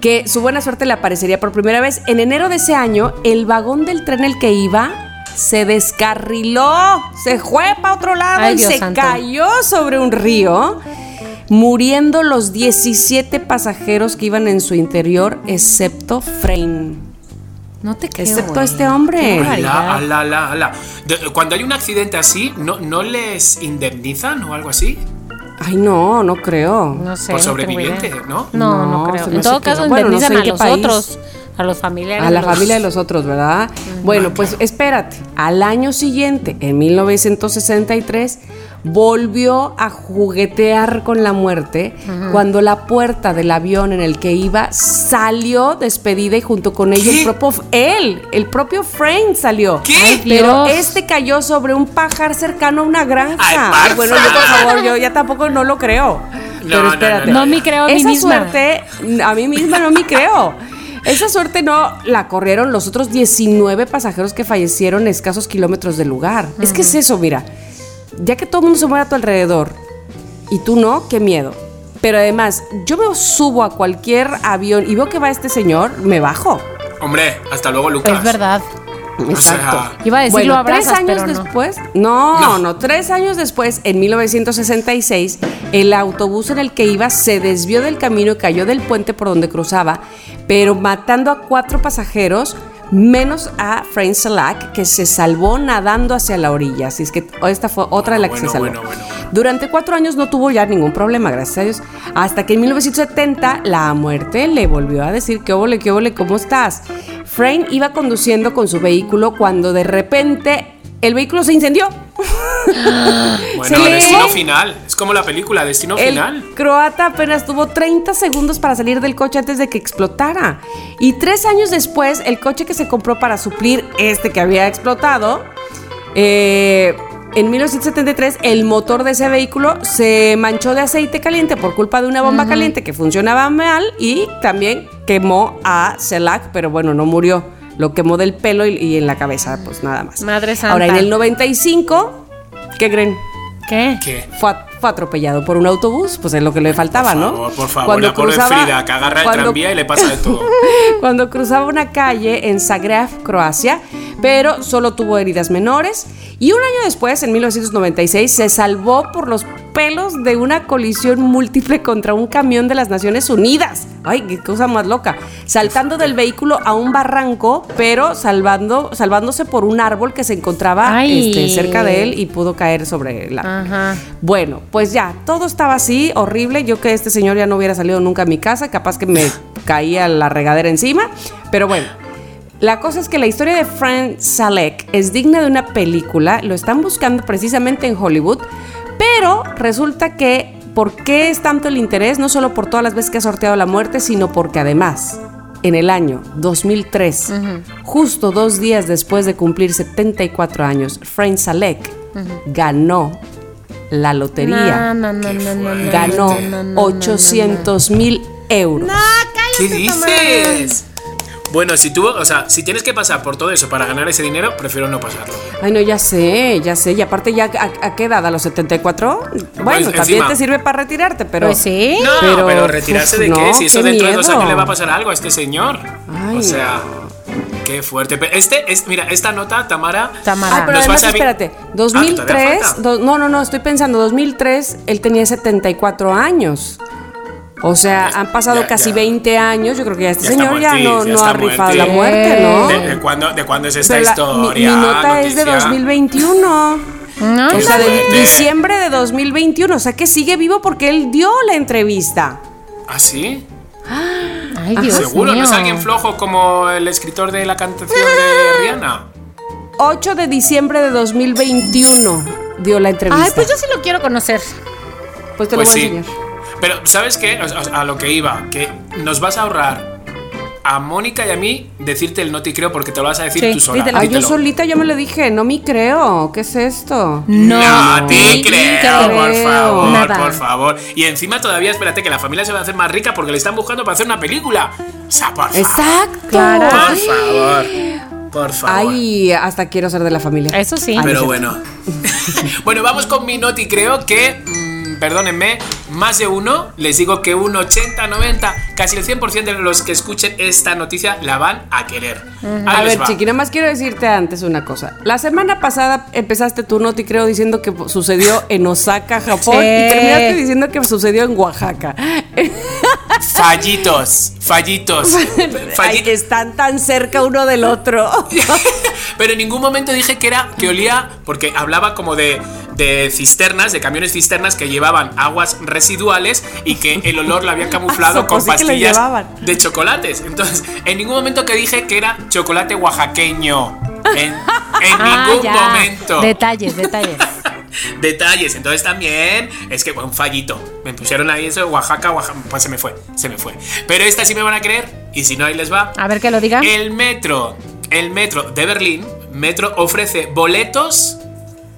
que su buena suerte le aparecería por primera vez. En enero de ese año, el vagón del tren el que iba se descarriló, se fue para otro lado Ay, y Dios se santo. cayó sobre un río, muriendo los 17 pasajeros que iban en su interior, excepto Frame. No te creo. Excepto güey. este hombre. Ala, ala, ala. De- Cuando hay un accidente así, ¿no, ¿no les indemnizan o algo así? Ay, no, no creo. No sé. Por no tengo sobreviviente, idea. ¿no? No, no, No, creo. En todo caso, no sé indemnizan a los país. otros, a los familiares. A la de los- familia de los otros, ¿verdad? Bueno, pues espérate. Al año siguiente, en 1963, volvió a juguetear con la muerte cuando la puerta del avión en el que iba salió despedida y junto con ella el propio él, el propio Frank salió. ¿Qué? Ay, Pero Dios. este cayó sobre un pajar cercano a una granja. Ay, bueno, yo por favor. yo ya tampoco no lo creo. No, Pero espérate. no, no. No me creo a mí Esa misma. suerte, a mí misma no me creo. Esa suerte no la corrieron los otros 19 pasajeros que fallecieron a escasos kilómetros del lugar. Es que es eso, mira. Ya que todo el mundo se muere a tu alrededor y tú no, qué miedo. Pero además, yo me subo a cualquier avión y veo que va este señor, me bajo. Hombre, hasta luego, Lucas. Es verdad. Exacto. Iba a decir bueno, lo abrazas, tres años pero no. después, no, no, No. tres años después, en 1966, el autobús en el que iba se desvió del camino y cayó del puente por donde cruzaba, pero matando a cuatro pasajeros, menos a Frank Salak, que se salvó nadando hacia la orilla. Así es que esta fue otra de la que se salvó. bueno, bueno, bueno. Durante cuatro años no tuvo ya ningún problema, gracias a Dios. Hasta que en 1970 la muerte le volvió a decir, ¿qué ole, qué ole, cómo estás? Frank iba conduciendo con su vehículo cuando de repente el vehículo se incendió. Bueno, destino final. Es como la película, destino El final. croata apenas tuvo 30 segundos para salir del coche antes de que explotara. Y tres años después, el coche que se compró para suplir este que había explotado, eh, en 1973, el motor de ese vehículo se manchó de aceite caliente por culpa de una bomba caliente que funcionaba mal y también quemó a Selak, pero bueno, no murió. Lo quemó del pelo y, y en la cabeza, pues nada más. Madre santa. Ahora, en el 95, ¿qué creen? ¿Qué? ¿Qué? fue, fue atropellado por un autobús, pues es lo que le faltaba, Por ¿no? por favor, Cuando la pobre cruzaba- Frida, que agarra el tranvía y le pasa de todo. Cuando cruzaba una calle en Zagreb, Croacia, pero solo tuvo heridas menores. Y un año después, en 1996, se salvó por los pelos de una colisión múltiple contra un camión de las Naciones Unidas. Ay, qué cosa más loca. Saltando del vehículo a un barranco, pero salvando, salvándose por un árbol que se encontraba este, cerca de él y pudo caer sobre la. Ajá. Bueno, pues ya, todo estaba así, horrible. Yo que este señor ya no hubiera salido nunca a mi casa, capaz que me caía la regadera encima. Pero bueno, la cosa es que la historia de Frank Salek es digna de una película. Lo están buscando precisamente en Hollywood. Pero resulta que, ¿por qué es tanto el interés? No solo por todas las veces que ha sorteado la muerte, sino porque además, en el año 2003, justo dos días después de cumplir 74 años, Frank Salek ganó la lotería. No, no, no, no, no, no, ganó no, no, no, no, 800 mil euros. ¿Qué dices? Bueno, si tú, o sea, si tienes que pasar por todo eso para ganar ese dinero, prefiero no pasarlo. Ay, no, ya sé, ya sé. Y aparte, ya ¿a, a qué edad? ¿A los 74? Bueno, también Pues encima. te sirve para retirarte, pero. Pues sí. No, pero, Pero, retirarse uf, de no, qué? Si eso qué dentro de dos miedo. años le va a pasar algo a este señor. Ay, o sea, qué fuerte. Este, es, mira, esta nota, Tamara. Tamara. Ay, pero además, a espérate. Ah, ¿que todavía 2003. falta? do- no, no, no, estoy pensando. 2003, él tenía 74 años. O sea, Ya- han pasado ya- casi ya. 20 años. Yo creo que ya este señor ya muertis, no, ya no ha rifado muertis. la muerte, ¿no? ¿De, de cuándo, ¿De cuándo es esta Pero la- mi- historia? mi, nota es de noticia? 2021. No, O sea, de fuerte. diciembre de 2021. O sea, que sigue vivo porque él dio la entrevista. ¿Ah, sí? Ay, Dios ¿Seguro? ¿No es mío. alguien flojo como el escritor de la canción de Rihanna? 8 de diciembre de 2021 dio la entrevista. Ay, pues yo sí lo quiero conocer. Pues te lo Pues voy a sí. enseñar. Pero, ¿sabes qué? O sea, a lo que iba, que nos vas a ahorrar a Mónica y a mí decirte el no te creo porque te lo vas a decir Sí, tú sola. dítelo. Ay, yo solita yo me lo dije, no me creo. ¿Qué es esto? No, No, te ni creo, por creo. favor, Nada. por favor. Y encima todavía espérate que la familia se va a hacer más rica porque le están buscando para hacer una película. O sea, por favor. Exacto. Clara. Por favor. Por favor. Ay, hasta quiero ser de la familia. Eso sí. Pero bueno. bueno, vamos con mi noti. Creo que, mm, perdónenme, más de uno. Les digo que un 80, 90, casi el 100% de los que escuchen esta noticia la van a querer. A ver, va. Chiqui, nada más quiero decirte antes una cosa. La semana pasada empezaste tu noti, creo, diciendo que sucedió en Osaka, Japón, Sí. y terminaste diciendo que sucedió en Oaxaca. Fallitos, fallitos. Ay, fallitos. están tan cerca uno del otro. Pero en ningún momento dije que era que olía, porque hablaba como de, de cisternas, de camiones cisternas que llevaban aguas residuales y que el olor lo habían camuflado Ah, con sí pastillas de chocolates. Entonces, en ningún momento que dije que era chocolate oaxaqueño. En, en Ah, ningún ya. momento. Detalles, detalles. Detalles. Entonces también es que fue un fallito. Me pusieron ahí eso de Oaxaca, Oaxaca. Pues se me fue, se me fue. Pero esta sí me van a creer. Y si no, ahí les va. A ver que lo diga. El metro, el metro de Berlín, Metro ofrece boletos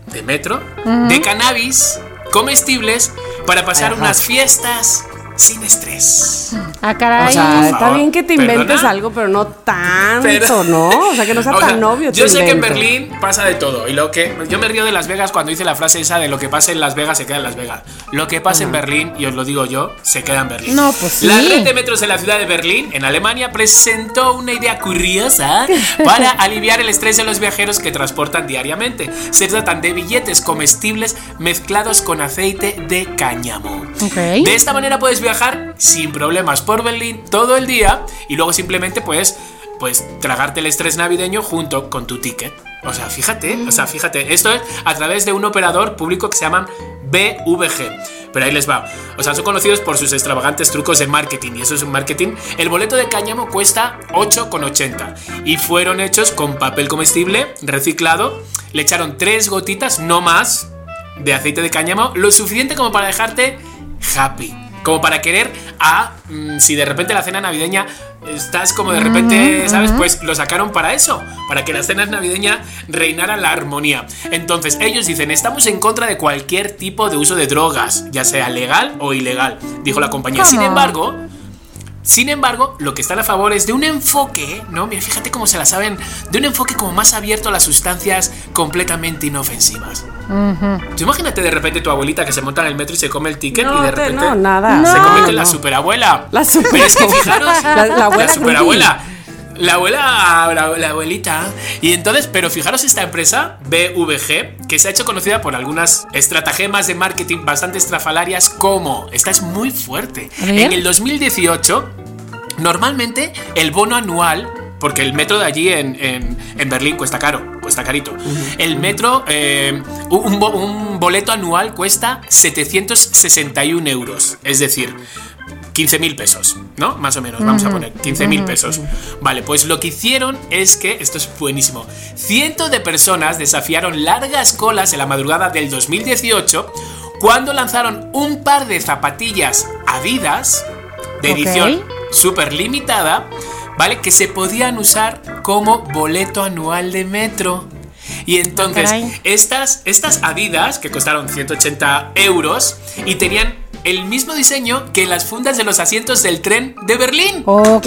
de metro, de cannabis, comestibles, para pasar Ajá. unas fiestas sin estrés. Ah, caray. O sea, está bien que te inventes ¿perdona? algo, pero no tanto, Pero- ¿no? O sea, que no sea O sea, tan obvio. Yo sé que en invento. Berlín pasa de todo. Y lo que. Yo me río de Las Vegas cuando hice la frase esa de lo que pasa en Las Vegas se queda en Las Vegas. Lo que pasa en Berlín, y os lo digo yo, se queda en Berlín. No, pues sí. La red de metros de la ciudad de Berlín, en Alemania, presentó una idea curiosa para aliviar el estrés de los viajeros que transportan diariamente. Se tratan de billetes comestibles mezclados con aceite de cáñamo. Ok. De esta manera puedes viajar sin problemas por Berlín todo el día y luego simplemente puedes pues tragarte el estrés navideño junto con tu ticket. O sea, fíjate, o sea, fíjate, esto es a través de un operador público que se llaman BVG. Pero ahí les va. O sea, son conocidos por sus extravagantes trucos de marketing y eso es un marketing. El boleto de cáñamo cuesta 8,80 y fueron hechos con papel comestible reciclado. Le echaron tres gotitas, no más, de aceite de cáñamo, lo suficiente como para dejarte happy. Como para querer a. mm, si de repente la cena navideña estás como de repente, ¿sabes? Pues lo sacaron para eso. Para que las cenas navideñas reinara la armonía. Entonces, ellos dicen: Estamos en contra de cualquier tipo de uso de drogas, ya sea legal o ilegal, dijo la compañía. Sin embargo. Sin embargo, lo que están a favor es de un enfoque, ¿no? Mira, fíjate cómo se la saben, de un enfoque como más abierto a las sustancias completamente inofensivas. Tú imagínate de repente tu abuelita que se monta en el metro y se come el ticket No, y de te- repente no, nada. se No, convierte en la superabuela. La super- Pero es que fijaros, La- la abuela superabuela. La abuela, la, la abuelita. Y entonces, pero fijaros esta empresa, BVG, que se ha hecho conocida por algunas estratagemas de marketing bastante estrafalarias como, esta es muy fuerte, en el 2018, normalmente el bono anual, porque el metro de allí en, en- en Berlín cuesta caro, cuesta carito, el metro, eh, un, un boleto anual cuesta 761 euros, es decir... 15 mil pesos, ¿no? Más o menos, vamos a poner 15 mil pesos. Vale, pues lo que hicieron es que, esto es buenísimo, cientos de personas desafiaron largas colas en la madrugada del 2018 cuando lanzaron un par de zapatillas Adidas de edición súper limitada, ¿vale? Que se podían usar como boleto anual de metro. Y entonces, caray. estas, estas Adidas, que costaron 180 euros, y tenían el mismo diseño que las fundas de los asientos del tren de Berlín. Ok, ok,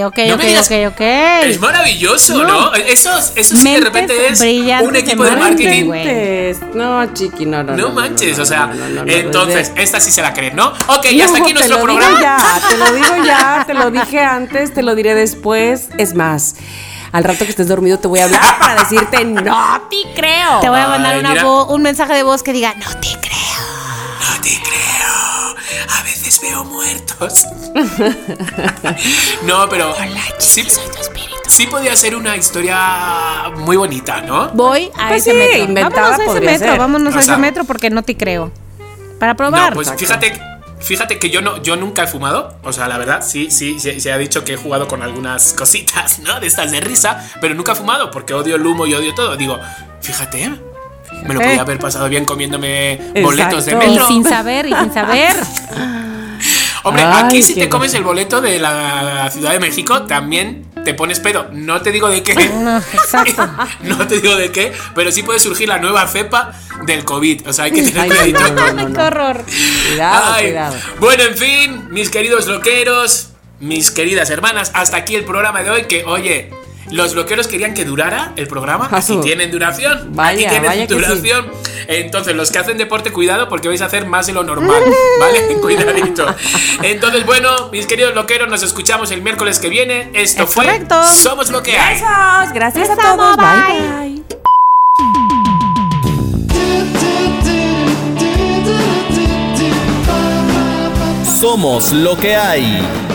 No ok, me digas- ok, ok. Es maravilloso, No. ¿no? Eso, eso sí de repente es un equipo de marketing. Pues, No, chiqui, no, no. No manches, o sea, no, no, no, no, entonces, esta sí se la creen, ¿no? Ok, y hasta aquí te nuestro lo digo programa. ya, te lo digo ya, te lo dije antes, te lo diré después. Es más, al rato que estés dormido te voy a hablar para decirte no te creo. Te voy a mandar Ay, una un mensaje de voz que diga, no te creo. Veo muertos. no, pero. sí, sí podía ser una historia muy bonita, ¿no? Voy a Pues ese sí, metro. inventada vámonos a ese metro, ser. vámonos O a sea- ese metro porque no te creo. Para probar. No, pues fíjate, fíjate que yo no, yo nunca he fumado. O sea, la verdad, sí, sí, sí, se ha dicho que he jugado con algunas cositas, ¿no? De estas de risa, pero nunca he fumado porque odio el humo y odio todo. Digo, fíjate, me lo podía haber pasado bien comiéndome boletos de Exacto. y metro. sin saber, y sin saber. Hombre, Ay, aquí si te comes el boleto de la Ciudad de México, también te pones pedo. No te digo de qué. No, exacto. no te digo de qué, pero sí puede surgir la nueva cepa del COVID. O sea, hay que tener cuidadito. no, no, no, no. Qué horror. Cuidado, Ay, cuidado. Bueno, en fin, mis queridos loqueros, mis queridas hermanas, hasta aquí el programa de hoy. Que, oye, los loqueros querían que durara el programa. Aquí Asu. tienen duración. Vaya, aquí tienen vaya que duración. Entonces, los que hacen deporte, cuidado porque vais a hacer más de lo normal. ¿Vale? Cuidadito. Entonces, bueno, mis queridos loqueros, nos escuchamos el miércoles que viene. Esto Es fue correcto. Somos lo que hay. Besos, gracias a todos. bye. bye. bye. Somos lo que hay.